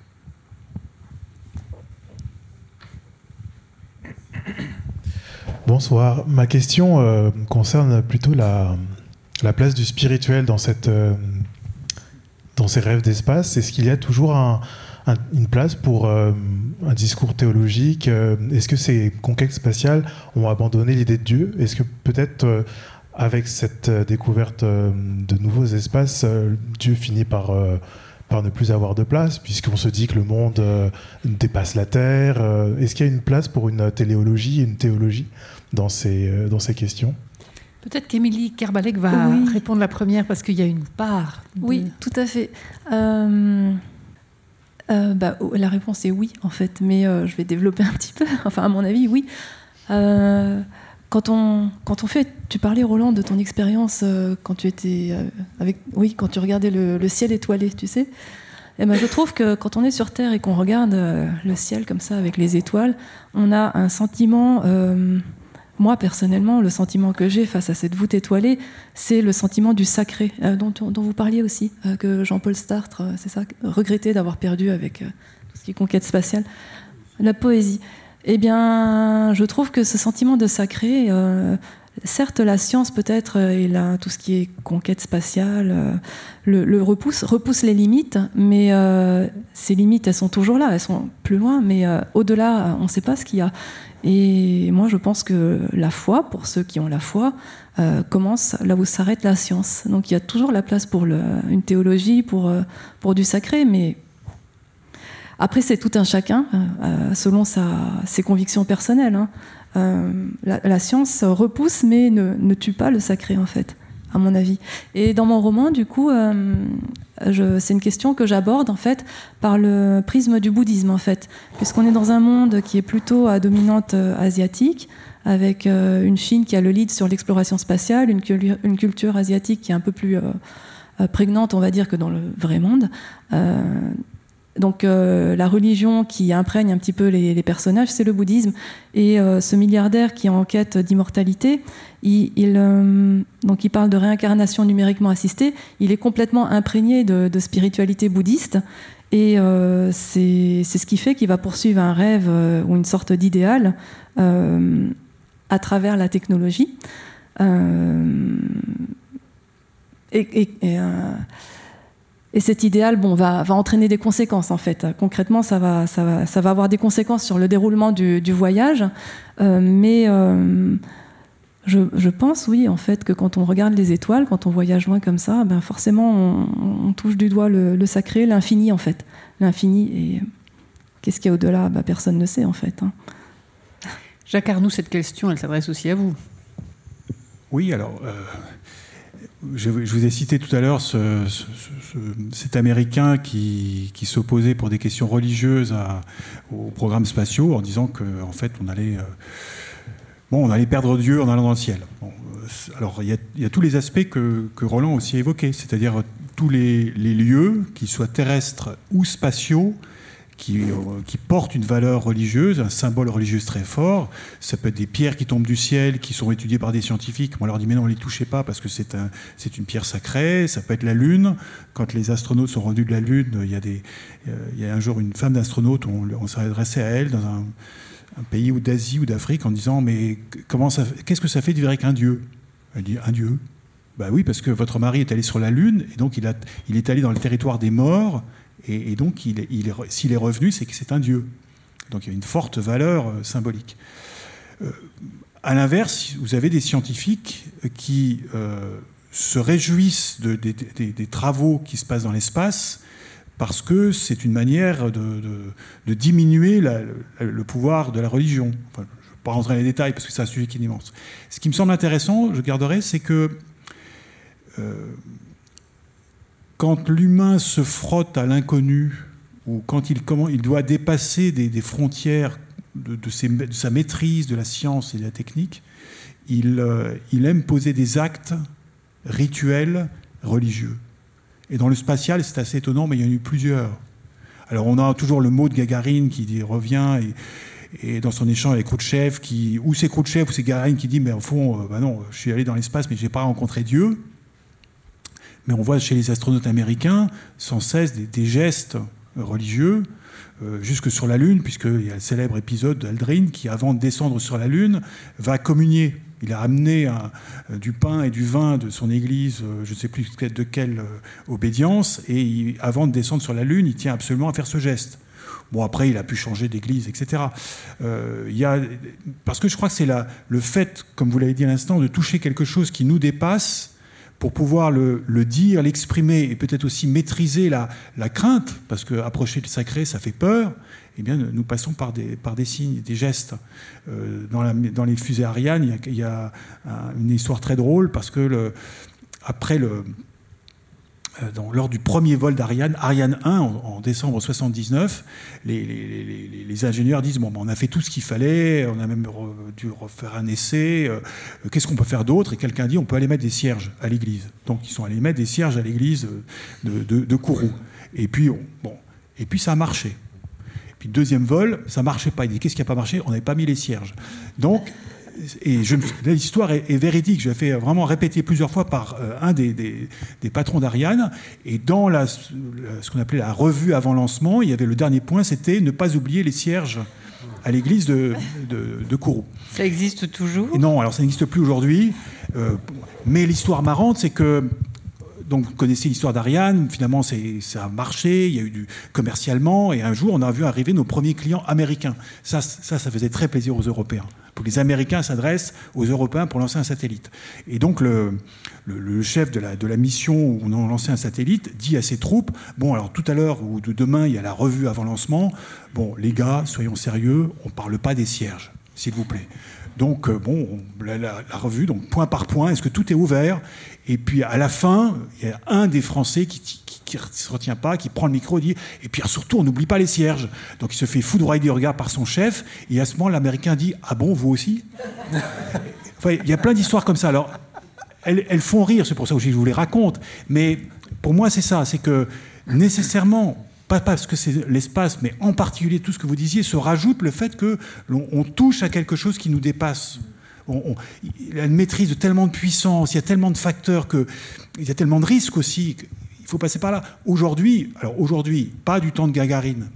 Bonsoir. Ma question euh, concerne plutôt la, la, place du spirituel euh, dans ces rêves d'espace. Est-ce qu'il y a toujours une place pour un discours théologique? Est-ce que ces conquêtes spatiales ont abandonné l'idée de Dieu? Est-ce que peut-être avec cette euh, découverte euh, de nouveaux espaces, euh, Dieu finit par, par ne plus avoir de place, puisqu'on se dit que le monde dépasse la Terre. Est-ce qu'il y a une place pour une téléologie, une théologie dans ces, dans ces questions? Peut-être qu'Émilie Kerbalek va répondre la première parce qu'il y a une part. Oui, tout à fait. bah, oh, la réponse est oui, en fait, mais je vais développer un petit peu. Enfin, à mon avis, oui. Quand on, quand on fait, tu parlais Roland de ton expérience euh, quand tu étais euh, avec, oui, quand tu regardais le, ciel étoilé, tu sais. Eh ben, je trouve que quand on est sur Terre et qu'on regarde euh, le ciel comme ça avec les étoiles, on a un sentiment. moi personnellement, le sentiment que j'ai face à cette voûte étoilée, c'est le sentiment du sacré dont, dont, vous parliez aussi, que Jean-Paul Startre, c'est ça, regrettait d'avoir perdu avec tout ce qui est conquête spatiale, la poésie. Eh bien, je trouve que ce sentiment de sacré, euh, certes, la science peut-être euh, et là, tout ce qui est conquête spatiale, euh, le, repousse, repousse les limites, mais ces limites, elles sont toujours là, elles sont plus loin, mais au-delà, on ne sait pas ce qu'il y a. Et moi, je pense que la foi, pour ceux qui ont la foi, commence là où s'arrête la science. Donc il y a toujours la place pour une théologie, pour, pour du sacré, mais après, c'est tout un chacun, euh, euh, selon ses convictions personnelles. Hein. Euh, la, science repousse, mais ne, tue pas le sacré, en fait, à mon avis. Et dans mon roman, du coup, c'est une question que j'aborde, en fait, par le prisme du bouddhisme, en fait. Puisqu'on est dans un monde qui est plutôt à dominante asiatique, avec une Chine qui a le lead sur l'exploration spatiale, une, une, culture asiatique qui est un peu plus prégnante, on va dire, que dans le vrai monde. Donc euh, la religion qui imprègne un petit peu les, personnages, c'est le bouddhisme. Et euh, ce milliardaire qui est en quête d'immortalité, il, euh, donc il parle de réincarnation numériquement assistée. Il est complètement imprégné de, spiritualité bouddhiste. Et c'est ce qui fait qu'il va poursuivre un rêve ou une sorte d'idéal à travers la technologie. et, cet idéal bon, va, va, entraîner des conséquences, en fait. Concrètement, ça va, ça va, ça va avoir des conséquences sur le déroulement du, voyage. Euh, mais euh, je, je, pense, oui, en fait, que quand on regarde les étoiles, quand on voyage loin comme ça, ben forcément, on, touche du doigt le, sacré, l'infini, en fait. L'infini. Et qu'est-ce qu'il y a au-delà? Ben, Personne ne sait, en fait. Hein. Jacques Arnoux, cette question, elle s'adresse aussi à vous. Oui, alors. Euh, je, vous ai cité tout à l'heure cet Américain qui, s'opposait pour des questions religieuses aux programmes spatiaux en disant qu'en en fait on allait, euh, bon, on allait perdre Dieu en allant dans le ciel. Euh, alors il y, a, tous les aspects que, Roland aussi évoqués, c'est-à-dire tous les, lieux, qu'ils soient terrestres ou spatiaux, qui, euh, qui portent une valeur religieuse, un symbole religieux très fort. Ça peut être des pierres qui tombent du ciel, qui sont étudiées par des scientifiques. On leur dit mais non, ne les touchez pas parce que c'est un, une pierre sacrée. Ça peut être la Lune. Quand les astronautes sont rendus de la Lune, il y a, des, euh, il y a un jour une femme d'astronaute, on, on s'est adressé à elle dans un, un pays ou d'Asie ou d'Afrique en disant mais comment ça, qu'est-ce que ça fait de vivre avec un dieu? Elle dit un dieu? Bah oui, parce que votre mari est allé sur la Lune et donc il, a, il est allé dans le territoire des morts et, donc, il, il s'il est revenu, c'est que c'est un dieu. Donc, il y a une forte valeur euh, symbolique. Euh, à l'inverse, vous avez des scientifiques qui euh, se réjouissent de, des travaux qui se passent dans l'espace parce que c'est une manière de, diminuer le pouvoir de la religion. Je ne vais pas rentrer dans les détails parce que c'est un sujet qui est immense. Ce qui me semble intéressant, je garderai, c'est que quand l'humain se frotte à l'inconnu, ou quand il, il doit dépasser des, frontières de, sa maîtrise de la science et de la technique, il, euh, il aime poser des actes rituels religieux. Et dans le spatial, c'est assez étonnant, mais il y en a eu plusieurs. Alors on a toujours le mot de Gagarine qui revient et, dans son échange avec Khrouchtchev, qui, ou c'est Khrouchtchev ou c'est Gagarine qui dit mais au fond, euh, bah non, je suis allé dans l'espace mais je n'ai pas rencontré Dieu. Mais on voit chez les astronautes américains sans cesse des, gestes religieux, euh, jusque sur la Lune, puisqu'il y a le célèbre épisode d'Aldrin qui, avant de descendre sur la Lune, va communier. Il a amené euh, du pain et du vin de son église, euh, je ne sais plus de quelle obédience, et avant de descendre sur la Lune, il tient absolument à faire ce geste. Bon, après, il a pu changer d'église, etc. il y a, parce que je crois que c'est le fait, comme vous l'avez dit à l'instant, de toucher quelque chose qui nous dépasse pour pouvoir le, dire, l'exprimer et peut-être aussi maîtriser la, crainte, parce que approcher le sacré, ça fait peur, eh bien, nous passons par des, par des signes, des gestes. Euh, dans, la, dans, les fusées Ariane, il y, a, une histoire très drôle, parce que après le, euh, lors du premier vol d'Ariane, Ariane 1 en, décembre 79, les, ingénieurs disent bon, on a fait tout ce qu'il fallait, on a même dû refaire un essai. Euh, qu'est-ce qu'on peut faire d'autre? Et quelqu'un dit on peut aller mettre des cierges à l'église. Donc ils sont allés mettre des cierges à l'église de, de, Kourou. Et puis ça a marché. Puis deuxième vol, ça marchait pas. Il dit qu'est-ce qui n'a pas marché? On n'avait pas mis les cierges. Donc et l'histoire est, véridique, je l'ai fait vraiment répéter plusieurs fois par euh, un des, patrons d'Ariane. Et dans la, ce qu'on appelait la revue avant lancement, il y avait le dernier point, c'était ne pas oublier les cierges à l'église de, de, Kourou. Ça existe toujours? Non, alors ça n'existe plus aujourd'hui. Euh, mais l'histoire marrante, c'est que donc vous connaissez l'histoire d'Ariane, finalement ça a marché, il y a eu du commercialement, et un jour on a vu arriver nos premiers clients américains. Ça, ça, ça faisait très plaisir aux Européens les Américains s'adressent aux Européens pour lancer un satellite. Et donc le, chef de la, la, mission où on a lancé un satellite dit à ses troupes, bon alors tout à l'heure ou demain il y a la revue avant lancement, bon les gars, soyons sérieux, on ne parle pas des cierges, s'il vous plaît. Donc, euh, bon, la, revue, donc point par point, est-ce que tout est ouvert? Et puis à la fin, il y a un des Français qui, qui ne se retient pas, qui prend le micro et dit Et puis surtout, on n'oublie pas les cierges. Donc il se fait foudroyer du regard par son chef, et à ce moment, l'Américain dit Ah bon, vous aussi? Il y a plein d'histoires comme ça. Alors, elles, font rire, c'est pour ça que je vous les raconte. Mais pour moi, c'est ça c'est que nécessairement, pas parce que c'est l'espace, mais en particulier tout ce que vous disiez, se rajoute le fait que l'on touche à quelque chose qui nous dépasse. On, il y a une maîtrise de tellement de puissance, il y a tellement de facteurs, que, il y a tellement de risques aussi faut passer par là. Aujourd'hui, alors aujourd'hui, pas du temps de Gagarine,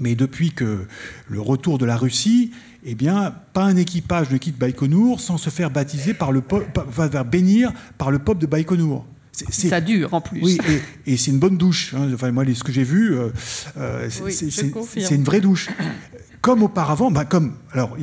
mais depuis que le retour de la Russie, eh bien, pas un équipage ne quitte Baïkonour sans se faire baptiser par le faire bénir par le peuple de Baïkonour. Ça dure en plus. Oui, et, c'est une bonne douche. Hein. Enfin, moi, ce que j'ai vu, euh, euh, c'est une vraie douche. Comme auparavant, bah, comme alors,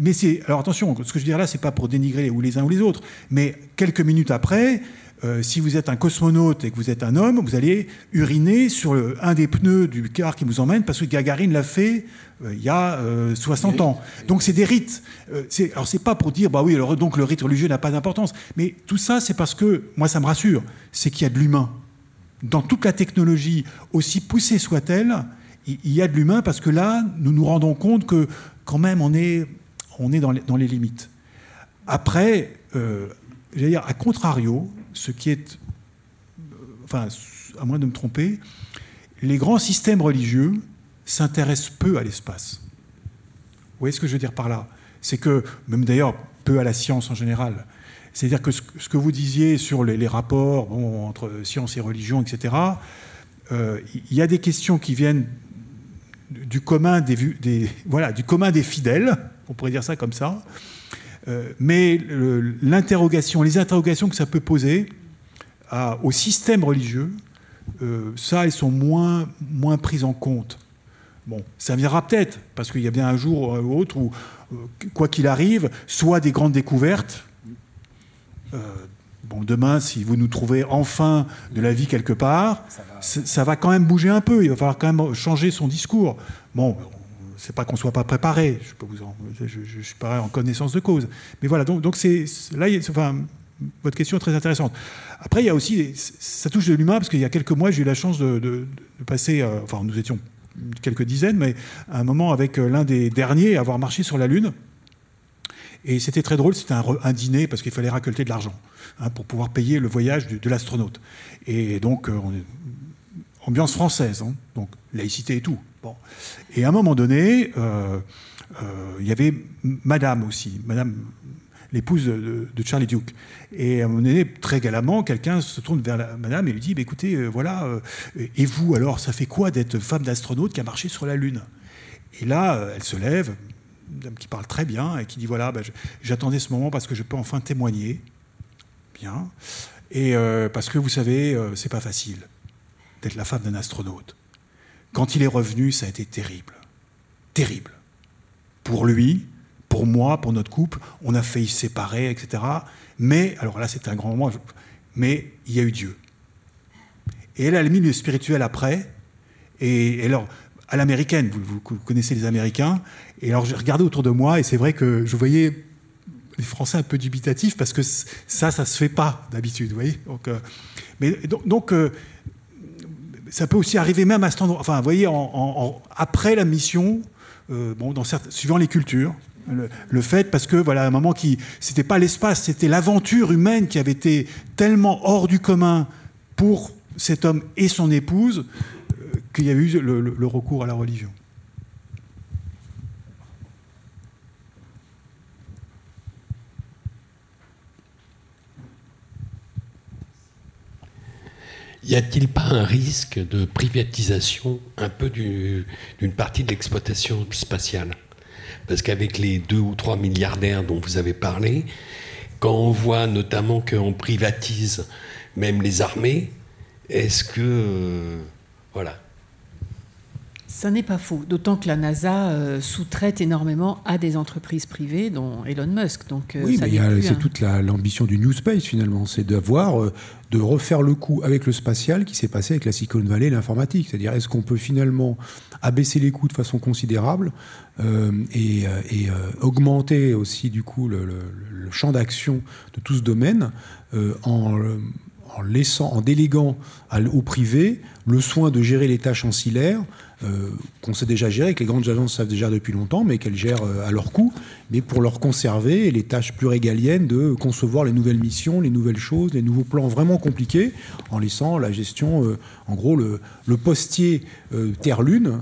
mais c'est alors attention, ce que je veux dire là, c'est pas pour dénigrer ou les uns ou les autres, mais quelques minutes après, euh, si vous êtes un cosmonaute et que vous êtes un homme, vous allez uriner sur un des pneus du car qui vous emmène parce que Gagarine l'a fait euh, il y a 60 euh, ans. Donc c'est des rites. alors c'est pas pour dire bah oui donc le rite religieux n'a pas d'importance, mais tout ça c'est parce que moi ça me rassure, c'est qu'il y a de l'humain dans toute la technologie aussi poussée soit-elle. Il y a de l'humain parce que là, nous nous rendons compte que quand même on est, on est dans, les, limites. Après, j'allais dire, à contrario, ce qui est, enfin, à moins de me tromper, les grands systèmes religieux s'intéresse peu à l'espace. Vous voyez ce que je veux dire par là? C'est que, même d'ailleurs, peu à la science en général. C'est-à-dire que ce, que vous disiez sur les, rapports entre science et religion, etc., euh, il y a des questions qui viennent du commun des, voilà, du commun des fidèles, on pourrait dire ça comme ça, euh, mais l'interrogation, les interrogations que ça peut poser au système religieux, euh, ça, elles sont moins, moins prises en compte. Bon, ça viendra peut-être, parce qu'il y a bien un jour ou autre où, euh, quoi qu'il arrive, soit des grandes découvertes. bon, demain, si vous nous trouvez enfin de la vie quelque part, ça va. quand même bouger un peu. Il va falloir quand même changer son discours. Bon, c'est pas qu'on soit pas préparé. Je, peux suis pas en connaissance de cause. Mais voilà, donc, là, votre question est très intéressante. Après, il y a aussi, ça touche de l'humain parce qu'il y a quelques mois, j'ai eu la chance de, passer, euh, enfin, nous étions quelques dizaines, mais à un moment avec euh, l'un des derniers à avoir marché sur la Lune. Et c'était très drôle, c'était un, dîner parce qu'il fallait récolter de l'argent hein, pour pouvoir payer le voyage de, l'astronaute. Et donc, euh, ambiance française, hein, donc laïcité et tout. Et à un moment donné, il y avait Madame aussi, Madame l'épouse de, Charlie Duke. Et à un moment donné, très galamment, quelqu'un se tourne vers madame et lui dit bah, Écoutez, euh, voilà, euh, et vous alors, ça fait quoi d'être femme d'astronaute qui a marché sur la Lune? Et là, euh, elle se lève, une dame qui parle très bien et qui dit Voilà, bah, j'attendais ce moment parce que je peux enfin témoigner. Bien. Et parce que vous savez, c'est pas facile d'être la femme d'un astronaute. Quand il est revenu, ça a été terrible. Terrible. Pour lui, pour moi, pour notre couple, on a failli se séparer, etc. Mais, alors là, c'était un grand moment, mais il y a eu Dieu. Et elle a mis le spirituel après. Et, alors, à l'américaine, vous, connaissez les Américains. Et alors, j'ai regardé autour de moi, et c'est vrai que je voyais les Français un peu dubitatifs, parce que ça, ça se fait pas d'habitude, vous voyez. Donc, euh, mais donc, euh, ça peut aussi arriver même à ce endroit. Enfin, voyez, après la mission, euh, bon, suivant les cultures, le, fait parce que voilà un moment qui c'était pas l'espace c'était l'aventure humaine qui avait été tellement hors du commun pour cet homme et son épouse euh, qu'il y a eu le, recours à la religion. Y a-t-il pas un risque de privatisation un peu d'une partie de l'exploitation spatiale? Parce qu'avec les 2 ou 3 milliardaires dont vous avez parlé, quand on voit notamment qu'on privatise même les armées, est-ce que... Euh, voilà. Ça n'est pas faux, d'autant que la NASA euh, sous-traite énormément à des entreprises privées, dont Elon Musk. Donc, euh, oui, mais c'est toute l'ambition du New Space finalement, c'est d'avoir, euh, de refaire le coup avec le spatial qui s'est passé avec la Silicon Valley et l'informatique. C'est-à-dire, est-ce qu'on peut finalement abaisser les coûts de façon considérable et, augmenter aussi du coup le, champ d'action de tout ce domaine en en laissant, en déléguant au privé le soin de gérer les tâches ancillaires euh, qu'on sait déjà gérer, que les grandes agences savent déjà depuis longtemps, mais qu'elles gèrent euh, à leur coût, mais pour leur conserver les tâches plus régaliennes de concevoir les nouvelles missions, les nouvelles choses, les nouveaux plans vraiment compliqués, en laissant la gestion, euh, en gros, le, le postier Terre-Lune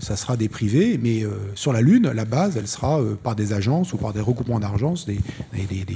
ça sera des privés, mais euh, sur la Lune, la base, elle sera euh, par des agences ou par des regroupements d'agences, des,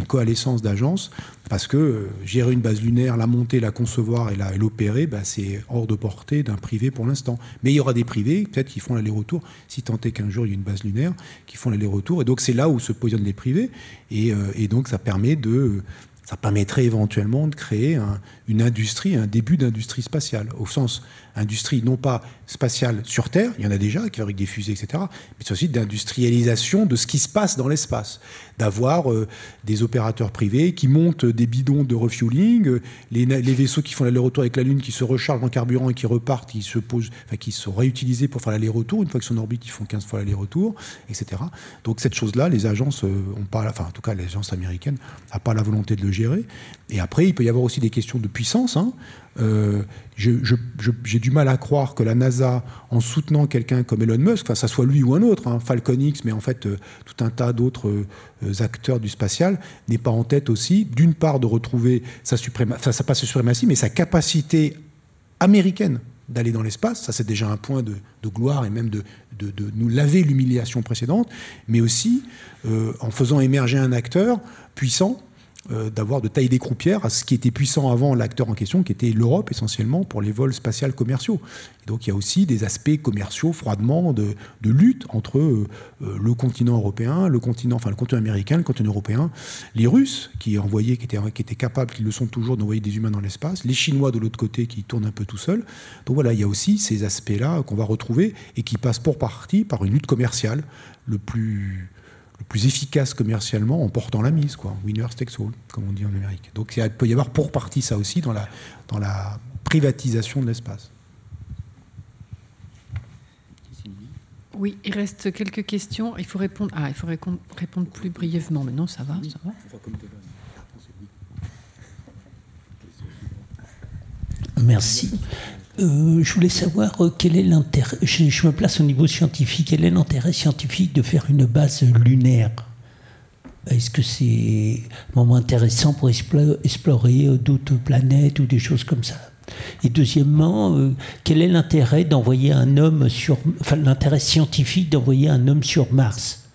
coalescences d'agences, parce que gérer une base lunaire, la monter, la concevoir et l'opérer, bah, c'est hors de portée d'un privé pour l'instant. Mais il y aura des privés, peut-être qui font l'aller-retour, si tant est qu'un jour il y a une base lunaire, qui font l'aller-retour. Et donc c'est là où se positionnent les privés, et, donc ça permet de ça permettrait éventuellement de créer une industrie, un début d'industrie spatiale, au sens industrie non pas spatiale sur Terre, il y en a déjà qui fabriquent des fusées, etc., mais c'est aussi d'industrialisation de ce qui se passe dans l'espace, d'avoir euh, des opérateurs privés qui montent des bidons de refueling, euh, les, vaisseaux qui font l'aller-retour avec la Lune, qui se rechargent en carburant et qui repartent, qui se posent, enfin, qui sont réutilisés pour faire l'aller-retour, une fois qu'ils sont en orbite, ils font 15 fois l'aller-retour, etc. Donc cette chose-là, les agences euh, pas, enfin en tout cas l'agence américaine n'a pas la volonté de le gérer. Et après, il peut y avoir aussi des questions de puissance. Hein. Euh, j'ai du mal à croire que la NASA, en soutenant quelqu'un comme Elon Musk, enfin, ça soit lui ou un autre, hein, Falcon X, mais en fait euh, tout un tas d'autres euh, acteurs du spatial, n'est pas en tête aussi, d'une part, de retrouver sa, suprématie, sa, sa, suprématie, mais sa capacité américaine d'aller dans l'espace. Ça, c'est déjà un point de, gloire et même de, nous laver l'humiliation précédente, mais aussi en faisant émerger un acteur puissant euh, d'avoir de taille des croupières à ce qui était puissant avant l'acteur en question, qui était l'Europe essentiellement pour les vols spatials commerciaux. donc il y a aussi des aspects commerciaux froidement de, lutte entre euh, euh, le continent européen, le continent, enfin le continent américain, le continent européen, les Russes qui envoyaient, qui étaient, qui étaient capables, qui le sont toujours d'envoyer des humains dans l'espace, les Chinois de l'autre côté qui tournent un peu tout seuls. Donc voilà, il y a aussi ces aspects-là qu'on va retrouver et qui passent pour partie par une lutte commerciale le plus le plus efficace commercialement en portant la mise, quoi. Winner takes all, comme on dit en Amérique. Donc il peut y avoir pour partie ça aussi dans la, dans la privatisation de l'espace. Oui, il reste quelques questions. Il faut répondre. Ah, il faut répondre plus brièvement. Mais non, ça va, ça va. Merci. Euh, je voulais savoir euh, quel est l'intérêt, je, me place au niveau scientifique, quel est l'intérêt scientifique de faire une base lunaire? Est-ce que c'est un moment intéressant pour explorer euh, d'autres planètes ou des choses comme ça? Et deuxièmement, quel est l'intérêt d'envoyer un homme sur, l'intérêt scientifique d'envoyer un homme sur Mars?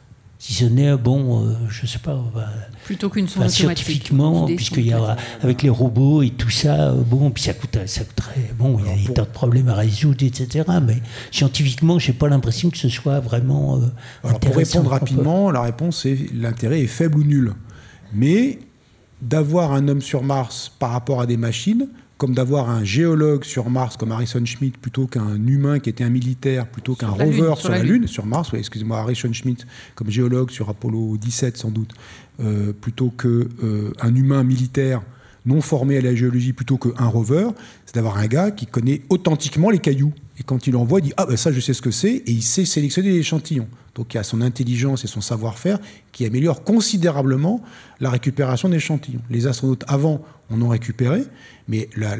Si ce n'est, bon, euh, je ne sais pas, plutôt qu'une sonde scientifiquement, puisqu'il y a avec les robots et tout ça, euh, bon, puis ça coûte, ça coûterait, bon, il y a des tas de problèmes à résoudre, etc. Mais scientifiquement, j'ai pas l'impression que ce soit vraiment. Euh, Alors pour répondre rapidement, la réponse est l'intérêt est faible ou nul, mais d'avoir un homme sur Mars par rapport à des machines, comme d'avoir un géologue sur Mars comme Harrison Schmitt plutôt qu'un humain qui était un militaire plutôt qu'un rover sur, la, Lune. sur Mars, excusez-moi, Harrison Schmitt comme géologue sur Apollo 17 sans doute, euh, plutôt qu'un euh, humain militaire non formé à la géologie plutôt qu'un rover, c'est d'avoir un gars qui connaît authentiquement les cailloux. Et quand il envoie, il dit Ah ben ça je sais ce que c'est, et il sait sélectionner l'échantillon. Donc il y a son intelligence et son savoir-faire qui améliorent considérablement la récupération d'échantillons. Les astronautes avant en ont récupéré, mais la,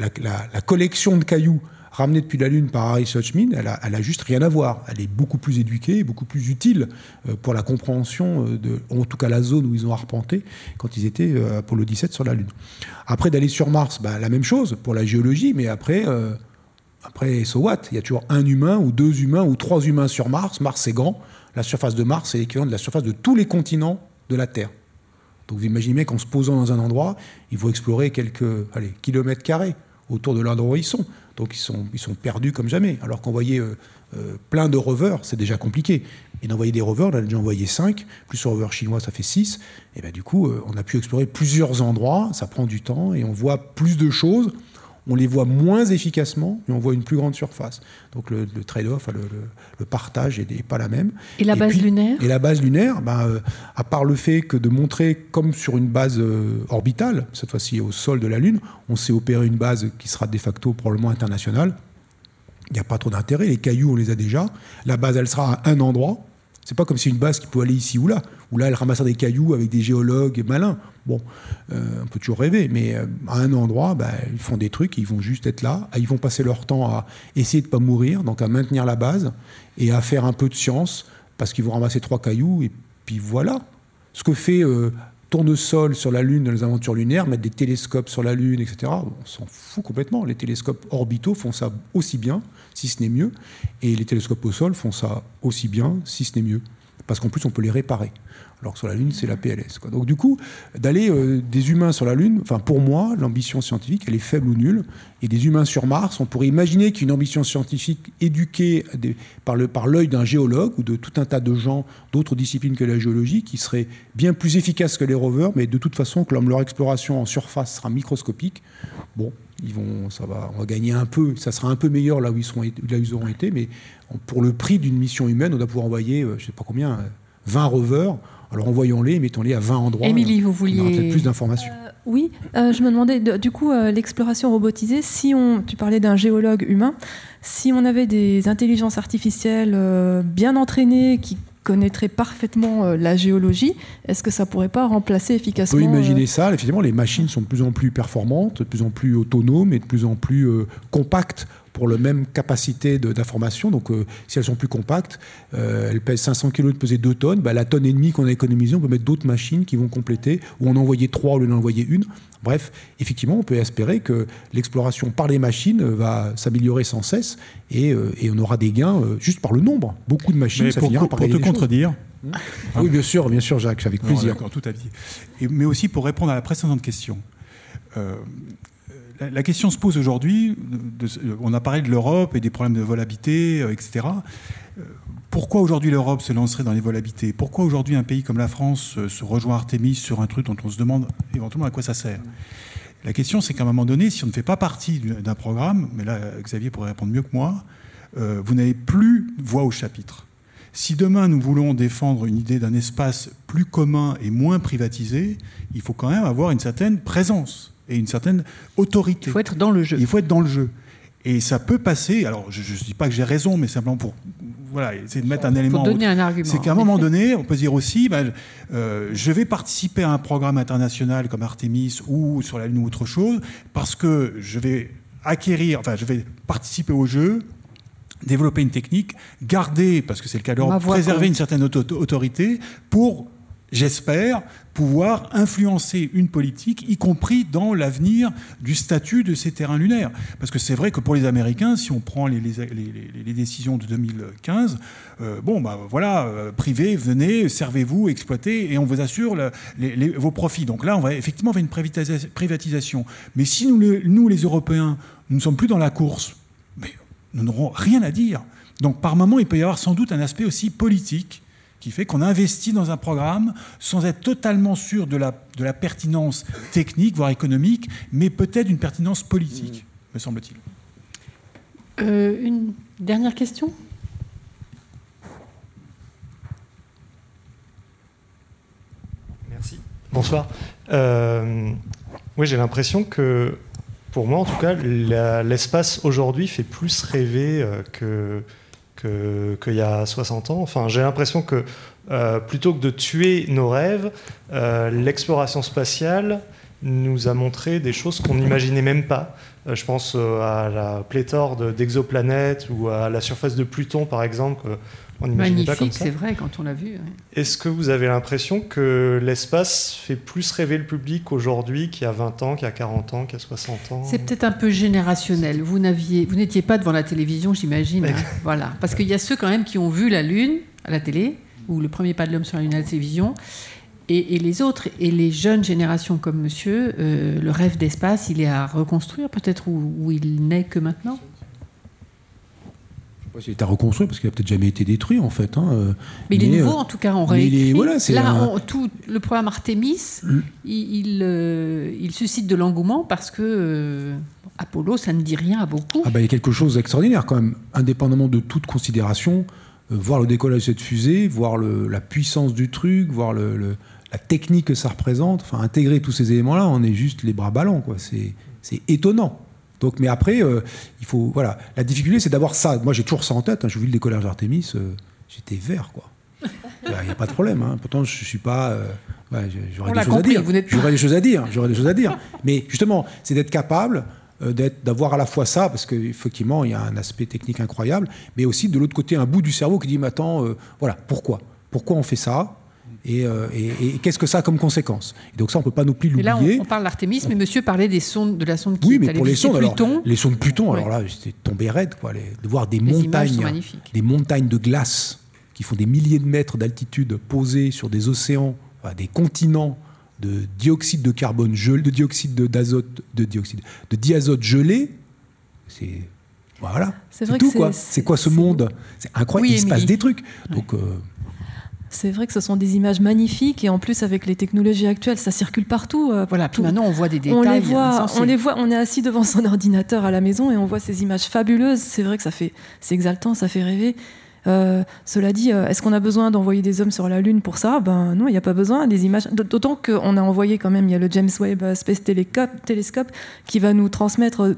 collection de cailloux ramenés depuis la Lune par Harry Suchmin, elle a, juste rien à voir. Elle est beaucoup plus éduquée, beaucoup plus utile euh, pour la compréhension euh, de, en tout cas la zone où ils ont arpenté quand ils étaient euh, Apollo 17 sur la Lune. Après d'aller sur Mars, bah, la même chose pour la géologie, mais après, après, so what? Il y a toujours un humain ou deux humains ou trois humains sur Mars. Mars c'est grand. La surface de Mars c'est l'équivalent de la surface de tous les continents de la Terre. Donc vous imaginez qu'en se posant dans un endroit, il faut explorer quelques allez, kilomètres carrés autour de l'endroit où ils sont. Donc ils sont, ils sont perdus comme jamais. Alors qu'envoyer euh, euh, plein de rovers, c'est déjà compliqué. Et d'envoyer des rovers, on a déjà envoyé 5, plus sur rover chinois, ça fait 6. Et bien du coup, euh, on a pu explorer plusieurs endroits, ça prend du temps, et on voit plus de choses on les voit moins efficacement, mais on voit une plus grande surface. Donc le, trade-off, le, partage n'est pas la même. Et la base lunaire? Et la base lunaire, ben, euh, à part le fait que de montrer comme sur une base euh, orbitale, cette fois-ci au sol de la Lune, on sait opérer une base qui sera de facto probablement internationale. Il n'y a pas trop d'intérêt, les cailloux on les a déjà. La base elle sera à un endroit, c'est pas comme si une base qui peut aller ici ou là, où là elle ramassera des cailloux avec des géologues malins. Bon, euh, on peut toujours rêver, mais euh, à un endroit, bah, ils font des trucs, ils vont juste être là, ils vont passer leur temps à essayer de pas mourir, donc à maintenir la base et à faire un peu de science parce qu'ils vont ramasser trois cailloux et puis voilà. Ce que fait euh, tournesol sur la Lune dans les aventures lunaires, mettre des télescopes sur la Lune, etc. On s'en fout complètement. Les télescopes orbitaux font ça aussi bien, si ce n'est mieux, et les télescopes au sol font ça aussi bien, si ce n'est mieux, parce qu'en plus on peut les réparer alors que sur la Lune, c'est la PLS. Donc du coup, d'aller euh, des humains sur la Lune, pour moi, l'ambition scientifique, elle est faible ou nulle. Et des humains sur Mars, on pourrait imaginer qu'une ambition scientifique éduquée par l'œil d'un géologue ou de tout un tas de gens d'autres disciplines que la géologie, qui serait bien plus efficace que les rovers, mais de toute façon, que leur exploration en surface sera microscopique. Bon, ils vont, ça va, on va gagner un peu, ça sera un peu meilleur là où ils, seront, là où ils auront été, mais pour le prix d'une mission humaine, on va pouvoir envoyer, euh, je ne sais pas combien, 20 rovers alors envoyons-les, mettons-les à 20 endroits. Émilie, vous vouliez. Plus d'informations. Euh, oui, euh, je me demandais, du coup, euh, l'exploration robotisée, si on, tu parlais d'un géologue humain, si on avait des intelligences artificielles bien entraînées qui connaîtraient parfaitement la géologie, est-ce que ça pourrait pas remplacer efficacement On peut imaginer ça. Effectivement, les machines sont de plus en plus performantes, de plus en plus autonomes et de plus en plus compactes pour la même capacité d'information. Donc, euh, si elles sont plus compactes, euh, elles pèsent 500 kg, de peser 2 tonnes. Bah, la tonne et demie qu'on a économisée, on peut mettre d'autres machines qui vont compléter, ou en envoyer 3 au lieu d'en envoyer une. Bref, effectivement, on peut espérer que l'exploration par les machines va s'améliorer sans cesse et, et, on aura des gains juste par le nombre. Beaucoup de machines, Mais ça pour, finira par pour te contredire, Oui, bien sûr, bien sûr, Jacques, avec plaisir. d'accord, tout à dit. Et- mais aussi pour répondre à la précédente question. Euh, la, question se pose aujourd'hui, de- on a parlé de l'Europe et des problèmes de volabilité, euh, etc. Euh, Pourquoi aujourd'hui l'Europe se lancerait dans les volabilités? Pourquoi aujourd'hui un pays comme la France euh, se rejoint Artemis sur un truc dont on se demande éventuellement à quoi ça sert? La question, c'est qu'à un moment donné, si on ne fait pas partie du- d'un programme, mais là Xavier pourrait répondre mieux que moi, euh, vous n'avez plus voix au chapitre. Si demain nous voulons défendre une idée d'un espace plus commun et moins privatisé, il faut quand même avoir une certaine présence et une certaine autorité. Il faut être dans le jeu. Il faut être dans le jeu. Et ça peut passer, alors je ne dis pas que j'ai raison, mais simplement pour voilà, essayer de mettre un élément. faut donner un argument. C'est qu'à un en moment donné, on peut se dire aussi, ben, euh, je vais participer à un programme international comme Artemis ou sur la Lune ou autre chose, parce que je vais acquérir, enfin, je vais participer au jeu, développer une technique, garder, parce que c'est le cas de préserver une certaine auto- autorité pour, j'espère, pouvoir influencer une politique, y compris dans l'avenir du statut de ces terrains lunaires. Parce que c'est vrai que pour les Américains, si on prend les, décisions de 2015, euh, bon, bah voilà, euh, privé, venez, servez-vous, exploitez, et on vous assure vos profits. Donc là, on va effectivement vers une privatisa- privatisation. Mais si nous, les- Européens, nous ne sommes plus dans la course, nous n'aurons rien à dire. Donc par moment, il peut y avoir sans doute un aspect aussi politique qui fait qu'on investit dans un programme sans être totalement sûr de la, de la pertinence technique, voire économique, mais peut-être une pertinence politique, me semble-t-il. Euh, une dernière question? Merci. Bonsoir. Euh, oui, j'ai l'impression que, pour moi en tout cas, l'espace aujourd'hui fait plus rêver euh, que que- qu'il y a 60 ans. Enfin, j'ai l'impression que euh, plutôt que de tuer nos rêves, euh, l'exploration spatiale nous a montré des choses qu'on n'imaginait même pas. Euh, je pense à la pléthore de- d'exoplanètes ou à la surface de Pluton, par exemple. Que on n'imaginait pas comme Magnifique, ça. c'est vrai, quand on l'a vu. ouais. Est-ce que vous avez l'impression que l'espace fait plus rêver le public aujourd'hui qu'il y a 20 ans, qu'il y a 40 ans, qu'il y a 60 ans C'est peut-être un peu générationnel. Vous n'aviez, vous n'étiez pas devant la télévision, j'imagine. hein. Voilà, parce qu'il y a ceux quand même qui ont vu la Lune à la télé ou le premier pas de l'homme sur la Lune à la télévision. Et, et les autres, et les jeunes générations comme monsieur, euh, le rêve d'espace, il est à reconstruire peut-être où, où il n'est que maintenant? Pas s'il est à reconstruire parce qu'il a peut-être jamais été détruit en fait. hein, euh, Mais il est nouveau euh, en tout cas, on mais il est- réécrit. voilà, c'est Là, un- on- tout le programme Artemis, il, il, euh, il suscite de l'engouement parce que euh, Apollo, ça ne dit rien à beaucoup. Ah bah, il y a quelque chose d'extraordinaire quand même, indépendamment de toute considération, voir le décollage de cette fusée, voir le- la puissance du truc, voir le- le- la technique que ça représente, enfin intégrer tous ces éléments-là, on est juste les bras ballants, quoi. C'est étonnant. Donc, mais après, euh, il faut, voilà, la difficulté c'est d'avoir ça. Moi j'ai toujours ça en tête. hein. J'ai vu le décollage d'Artemis, euh, j'étais vert, quoi. Il n'y a pas de problème. hein. Pourtant, je suis pas. euh, ouais, j'aurais des choses à dire. J'aurais des choses à dire. J'aurais des choses à dire. Mais justement, c'est d'être capable d'avoir à la fois ça, parce qu'effectivement, il y a un aspect technique incroyable, mais aussi de l'autre côté, un bout du cerveau qui dit, mais attends, voilà, pourquoi? Pourquoi on fait ça? Et, euh, et- et qu'est-ce que ça a comme conséquence? Et donc ça, on peut pas non plus Mais là, on, l'oublier. on parle d'Artemis, mais monsieur parlait des sondes, de la sonde qui Oui, mais pour les sondes, alors, Pluton. les sondes Pluton, alors là, j'étais tombé raide, quoi, les- de voir des Les montagnes, magnifiques. des montagnes de glace qui font des milliers de mètres d'altitude posées sur des océans, enfin, des continents de dioxyde de carbone gelé, de dioxyde de- d'azote, de dioxyde, de diazote gelé. C'est voilà. C'est tout quoi. c'est- quoi ce monde? C'est incroyable. Oui, il se passe des trucs. Donc euh, C'est vrai que ce sont des images magnifiques et en plus avec les technologies actuelles, ça circule partout. euh, Voilà, puis maintenant, on voit des détails. on les voit, on les voit, on est assis devant son ordinateur à la maison et on voit ces images fabuleuses. C'est vrai que ça fait, c'est exaltant, ça fait rêver. Euh, cela dit, euh, est-ce qu'on a besoin d'envoyer des hommes sur la Lune pour ça? Ben non, il n'y a pas besoin. Des images, d'autant qu'on a envoyé quand même, il y a le James Webb Space Telescope, qui va nous transmettre,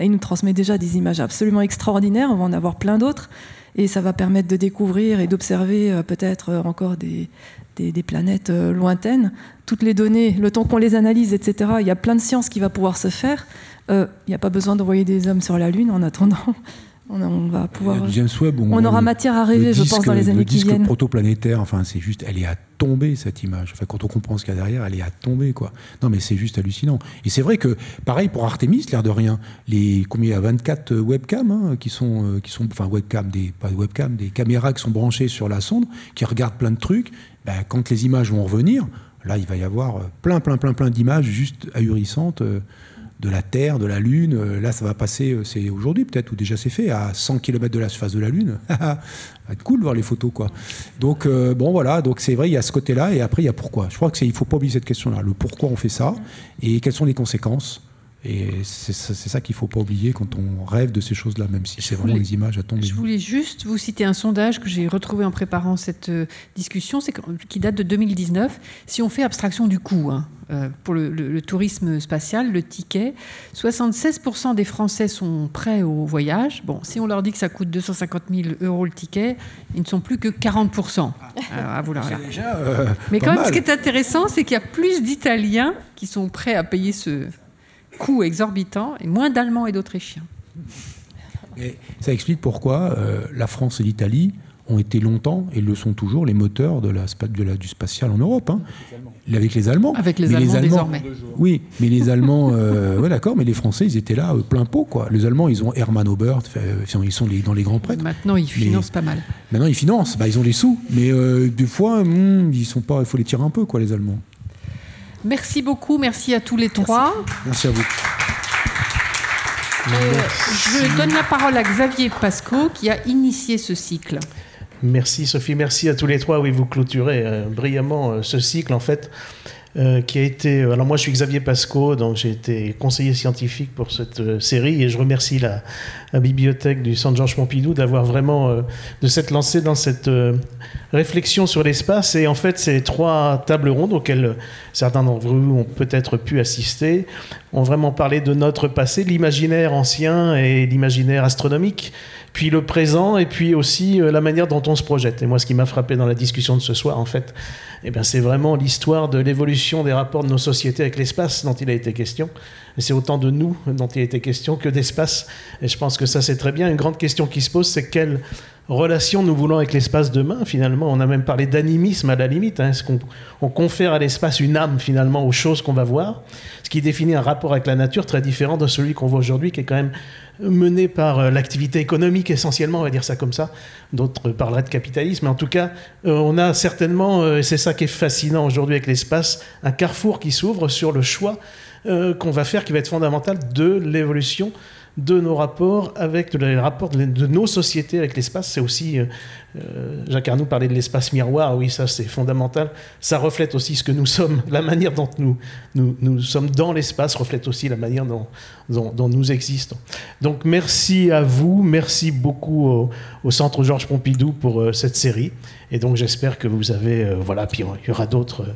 il nous transmet déjà des images absolument extraordinaires. On va en avoir plein d'autres. Et ça va permettre de découvrir et d'observer peut-être encore des, planètes lointaines. Toutes les données, le temps qu'on les analyse, etc., il y a plein de sciences qui va pouvoir se faire. Il n'y a pas besoin d'envoyer des hommes sur la Lune en attendant. On, va pouvoir. James Webb, on, aura matière à rêver, je pense, dans les années qui viennent. Le protoplanétaire, enfin, c'est juste, elle est à tomber cette image. Enfin, quand on comprend ce qu'il y a derrière, elle est à tomber, quoi. Non, mais c'est juste hallucinant. Et c'est vrai que, pareil pour Artemis, l'air de rien, les combien il y a 24 euh, webcams hein, qui sont, euh, qui sont, enfin, webcams, des pas webcams, des caméras qui sont branchées sur la sonde, qui regardent plein de trucs. Ben, quand les images vont revenir, là, il va y avoir euh, plein, plein, plein, plein d'images juste ahurissantes de la Terre, de la Lune. Euh, là, ça va passer, euh, c'est aujourd'hui peut-être, ou déjà c'est fait, à 100 km de la surface de la Lune. ça va être cool de voir les photos, quoi. Donc, euh, bon, voilà, donc c'est vrai, il y a ce côté-là, et après, il y a pourquoi. Je crois qu'il ne faut pas oublier cette question-là, le pourquoi on fait ça, et quelles sont les conséquences. Et c'est ça qu'il ne faut pas oublier quand on rêve de ces choses-là, même si c'est vraiment les images à tomber. Je voulais juste vous citer un sondage que j'ai retrouvé en préparant cette discussion, qui date de 2019. Si on fait abstraction du coût, hein, euh, pour le, tourisme spatial, le ticket. 76% des Français sont prêts au voyage. Bon, si on leur dit que ça coûte 250 000 euros le ticket, ils ne sont plus que 40%. à vouloir. Euh, Mais quand même, ce qui est intéressant, c'est qu'il y a plus d'Italiens qui sont prêts à payer ce coût exorbitant et moins d'Allemands et d'Autrichiens. ça explique pourquoi euh, la France et l'Italie ont été longtemps, et le sont toujours, les moteurs de la, de la du spatial en Europe. Hein. Avec les Allemands. Avec les, Allemands, désormais. Oui, mais les Allemands, euh, ouais, d'accord, mais les Français, ils étaient là, euh, plein pot, quoi. Les Allemands, ils ont Hermann Obert, euh, ils sont dans les grands prêtres. Maintenant, ils financent pas mal. Maintenant, ils financent, bah, ils ont les sous, mais des fois, hmm, ils sont pas, il faut les tirer un peu, quoi, les Allemands. Merci beaucoup, merci à tous les trois. Merci à vous. je donne la parole à Xavier Pasco qui a initié ce cycle. Merci Sophie, merci à tous les trois. Oui, vous clôturez euh, brillamment euh, ce cycle en fait. Euh, qui a été. Alors moi, je suis Xavier Pasco, donc j'ai été conseiller scientifique pour cette série, et je remercie la, bibliothèque du Centre Georges Pompidou d'avoir vraiment de s'être lancé dans cette réflexion sur l'espace. Et en fait, ces trois tables rondes auxquelles certains d'entre vous ont peut-être pu assister ont vraiment parlé de notre passé, l'imaginaire ancien et l'imaginaire astronomique puis le présent, et puis aussi euh, la manière dont on se projette. Et moi, ce qui m'a frappé dans la discussion de ce soir, en fait, eh ben, c'est vraiment l'histoire de l'évolution des rapports de nos sociétés avec l'espace dont il a été question. Et c'est autant de nous dont il a été question que d'espace. Et je pense que ça, c'est très bien. Une grande question qui se pose, c'est quelle relation nous voulons avec l'espace demain Finalement, on a même parlé d'animisme à la limite. Hein. Est-ce qu'on confère à l'espace une âme, finalement, aux choses qu'on va voir? Ce qui définit un rapport avec la nature très différent de celui qu'on voit aujourd'hui, qui est quand même mené par euh, l'activité économique essentiellement, on va dire ça comme ça. D'autres parleraient de capitalisme. En tout cas, euh, on a certainement, euh, et c'est ça qui est fascinant aujourd'hui avec l'espace, un carrefour qui s'ouvre sur le choix qu'on va faire qui va être fondamental de l'évolution de nos rapports avec rapports de, nos sociétés avec l'espace. C'est aussi, euh, euh, Jacques Arnoux parlait de l'espace miroir, oui, ça c'est fondamental. Ça reflète aussi ce que nous sommes, la manière dont nous, nous, sommes dans l'espace reflète aussi la manière dont, nous existons. Donc merci à vous, merci beaucoup au, Centre Georges Pompidou pour euh, cette série. Et donc j'espère que vous avez, voilà, puis il y aura d'autres,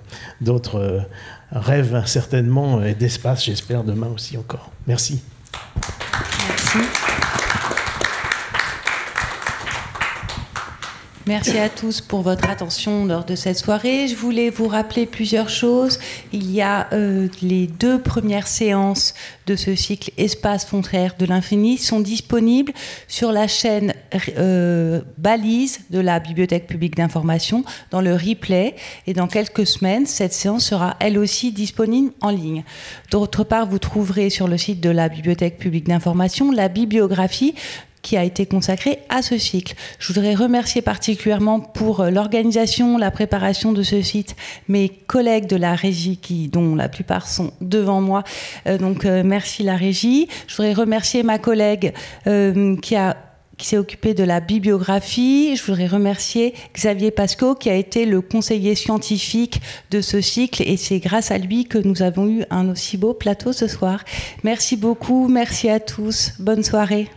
d'autres rêves certainement d'espace, j'espère demain aussi encore. Merci. olsun. Merci à tous pour votre attention lors de cette soirée. Je voulais vous rappeler plusieurs choses. Il y a euh, les deux premières séances de ce cycle Espace frontière de l'infini sont disponibles sur la chaîne euh, Balise de la Bibliothèque publique d'information dans le replay. Et dans quelques semaines, cette séance sera elle aussi disponible en ligne. D'autre part, vous trouverez sur le site de la Bibliothèque publique d'information la bibliographie qui a été consacré à ce cycle. Je voudrais remercier particulièrement pour euh, l'organisation, la préparation de ce site mes collègues de la régie, dont la plupart sont devant moi. Euh, donc euh, merci la régie. Je voudrais remercier ma collègue qui a qui s'est occupé de la bibliographie. Je voudrais remercier Xavier Pasco, qui a été le conseiller scientifique de ce cycle, et c'est grâce à lui que nous avons eu un aussi beau plateau ce soir. Merci beaucoup, merci à tous, bonne soirée.